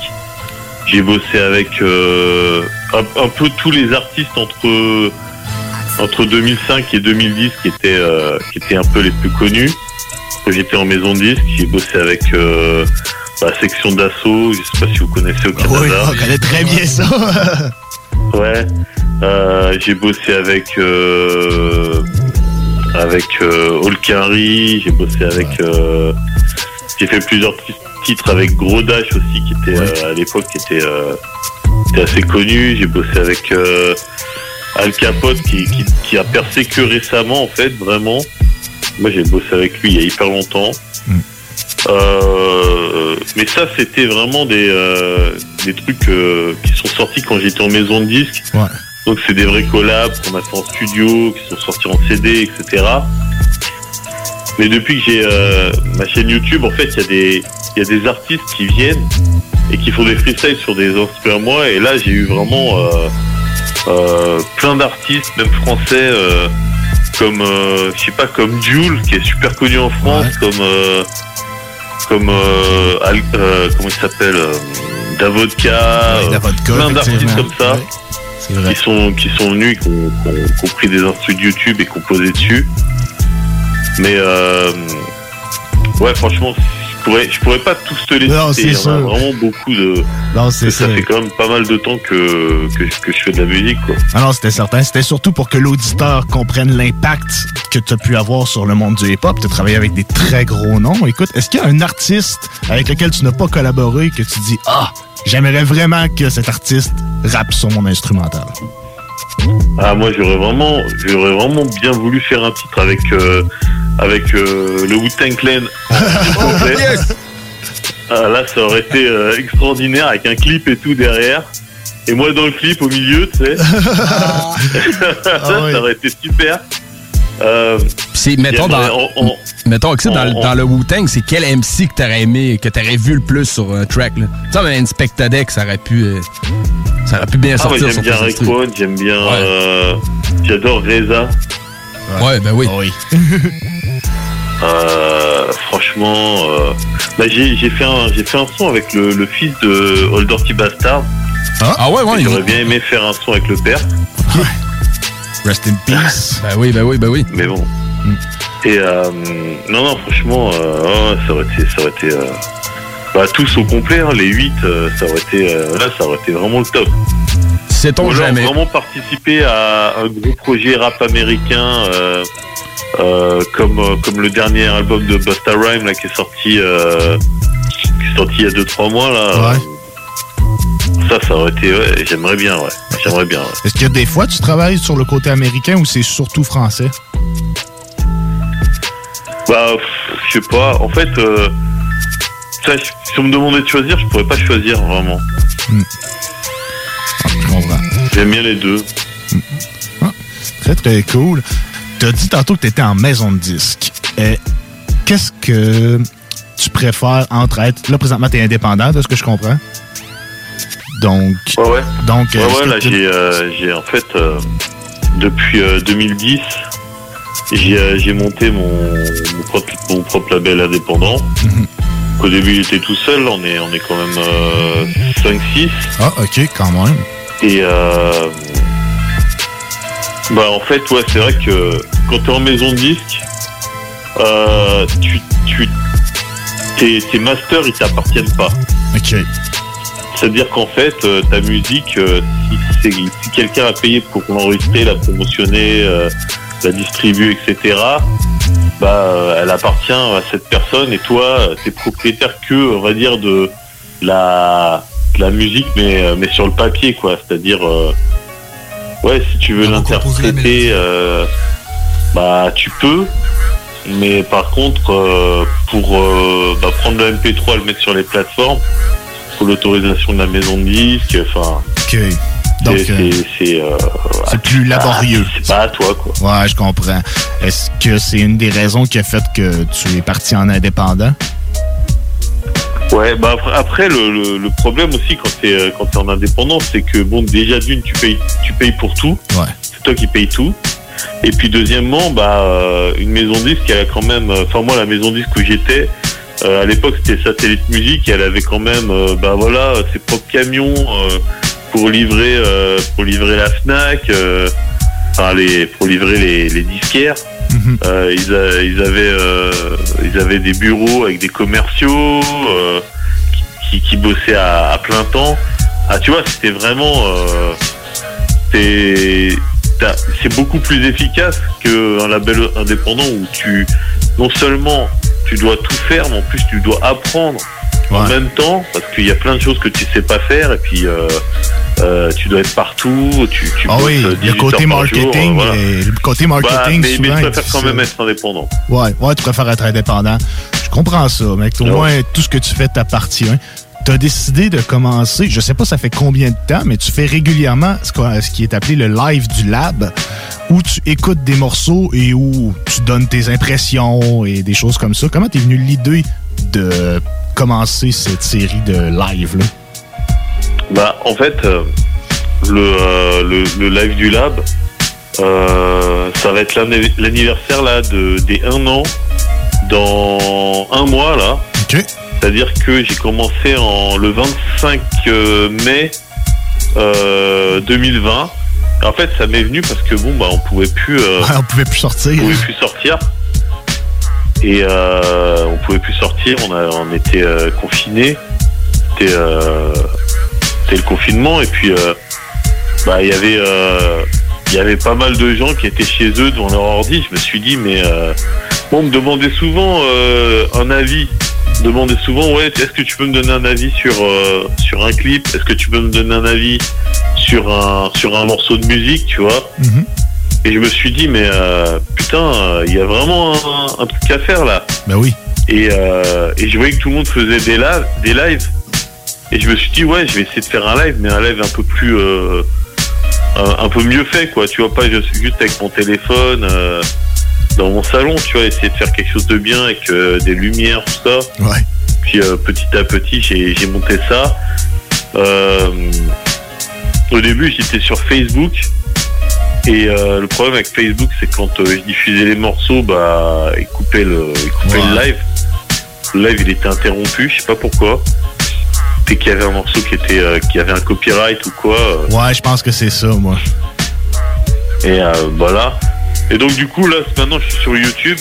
S55: j'ai bossé avec euh, un, un peu tous les artistes entre entre 2005 et 2010 qui étaient euh, qui étaient un peu les plus connus. J'étais en maison de disque, j'ai bossé avec euh, la section d'assaut. Je sais pas si vous connaissez au Canada.
S5: Oui, on connaît très bien ça.
S55: Ouais. Euh, j'ai bossé avec avec Holkari, j'ai bossé avec j'ai fait plusieurs ti- titres avec Gros Dash aussi qui était à l'époque qui était, était assez connu. J'ai bossé avec euh, Al Capote qui, qui, qui a percé que récemment en fait vraiment. Moi j'ai bossé avec lui il y a hyper longtemps. Euh, mais ça c'était vraiment des, euh, des trucs qui sont sortis quand j'étais en maison de disques. Donc c'est des vrais collabs qu'on a fait en studio, qui sont sortis en CD, etc. Mais depuis que j'ai ma chaîne YouTube, en fait, il y a des il y a des artistes qui viennent et qui font des freestyles sur des instruments à moi. Et là, j'ai eu vraiment euh, euh, plein d'artistes, même français, euh, comme euh, je sais pas, comme Jules, qui est super connu en France, comme euh, comme euh, Al- euh, comment il s'appelle, Davodka,
S5: Davodka,
S55: plein d'artistes comme ça qui sont qui sont venus, qui ont, qui ont- qui ont pris des instruments de YouTube et qui ont posé dessus. Mais euh, ouais, franchement, pourrais je pourrais pas tous te les
S5: Non,
S55: citer.
S5: c'est
S55: Il y en a
S5: sûr.
S55: vraiment beaucoup de.
S5: Non, c'est
S55: ça
S5: ça.
S55: fait quand même pas mal de temps que que, je- que je fais de la musique, quoi.
S5: Ah non, c'était certain. C'était surtout pour que l'auditeur comprenne l'impact que tu as pu avoir sur le monde du hip-hop. Tu as travaillé avec des très gros noms. Écoute, est-ce qu'il y a un artiste avec lequel tu n'as pas collaboré que tu dis Ah, j'aimerais vraiment que cet artiste rappe sur mon instrumental?
S55: Ah moi j'aurais vraiment j'aurais vraiment bien voulu faire un titre avec euh, avec euh, le Wu-Tang Clan. Ah, là ça aurait été euh, extraordinaire avec un clip et tout derrière. Et moi dans le clip au milieu, tu sais. ça, ça aurait été super. Euh,
S7: C'est, mettons, dans,
S55: on- on-
S7: mettons dans, le-
S55: on-
S7: dans le Wu-Tang, c'est quel MC que t'aurais aimé, que t'aurais vu le plus sur un track, là? Tu sais, Deck, ça aurait pu, euh, ça aurait pu bien
S55: Ah ouais,
S7: sortir
S55: j'aime bien. Rayquan, j'aime bien euh, j'adore Reza.
S7: Ouais, ben oui.
S55: Euh, franchement, euh, bah, j'ai j'ai fait un j'ai fait un son avec le, le fils de Old Dirty Bastard
S48: Ah, ouais, ouais.
S55: Et J'aurais bien aimé faire un son avec le père.
S5: Rest in peace.
S48: Ben oui, ben oui, ben oui.
S55: Mais bon. Et euh, non, non, franchement, euh, ouais, ça aurait été, ça aurait été, euh, bah, tous au complet, hein, les 8, ça aurait été, euh, là, ça aurait été vraiment le top. Ou alors
S48: jamais.
S55: vraiment participer à un gros projet rap américain, euh, euh, comme euh, comme le dernier album de Busta Rhymes là qui est sorti, euh, qui est sorti il y a 2-3 mois là. Ça, ça aurait été, ouais, j'aimerais bien, ouais, j'aimerais bien. ouais.
S5: Est-ce que des fois tu travailles sur le côté américain ou c'est surtout français?
S55: Bah, je sais pas. En fait, euh, ça, si on me demandait de choisir, je pourrais pas choisir vraiment. J'aime bien les deux.
S5: Très très cool. Tu as dit tantôt que tu étais en maison de disque. Euh, Qu'est-ce que tu préfères entre être. Là, présentement, tu es indépendant, de ce que je comprends? Donc.
S55: Ouais, ouais.
S5: Donc,
S55: Ouais, ouais,
S5: est-ce
S55: là,
S5: tu-
S55: j'ai, euh, j'ai en fait, euh, depuis euh, 2010, j'ai, euh, j'ai monté mon, mon, propre, mon propre label indépendant.
S5: Mhm.
S55: Au début, j'étais tout seul, on est, on est quand même euh, 5-6.
S5: Ah, ok, quand même.
S55: Et bah en fait ouais c'est vrai que quand t'es en maison de disque, tu, tu tes, tes masters ils t'appartiennent pas.
S5: Ok.
S55: C'est-à-dire qu'en fait euh, ta musique, euh, si, quelqu'un a payé pour l'enregistrer, la promotionner, euh, la distribuer, etc. Bah elle appartient à cette personne et toi t'es propriétaire que on va dire de la de la musique mais mais sur le papier quoi c'est-à-dire ouais si tu veux l'interpréter bah tu peux mais par contre pour bah, prendre le MP3 et le mettre sur les plateformes faut l'autorisation de la maison de disques enfin
S5: Ok. Donc,
S55: c'est
S5: euh,
S55: euh,
S5: plus laborieux.
S55: c'est pas à toi quoi
S5: Ouais, je comprends. Est-ce que c'est une des raisons qui a fait que tu es parti en indépendant?
S55: Ouais, bah après, après, le, le, le problème aussi quand t'es euh, quand t'es en indépendant, c'est que bon déjà d'une tu payes tu payes pour tout.
S5: Ouais.
S55: C'est toi qui payes tout. Et puis deuxièmement, bah une maison disque, elle a quand même. Enfin moi la maison disque où j'étais, à l'époque c'était Satellite Musique, et elle avait quand même euh, bah voilà ses propres camions euh, pour livrer euh, pour livrer la Fnac, euh, enfin les pour livrer les, les disquaires. Euh, ils, a- ils avaient euh, ils avaient des bureaux avec des commerciaux euh, qui, qui bossaient à, à plein temps. Ah tu vois c'était vraiment euh, c'est beaucoup plus efficace qu'un label indépendant où tu non seulement tu dois tout faire mais en plus tu dois apprendre en même temps parce qu'il y a plein de choses que tu sais pas faire et puis euh, euh, tu dois être partout tu, tu
S5: Ah oui, le
S55: 18
S5: côté
S55: jour,
S5: marketing,
S55: voilà.
S5: et le côté marketing,
S55: Bah, mais, mais
S5: souvent,
S55: je
S5: est
S55: préfère quand même être indépendant
S5: Ouais, ouais, tu préfères être indépendant. Je comprends ça, mec. Au
S55: Ouais.
S5: moins, tout ce que tu fais t'appartient. Tu as décidé de commencer, je sais pas ça fait combien de temps, mais tu fais régulièrement ce, qui est appelé le live du lab, où tu écoutes des morceaux et où tu donnes tes impressions et des choses comme ça. Comment t'es venu l'idée de commencer cette série de live là?
S55: Bah, en fait, euh, le, euh, le, le live du lab, euh, ça va être l'anni- l'anniversaire là de, des un an dans un mois là. C'est-à-dire que j'ai commencé en le 25 euh, mai euh, 2020. En fait, ça m'est venu parce que bon, bah, on pouvait plus. euh,
S5: on pouvait plus sortir.
S55: On pouvait plus sortir. Et euh, on pouvait plus sortir. On, a, on était euh, confinés. C'était euh, le confinement. Et puis, euh, bah, il y avait, euh, il y avait pas mal de gens qui étaient chez eux devant leur ordi. Je me suis dit, mais euh, bon, on me demandait souvent euh, un avis. Demandait souvent, ouais, est-ce que tu peux me donner un avis sur euh, sur un clip? Est-ce que tu peux me donner un avis sur un sur un morceau de musique, tu vois? Et je me suis dit, mais euh, putain, euh, il y a vraiment un, un truc à faire là.
S5: Ben oui.
S55: Et, et je voyais que tout le monde faisait des, lives, des lives. Et je me suis dit, ouais, je vais essayer de faire un live, mais un live un peu plus. un, peu mieux fait, quoi. Tu vois, pas juste juste avec mon téléphone dans mon salon, tu vois, essayer de faire quelque chose de bien avec euh, des lumières, tout ça.
S5: Ouais.
S55: Puis euh, petit à petit, j'ai monté ça. Euh, au début, j'étais sur Facebook. Et le problème avec Facebook, c'est quand je diffusais les morceaux, bah, il coupait le, le live. Le live, il était interrompu, je sais pas pourquoi. dès qu'il y avait un morceau qui était qui avait un copyright ou quoi.
S5: Ouais, je pense que c'est ça, moi.
S55: et voilà. Et donc du coup là maintenant je suis sur YouTube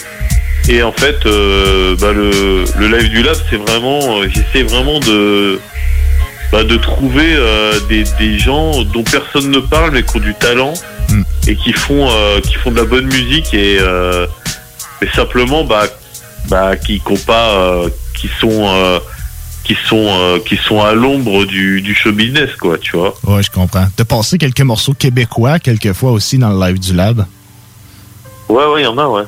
S55: et en fait euh, bah, le, le live du lab c'est vraiment euh, j'essaie vraiment de bah, de trouver euh, des, des gens dont personne ne parle mais qui ont du talent et qui font euh, qui font de la bonne musique et, et simplement bah bah qui qui ont pas qui sont qui sont euh, qui sont à l'ombre du, du show business quoi tu vois
S5: Ouais, je comprends. T'as passé quelques morceaux québécois, quelquefois aussi dans le live du lab?
S55: Ouais, ouais, il y en a, ouais.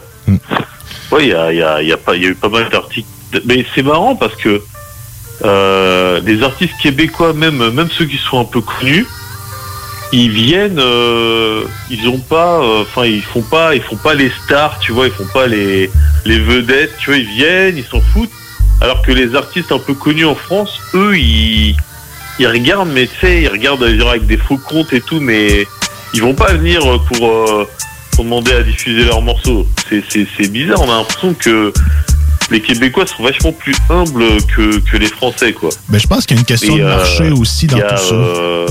S55: Ouais, il y a, y, a, y, a pas- y a eu pas mal d'articles. Mais c'est marrant parce que euh, les artistes québécois, même, même ceux qui sont un peu connus, ils viennent, euh, ils ont pas, euh, enfin, ils font pas, ils font pas les stars, tu vois, ils font pas les, les vedettes, tu vois, ils viennent, ils s'en foutent. Alors que les artistes un peu connus en France, eux, ils, ils regardent, mais tu sais, ils regardent avec des faux comptes et tout, mais ils vont pas venir pour, euh, pour demander à diffuser leurs morceaux. C'est, c'est, c'est bizarre, on a l'impression que les Québécois sont vachement plus humbles que, que les Français, quoi.
S5: Ben, je pense qu'il y a une question
S55: Et,
S5: de
S55: euh,
S5: marché aussi dans
S55: il y a,
S5: tout ça.
S55: euh,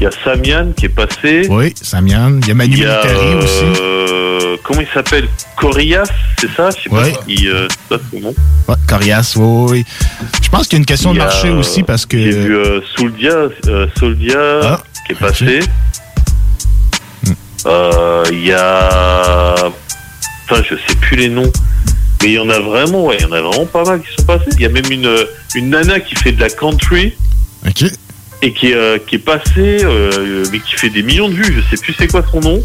S55: Il y a Samian qui est passé.
S5: Oui, Samian. Il y a Manu
S55: Il y a,
S5: Militari aussi.
S55: euh, Comment il s'appelle? Corias, c'est ça? Je sais pas
S5: Ouais.
S55: si euh, c'est ça nom.
S5: Ouais, Corias, oui, oui. Je pense qu'il y a une question
S55: Il
S5: de
S55: y a,
S5: marché
S55: euh,
S5: aussi parce que.
S55: J'ai vu euh, Soldia, euh, Soldia
S5: Ah,
S55: qui est passé. Euh, Il y a. Enfin, je sais plus les noms. Mais il y en a vraiment, ouais, il y en a vraiment pas mal qui sont passés. Il y a même une, une nana qui fait de la country. Et qui est, euh, qui est passée, euh, mais qui fait des millions de vues. Je sais plus c'est quoi son nom.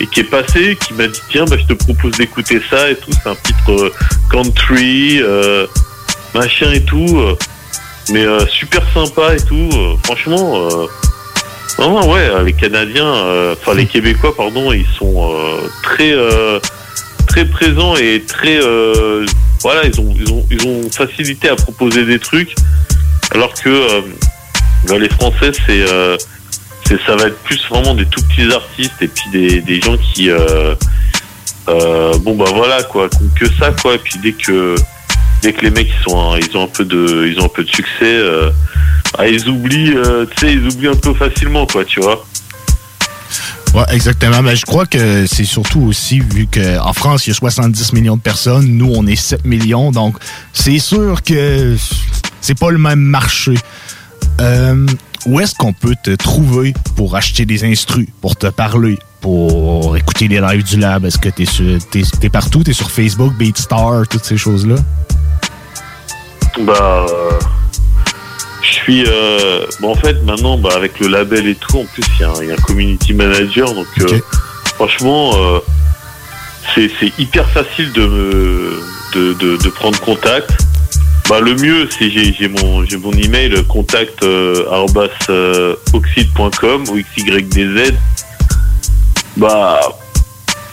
S55: Et qui est passé, qui m'a dit tiens, bah, je te propose d'écouter ça et tout. C'est un titre euh, country, euh, machin et tout. euh, mais euh, super sympa et tout. euh, franchement, euh, vraiment, ouais, euh, les Canadiens, euh, enfin les Québécois, pardon, ils sont euh, très, très présents et très, voilà, ils ont, ils ont, ils ont facilité à proposer des trucs, alors que bah, les Français, c'est, ça va être plus vraiment des tout petits artistes et puis des, des gens qui, euh, euh, bon bah voilà quoi, que ça quoi, et puis dès que dès que les mecs ils sont ils ont un peu de ils ont un peu de succès euh, ah, ils oublient euh, tu sais ils oublient un peu facilement quoi tu vois
S5: Ouais, exactement. Mais je crois que c'est surtout aussi, vu qu'en France, il y a 70 millions de personnes, nous, on est 7 millions, donc c'est sûr que c'est pas le même marché. Euh, où est-ce qu'on peut te trouver pour acheter des instrus, pour te parler, pour écouter les lives du lab? Est-ce que t'es sur- t'es t'es partout? T'es sur Facebook, BeatStar, toutes ces choses-là?
S55: bah euh, suis euh, bon en fait maintenant bah, avec le label et tout en plus il y, a un- il y a un community manager donc euh, franchement euh, c'est hyper facile de me de, de, de prendre contact. Bah le mieux c'est j'ai j'ai mon j'ai mon email contact oxide.com ou xydz bah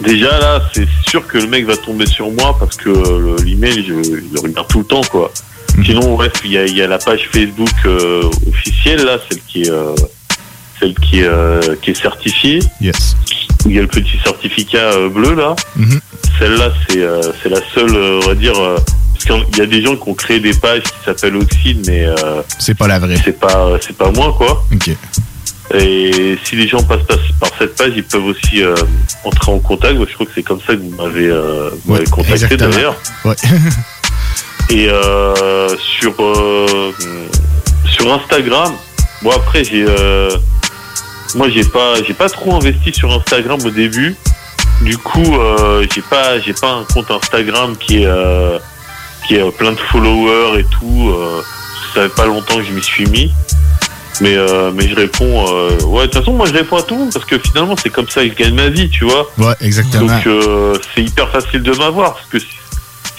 S55: déjà là c'est sûr que le mec va tomber sur moi parce que le- l'email je, je le regarde tout le temps quoi sinon bref il y a, il y a la page Facebook euh, officielle là celle qui est euh, celle qui est euh, qui est certifiée
S5: Yes.
S55: où il y a le petit certificat bleu là
S5: Mhm.
S55: celle-là c'est la seule on va dire parce qu'il y a des gens qui ont créé des pages qui s'appellent Oxide mais
S5: C'est pas la vraie.
S55: c'est pas c'est pas moi quoi
S5: OK.
S55: et si les gens passent par, par cette page, ils peuvent aussi euh, entrer en contact. Moi, je crois que c'est comme ça que vous m'avez euh, contacté d'ailleurs.
S5: Ouais.
S55: Et euh, sur euh, sur Instagram, bon après j'ai euh, moi j'ai pas j'ai pas trop investi sur Instagram au début. Du coup, j'ai pas j'ai pas un compte Instagram qui est qui est plein de followers et tout. Ça fait pas longtemps que je m'y suis mis. Mais euh, mais je réponds euh, ouais de toute façon moi je réponds à tout le monde parce que finalement c'est comme ça que je gagne ma vie tu vois
S5: Ouais, exactement.
S55: donc euh, c'est hyper facile de m'avoir parce que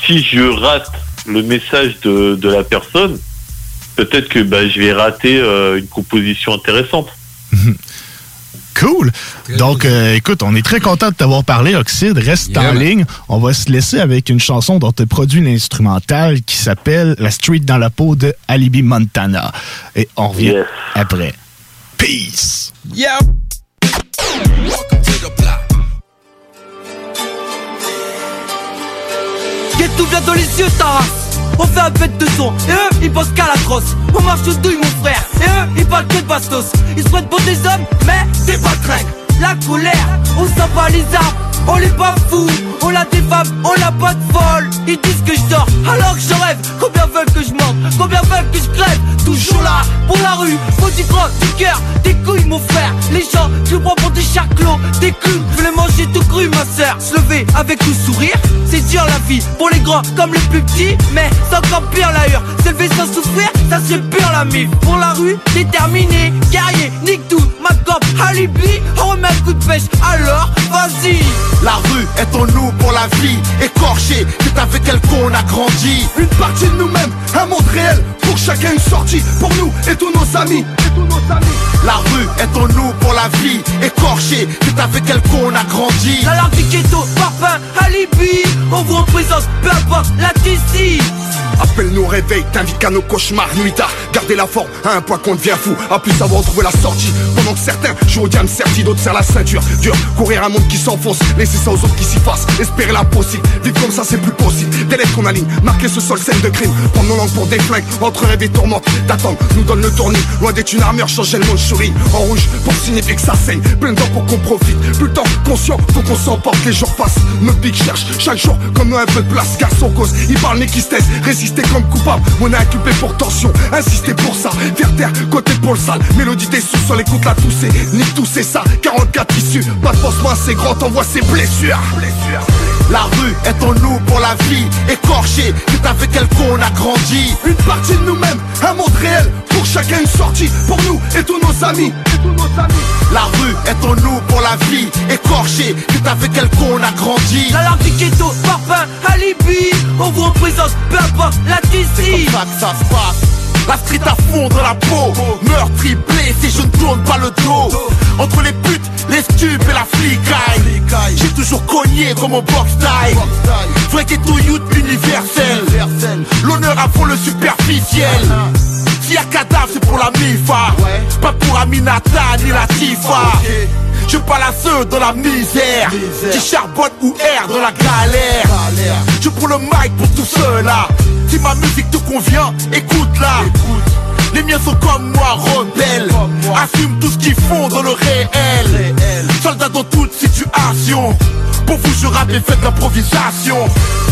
S55: si je rate le message de, de la personne peut-être que bah, je vais rater euh, une composition intéressante
S5: Cool. Donc, euh, écoute, on est très content de t'avoir parlé, Oxide. Reste
S55: Yeah,
S5: en
S55: man.
S5: ligne. On va se laisser avec une chanson dont tu produit l'instrumental qui s'appelle La Street dans la peau de Alibi Montana. Et on revient
S55: Yes.
S5: après. Peace.
S56: Yeah.
S11: Tout bien dans les yeux, ta
S57: on fait un bête de son. Et eux, ils pensent qu'à la crosse. On marche au douille, mon frère. Et eux, ils parlent que de bastos. Ils se prennent pour des hommes, mais c'est pas tringue. La colère, on s'en bat les arbres. On les pas fous, on la défame, on la pas de folle. Ils disent que je dors, alors que je rêve. Combien veulent que je monte, combien veulent que je crève? Toujours là, pour la rue, faut du gros, du cœur, des couilles, mon frère. Les gens, je prends pour des charclos, des culs. Je les manger tout cru, ma sœur. Se lever avec le sourire, c'est dur la vie. Pour les grands comme les plus petits, mais c'est encore pire la hure. Se lever sans souffrir, ça c'est pur la mif. Pour la rue, déterminé, guerrier, nique tout, ma gobe, alibi. On un coup de pêche, alors vas-y.
S11: La rue est en nous pour la vie. Écorché, c'est avec elle qu'on a grandi. Une partie de nous-mêmes, un monde réel Pour chacun une sortie, pour nous et tous nos amis La rue est en nous pour la vie. Écorché, c'est avec elle qu'on a grandi.
S57: La langue du ghetto, parfum, alibi. On vous représente, peu importe la DC
S11: Appelle-nous réveil, t'invite qu'à nos cauchemars nuit tard Garder la forme à un point qu'on devient fou. À plus savoir trouver la sortie. Pendant que certains jouent au diable serti D'autres la ceinture. Dur, courir un monde qui s'enfonce. Laisser ça aux autres qui s'y fassent. Espérer l'impossible Vivre comme ça c'est plus possible. Des lettres qu'on aligne. Marquer ce sol scène de crime. Prendre nos langues pour des flingues. Entre rêve et tourmente D'attendre nous donne le tournis. Loin d'être une armure changer le monde souris. En rouge pour signifier que ça saigne. Plein de temps pour qu'on profite. Plus le temps conscient Faut qu'on s'emporte. Les jours passent. Notre big cherche. Chaque jour comme un peu de place. Car son cause Il parle mais qui Résister comme coupable. On est inculpé pour tension. Insister pour ça. Vers terre côté pour le sale. Mélodie des sous sur l'écoute la toussée Ni tout c'est ça 44 issus Pas de pansement assez grand T'envoies ses blessures. La rue est en nous pour la vie. Écorché, c'est avec elle qu'on a grandi. Une partie de nous-mêmes, un monde réel. Pour chacun une sortie, pour nous et tous nos amis. La rue est en nous pour la vie. Écorché, c'est avec elle qu'on a grandi.
S57: La langue du ghetto, parfum, alibi. On vous représente, peu importe la DC
S11: C'est comme ça que ça se passe la street à fond dans la peau. Meurtri, blessé, je ne tourne pas le dos. Entre les putes, les stupes et la flicaille. J'ai toujours cogné comme au box time Vrai ghetto youth universel. L'honneur avant le superficiel. S'il y a cadavre c'est pour la MIFA. Pas pour Aminata ni la Tifa je parle à ceux dans la misère. Qui charbonnent ou errent dans la galère. Je prends le mic pour tous ceux-là Si ma musique te convient, écoute-la. Les miens sont comme moi, rebelles. Assument tout ce qu'ils font dans le réel Soldats dans toute situation pour vous je rappe et faites l'improvisation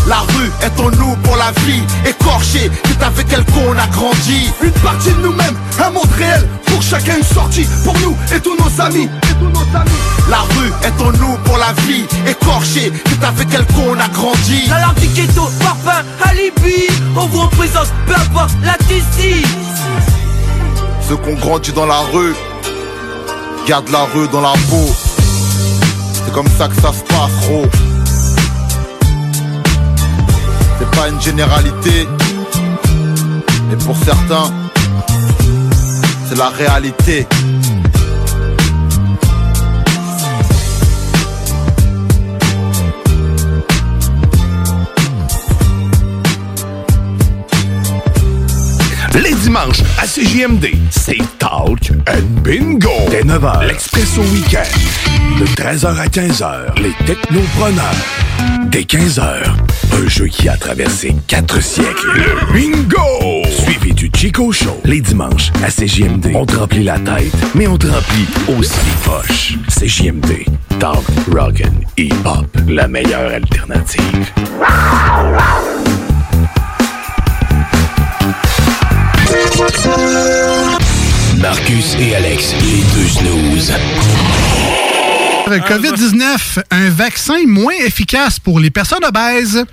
S11: La rue est en nous pour la vie Écorché, c'est avec elle qu'on a grandi. Une partie de nous-mêmes, un monde réel. Pour chacun une sortie, pour nous et tous nos amis. La rue est en nous pour la vie Écorché, c'est avec elle qu'on a grandi.
S57: La langue du ghetto, parfum, alibi. On vous représente, peu importe la DC
S11: Ceux qu'on grandit dans la rue Garde la rue dans la peau c'est comme ça que ça se passe, gros. C'est pas une généralité. Et pour certains, c'est la réalité.
S33: Les dimanches à CJMD, c'est Talk and Bingo. Dès 9h, l'Expresso Week-end. De 13h à 15h, les Technopreneurs. Dès 15h, un jeu qui a traversé quatre siècles. Le Bingo! Suivi du Chico Show. Les dimanches à CJMD. On te remplit la tête, mais on te remplit aussi les poches. CJMD. Talk, Rock'n, Hip-Hop. La meilleure alternative. Marcus et Alex, les deux snooze.
S15: COVID-19, un vaccin moins efficace pour les personnes obèses.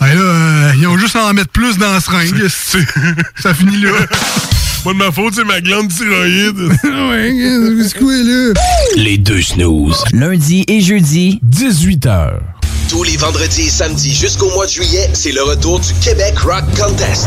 S15: Là, euh, ils ont juste à en mettre plus dans la seringue. Ça finit là.
S14: Pas de ma faute, c'est ma glande thyroïde.
S15: ouais, c'est quoi là?
S33: Les deux snooze.
S18: Lundi et jeudi,
S14: 18h.
S16: Tous les vendredis et samedis jusqu'au mois de juillet, c'est le retour du Québec Rock Contest.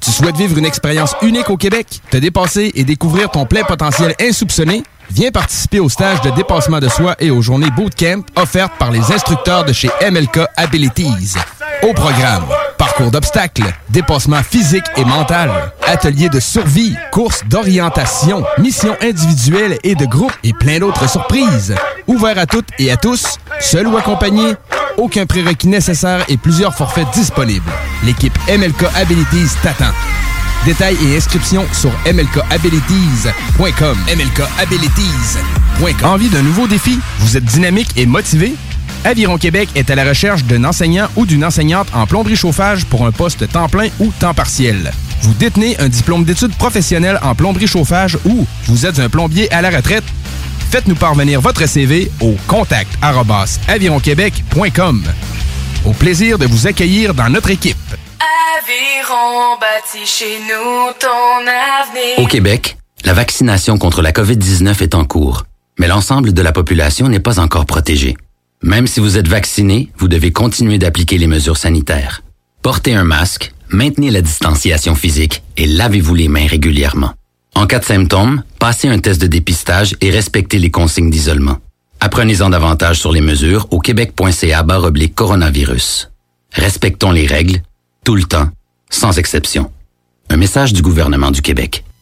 S7: Tu souhaites vivre une expérience unique au Québec, te dépasser et découvrir ton plein potentiel insoupçonné? Viens participer au stage de dépassement de soi et aux journées bootcamp offertes par les instructeurs de chez MLK Abilities. Au programme, parcours d'obstacles, dépassement physique et mental, ateliers de survie, courses d'orientation, missions individuelles et de groupe et plein d'autres surprises. Ouvert à toutes et à tous, seul ou accompagné, aucun prérequis nécessaire et plusieurs forfaits disponibles. L'équipe MLK Abilities t'attend. Détails et inscriptions sur mlkabilities.com. mlkabilities.com. Envie d'un nouveau défi? Vous êtes dynamique et motivé? Aviron Québec est à la recherche d'un enseignant ou d'une enseignante en plomberie chauffage pour un poste temps plein ou temps partiel. Vous détenez un diplôme d'études professionnelles en plomberie chauffage ou vous êtes un plombier à la retraite? Faites-nous parvenir votre CV au contact avironquebec.com. Au plaisir de vous accueillir dans notre équipe.
S17: Aviron bâti chez nous ton avenir.
S58: Au Québec, la vaccination contre la COVID-19 est en cours, mais l'ensemble de la population n'est pas encore protégée. Même si vous êtes vacciné, vous devez continuer d'appliquer les mesures sanitaires. Portez un masque, maintenez la distanciation physique et lavez-vous les mains régulièrement. En cas de symptômes, passez un test de dépistage et respectez les consignes d'isolement. Apprenez-en davantage sur les mesures au québec.ca oblique coronavirus. Respectons les règles, tout le temps, sans exception. Un message du gouvernement du Québec.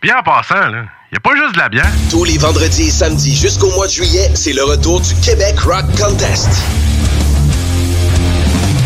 S14: Bien en passant, là, y a pas juste de la bière.
S16: Tous les vendredis et samedis jusqu'au mois de juillet, c'est le retour du Québec Rock Contest.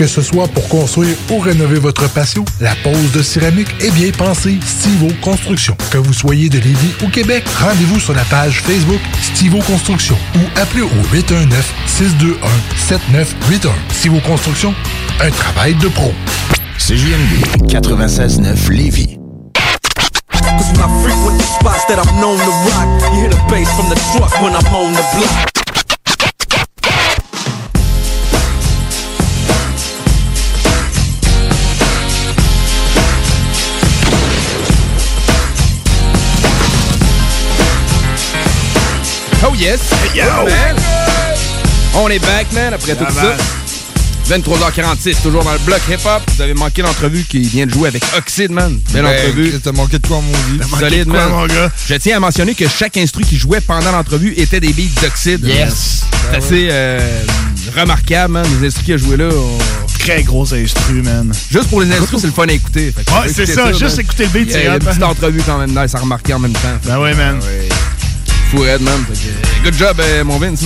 S59: Que ce soit pour construire ou rénover votre patio, la pose de céramique est bien pensée Stivo Construction. Que vous soyez de Lévis ou Québec, rendez-vous sur la page Facebook Stivo Construction ou appelez au 819-621-7981. Stivo Construction, un travail de pro.
S33: CJMD 96.9 Lévis.
S60: Cause when I frequent the spots that I'm known to rock, you hear the bass from the truck when I'm on the block.
S7: Yes!
S60: Yo!
S7: man. On est back, man, après tout ça. 23h46, toujours dans le bloc hip-hop. Vous avez manqué l'entrevue qui vient de jouer avec Oxide, man. Belle
S9: Ben,
S7: entrevue.
S9: T'as manqué de quoi, mon vie?
S7: Solide, man. Je tiens à mentionner que chaque instru qui jouait pendant l'entrevue était des beats d'Oxide.
S5: Yes.
S7: C'est assez euh, remarquable, man. Les instrus qu'il a joués là.
S5: Très gros instru, man.
S7: Juste pour les instrus, c'est le fun à écouter.
S5: Ouais, c'est ça, juste
S7: man.
S5: écouter le beat,
S7: a-
S5: c'est
S7: Il y a une petite entrevue quand même nice à remarquer en même temps.
S5: Ben ouais, man.
S7: Fou raide, man. Que, good job, euh, mon Vince.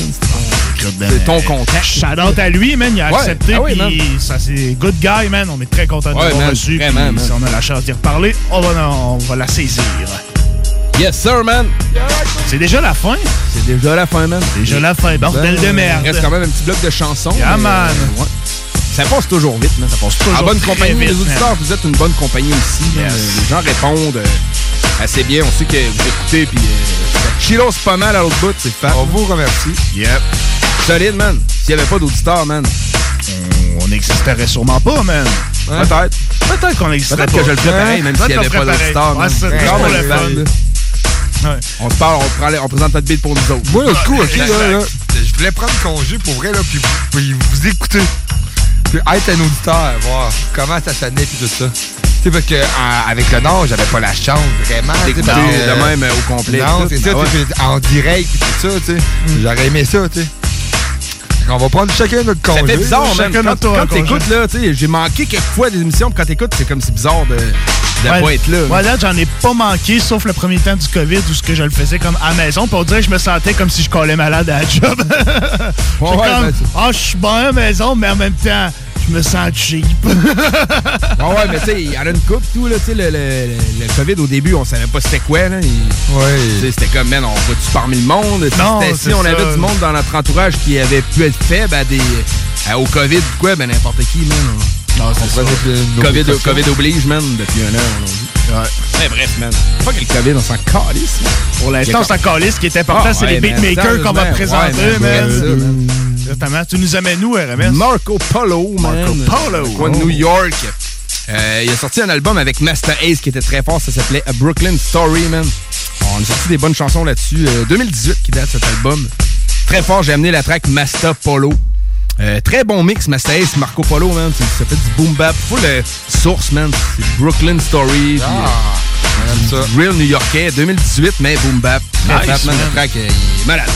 S7: C'est ton contact.
S5: Shout out à lui, man. Il a
S7: Ouais.
S5: accepté.
S7: Ah oui,
S5: puis ça, c'est good guy, man. On est très content de
S7: Ouais,
S5: l'avoir reçu.
S7: vraiment,
S5: puis
S7: man.
S5: Si on a la chance d'y reparler, on va, on va la saisir.
S7: Yes, sir, man.
S5: C'est déjà la fin?
S7: C'est déjà la fin, man.
S5: Déjà la fin, bordel de merde.
S7: Il reste quand même un petit bloc de chansons.
S5: Yeah,
S7: mais,
S5: man.
S7: euh, ouais. Ça passe toujours vite, man. Ça passe
S5: toujours
S7: En bonne compagnie,
S5: vite,
S7: les auditeurs,
S5: man.
S7: vous êtes une bonne compagnie aussi.
S5: Yes.
S7: Les gens répondent euh, assez bien. On sait que vous écoutez, puis euh, ça chillos pas mal à l'autre bout, c'est fait. On vous remercie.
S5: Yep.
S7: Solide, man. S'il n'y avait pas d'auditeurs, man.
S5: On n'existerait sûrement pas, man.
S7: Peut-être.
S5: Peut-être qu'on existerait
S7: Peut-être que je le ferais pareil, même s'il n'y avait pas d'auditeur.
S5: Ouais, c'est
S7: man. le
S5: le fun. Ouais.
S7: On se parle, on, prend les- on présente notre beat pour nous autres.
S9: Moi, l'autre coup, ok, là, là, je voulais prendre congé pour vrai, là, puis vous, puis vous écouter. Puis être un auditeur, voir comment ça sonnait, puis tout ça. Tu sais, parce que en- avec le Nord, j'avais pas la chance, vraiment. tu sais,
S7: D'écouter
S9: parce que-
S7: de même, euh, au complet,
S9: Non,
S7: tout.
S9: c'est ça,
S7: Ah
S9: tu sais, puis en direct, puis tout ça, tu sais. J'aurais aimé ça, tu sais. Qu'on va prendre chacun notre congé.
S7: Ça fait bizarre. Quand, quand t'écoutes, là, tu sais, j'ai manqué quelques fois des émissions, puis quand t'écoutes, c'est comme c'est bizarre de, de
S5: Ouais,
S7: pas être là.
S5: ouais, là, j'en ai pas manqué, sauf le premier temps du COVID où ce que je le faisais comme à la maison. On dirait que je me sentais comme si je collais malade à la job. J'étais
S7: ouais,
S5: comme,
S7: ben,
S5: ah, je suis bien à la maison, mais en même temps, je me sens cheap.
S7: Ah ouais, mais tu sais, il y en a une coupe tout, là, tu sais, le, le, le- le COVID au début, on savait pas c'était quoi, là.
S9: Ouais.
S7: C'était comme, man, on va-tu parmi le monde?
S5: Non,
S7: si on
S5: ça.
S7: avait du monde dans notre entourage qui avait pu être faible à des, à- au COVID ou quoi, ben n'importe qui, man. on-
S5: Non,
S7: on prenait
S9: nos
S7: COVID. COVID oblige, man, depuis un an, on.
S5: Ouais.
S7: Mais bref, man. Pas que le COVID, on s'en calisse, man.
S5: Pour l'instant, c'est encore liste. Ce qui est important,
S7: Ah,
S5: c'est les beatmakers qu'on va présenter,
S7: man, ça.
S5: Exactement. Tu nous amènes où, RMS?
S7: Marco Polo.
S5: Marco Polo.
S7: Coin de. New York. Euh, il a sorti un album avec Master Ace qui était très fort. Ça s'appelait A Brooklyn Story, man. On a sorti des bonnes chansons là-dessus. Euh, 2018 qui date cet album. Très fort, j'ai amené la track Master Polo. Euh, très bon mix, Master Ace, Marco Polo, man. Ça fait du boom bap. Full euh, source, man. C'est Brooklyn Story. du Real New Yorkais, 2018, mais boom bap.
S5: Nice,
S7: man. La track, il est malade.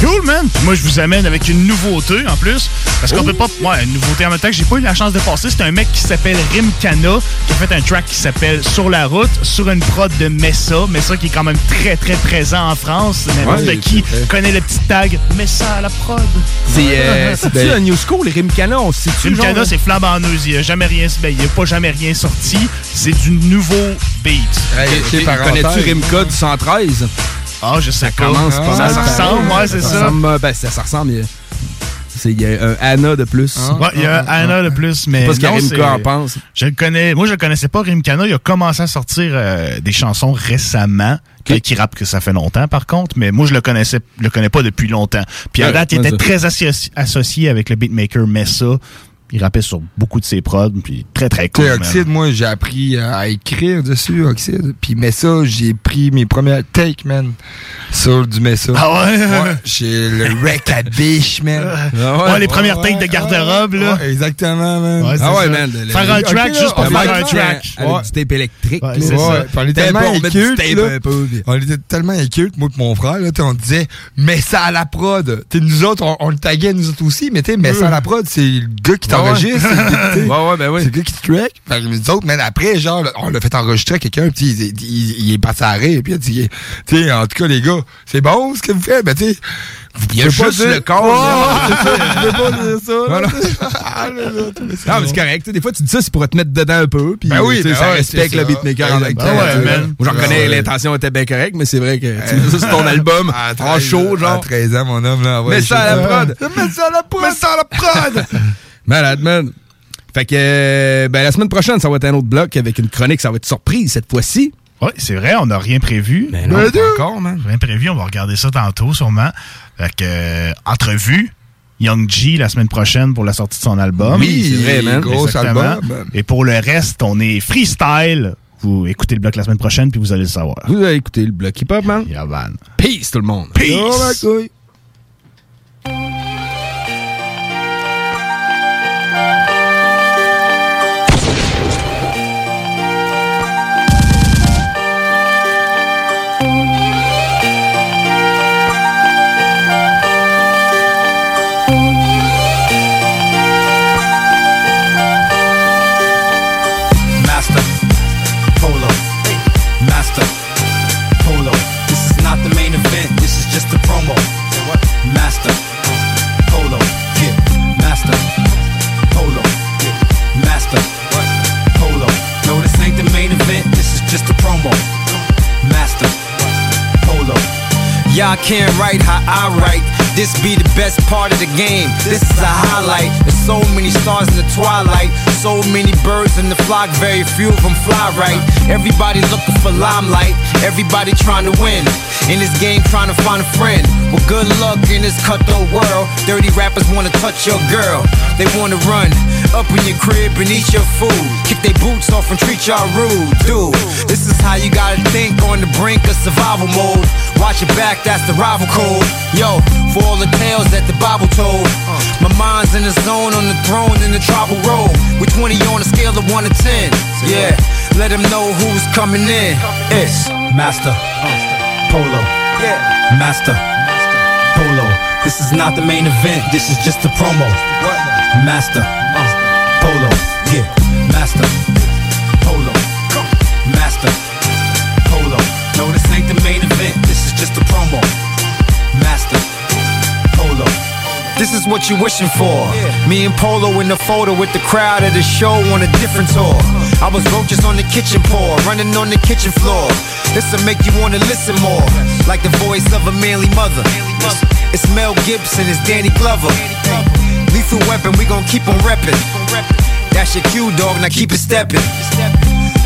S5: Cool, man. Moi, je vous amène avec une nouveauté en plus. Parce qu'on peut pas. Ouais, une nouveauté en même temps que j'ai pas eu la chance de passer. C'est un mec qui s'appelle Rimkana qui a fait un track qui s'appelle Sur la route sur une prod de Messa. Messa qui est quand même très très présent en France. N'importe
S7: Ouais,
S5: qui connaît le petit tag Messa à la prod.
S7: C'est euh,
S5: Ben,
S7: un New School, les Rimkana? On se situe,
S5: Rimkana, c'est flambant neuse. Il n'y a jamais rien, ben, il a pas jamais rien sorti. C'est du nouveau beat.
S7: Connais-tu Rimka du 113?
S5: Ah, je sais
S7: Ça
S5: pas.
S7: commence
S5: Ah,
S7: pas
S5: ça
S7: pareil.
S5: ressemble, ouais, c'est ça.
S7: ressemble, euh, ben, ça, ça ressemble. Il y a, c'est- il y a un Anna de plus.
S5: Ouais, il y a Anna de plus, mais.
S7: Je sais pas ce que en pense.
S5: Je le connais. Moi, je le connaissais pas, Rimkana. Il a commencé à sortir euh, des chansons récemment. Qui, qui rappe que ça fait longtemps, par contre. Mais moi, je le connaissais, le connais pas depuis longtemps. Puis à date, il était
S7: ça.
S5: très associ- associé avec le beatmaker Messa. Il rappait sur beaucoup de ses prods. Puis très, très
S9: Tu
S5: cool.
S9: sais. Oxide, moi, j'ai appris à écrire dessus, Oxide. Puis Messa, j'ai pris mes premières takes, man, sur du Messa.
S5: Ah ouais?
S9: J'ai le wreck à biche, man.
S5: Ouais, les premières takes de garde-robe, là.
S9: Ouais, exactement, man.
S5: Ouais, c'est
S7: Ah ouais,
S5: ça.
S7: man. le-
S5: Faire
S7: le-
S5: un track juste pour faire un track.
S7: Avec
S5: Ouais.
S7: du tape électrique.
S5: Ouais, ça.
S9: Ouais, on était tellement
S7: puis-
S9: On était tellement incultes, moi et mon frère, là, t'sais, on disait, mets ça à la prod. T'sais, nous autres, on, le taguait nous autres aussi, mais t'sais, mets ça à la prod, c'est le gars qui
S7: Ouais, ouais.
S9: t'enregistre. c'est- t'sais,
S7: Ouais, ouais, ben oui.
S9: C'est le gars qui te track. Fait que nous autres, man, après, genre, on l'a fait enregistrer à quelqu'un, puis il, il, il est passé à rire, puis il a dit, tu sais, en tout cas, les gars, c'est bon ce que vous faites, mais tu sais, vous
S7: Il y a juste
S9: dire-
S7: le corps,
S9: pouvez pas dire ça.
S7: Voilà.
S9: Ah,
S7: mais c'est correct. Tu sais, Des fois, tu dis ça, c'est pour te mettre dedans un peu. Puis,
S9: Ben oui, ben
S7: ça
S9: ouais,
S7: respecte
S9: c'est
S7: le beatmaker en j'en connais,
S9: ouais.
S7: l'intention était bien correcte, mais c'est vrai que tu mets ça sur ton album
S9: À
S7: en
S9: 13
S7: chaud,
S9: À
S7: genre.
S9: 13 ans, mon homme, là. ouais,
S7: Mets ça à la prod.
S9: Mets ça à la prod. Mets ça à la prod.
S7: Malade, man. Fait que, euh, ben, la semaine prochaine, ça va être un autre bloc avec une chronique. Ça va être surprise cette fois-ci.
S5: Oui, c'est vrai, on n'a rien prévu.
S7: Mais non,
S5: Ben,
S7: pas encore, man.
S5: Rien prévu, on va regarder ça tantôt, sûrement. Fait que, euh, entrevue, Young G la semaine prochaine pour la sortie de son album.
S7: Oui, c'est vrai, man.
S9: Gros
S5: Exactement.
S9: album.
S5: Et pour le reste, on est freestyle. Vous écoutez le bloc la semaine prochaine, puis vous allez le savoir.
S7: Vous avez écouté le bloc hip-hop, man.
S5: Yeah, man.
S7: Peace, tout le monde.
S5: Peace!
S7: Oh,
S61: Y'all can't write how I write. This be the best part of the game. This is a highlight. There's so many stars in the twilight. So many birds in the flock, very few of them fly right. Everybody looking for limelight. Everybody trying to win. In this game, trying to find a friend. Well, good luck in this cutthroat world. Dirty rappers wanna touch your girl. They wanna run up in your crib and eat your food. Kick their boots off and treat y'all rude. Dude, this is how you gotta think on the brink of survival mode. Watch your back, that's the rival code. Yo, for all the tales that the Bible told. My mind's in the zone on the throne in the tribal road. Of you on a scale of 1 to 10? Yeah, let them know who's coming in. It's Master Polo. Yeah. Master Polo. This is not the main event, this is just a promo. Master Polo. Yeah. Master Polo. Master Polo. No, this ain't the main event, this is just a promo. This is what you're wishing for. Me and Polo in the photo with the crowd at the show on a different tour. I was roaches on the kitchen floor, running on the kitchen floor. This'll make you wanna listen more, like the voice of a manly mother. It's, Mel Gibson, it's Danny Glover. Lethal weapon, we gon' keep on reppin'. That's your cue, dog, now keep it steppin'.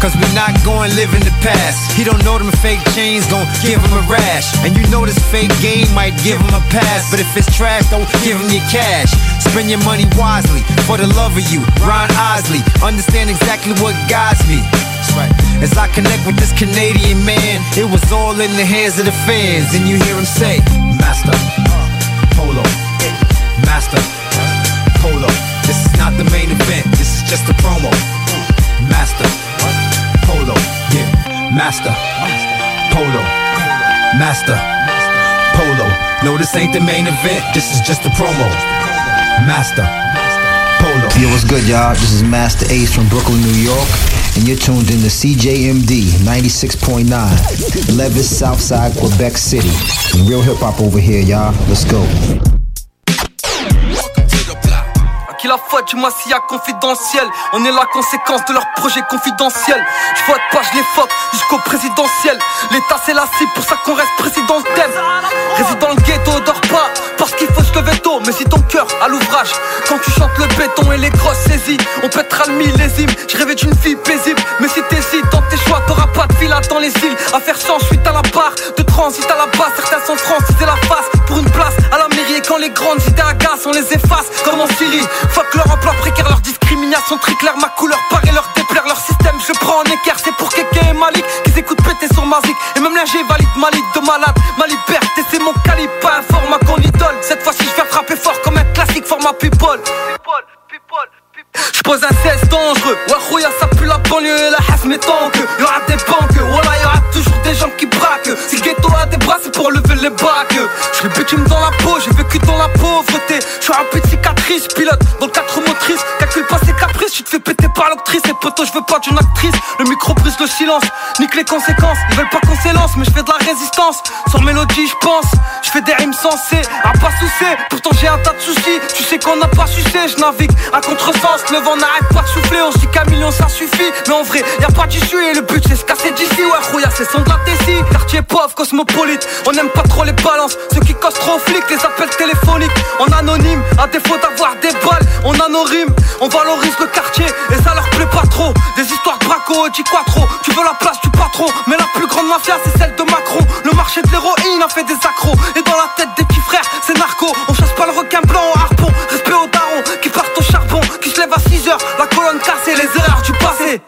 S61: Cause we're not going live in the past. He don't know them fake chains gon' give him a rash. And you know this fake game might give him a pass. But if it's trash, don't give him your cash. Spend your money wisely for the love of you. Ron Osley, understand exactly what guides me. As I connect with this Canadian man, it was all in the hands of the fans. And you hear him say, Master uh, Polo. Master Polo. Master Polo. No, this ain't the main event, this is just a promo. Master Polo.
S62: Yo, what's good, y'all? This is Master Ace from Brooklyn, New York, and you're tuned in to CJMD 96.9, Levis, Southside, Quebec City. Real hip hop over here, y'all. Let's go.
S56: À qui la faute du Massia confidentiel. On est la conséquence de leur projet confidentiel. Je vote pas, je les fuck jusqu'au présidentiel. L'état c'est la cible, pour ça qu'on reste président le thème Réside dans le ghetto, dors pas Parce qu'il faut se lever tôt Mais si ton cœur à l'ouvrage Quand tu chantes le béton et les grosses saisies On pètera le millésime. Je rêvais d'une vie paisible Mais si t'hésites dans tes choix T'auras pas de fil dans les îles. À faire sans suite à la barre De transit à la base Certains sont francisés la face. Pour une place à la mairie Et quand les grandes idées agacent On les efface. Comme en Syrie Fuck leur emploi précaire Leur discrimination très claire Ma couleur paraît leur déplaire. Leur système je prends en équerre C'est pour Kéké et Malik Qu'ils écoutent péter sur ma zik Et même là j'ai valide ma ligue de malade Ma liberté c'est mon calibre Pas un format Cette fois-ci je vais frapper fort comme un classique format people. Je pose un 16 dangereux. Ouais Rouya ça pue la banlieue et la hasse mes tanks Y'aura des banques, voilà y'aura toujours des gens qui braquent. Si le ghetto a des bras c'est pour lever les bacs. J'ai le bitume dans la peau, j'ai vécu dans la pauvreté. Je suis un petit cicatrice, pilote dans le 4 motrice tu te fais péter par l'actrice Et poteau je veux pas d'une actrice. Le micro brise le silence, nique les conséquences. Ils veulent pas qu'on s'élance mais je fais de la résistance. Sur mélodie je pense, je fais des rimes sensées. À pas soucier, pourtant j'ai un tas de soucis. Tu sais qu'on n'a pas sucé, je navigue à contresens. Le vent n'arrête pas de souffler, on se dit qu'un million ça suffit. Mais en vrai, y a pas d'issue et le but c'est se casser d'ici. Ouais, Rouya c'est son de la Tessie. Quartier pauvre, cosmopolite, on aime pas trop les balances. Ceux qui causent trop flics, les appels téléphoniques. En anonyme, à défaut d'avoir des balles On a nos rimes, on valorise le quartier Et ça leur plaît pas trop. Des histoires de braco et quattro Tu veux la place du patron Mais la plus grande mafia c'est celle de Macron. Le marché de l'héroïne a fait des accros. Et dans la tête des petits frères, c'est narco. On chasse pas le requin blanc au harpon. Respect aux darons qui partent au charbon Qui se lèvent à 6 heures, la colonne cassée Les erreurs du passé.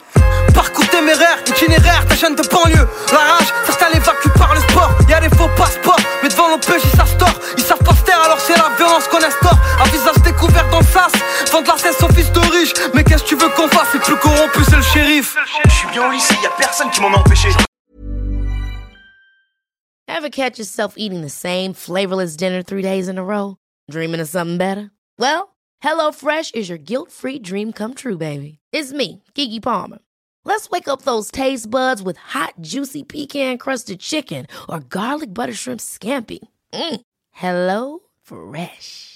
S56: Parcours téméraire, itinéraire, des jeunes de banlieue. La rage, certains l'évacuent par le sport. Y'a des faux passeports, mais devant l'OPJ ça se tord. Ils savent pas se taire alors c'est la violence qu'on instaure. À visage découvert dans le sas Vendre la cesse au fils de riche Mais qu'est-ce que tu veux qu'on fasse C'est plus corrompu c'est le shérif
S63: Je suis bien au lycée, y a personne qui m'en a empêché
S64: Ever catch yourself eating the same flavorless dinner three days in a row? Dreaming of something better? Well, HelloFresh is your guilt-free dream come true, baby. It's me, Kiki Palmer. Let's wake up those taste buds with hot, juicy pecan-crusted chicken or garlic butter shrimp scampi. Mm. Hello Fresh.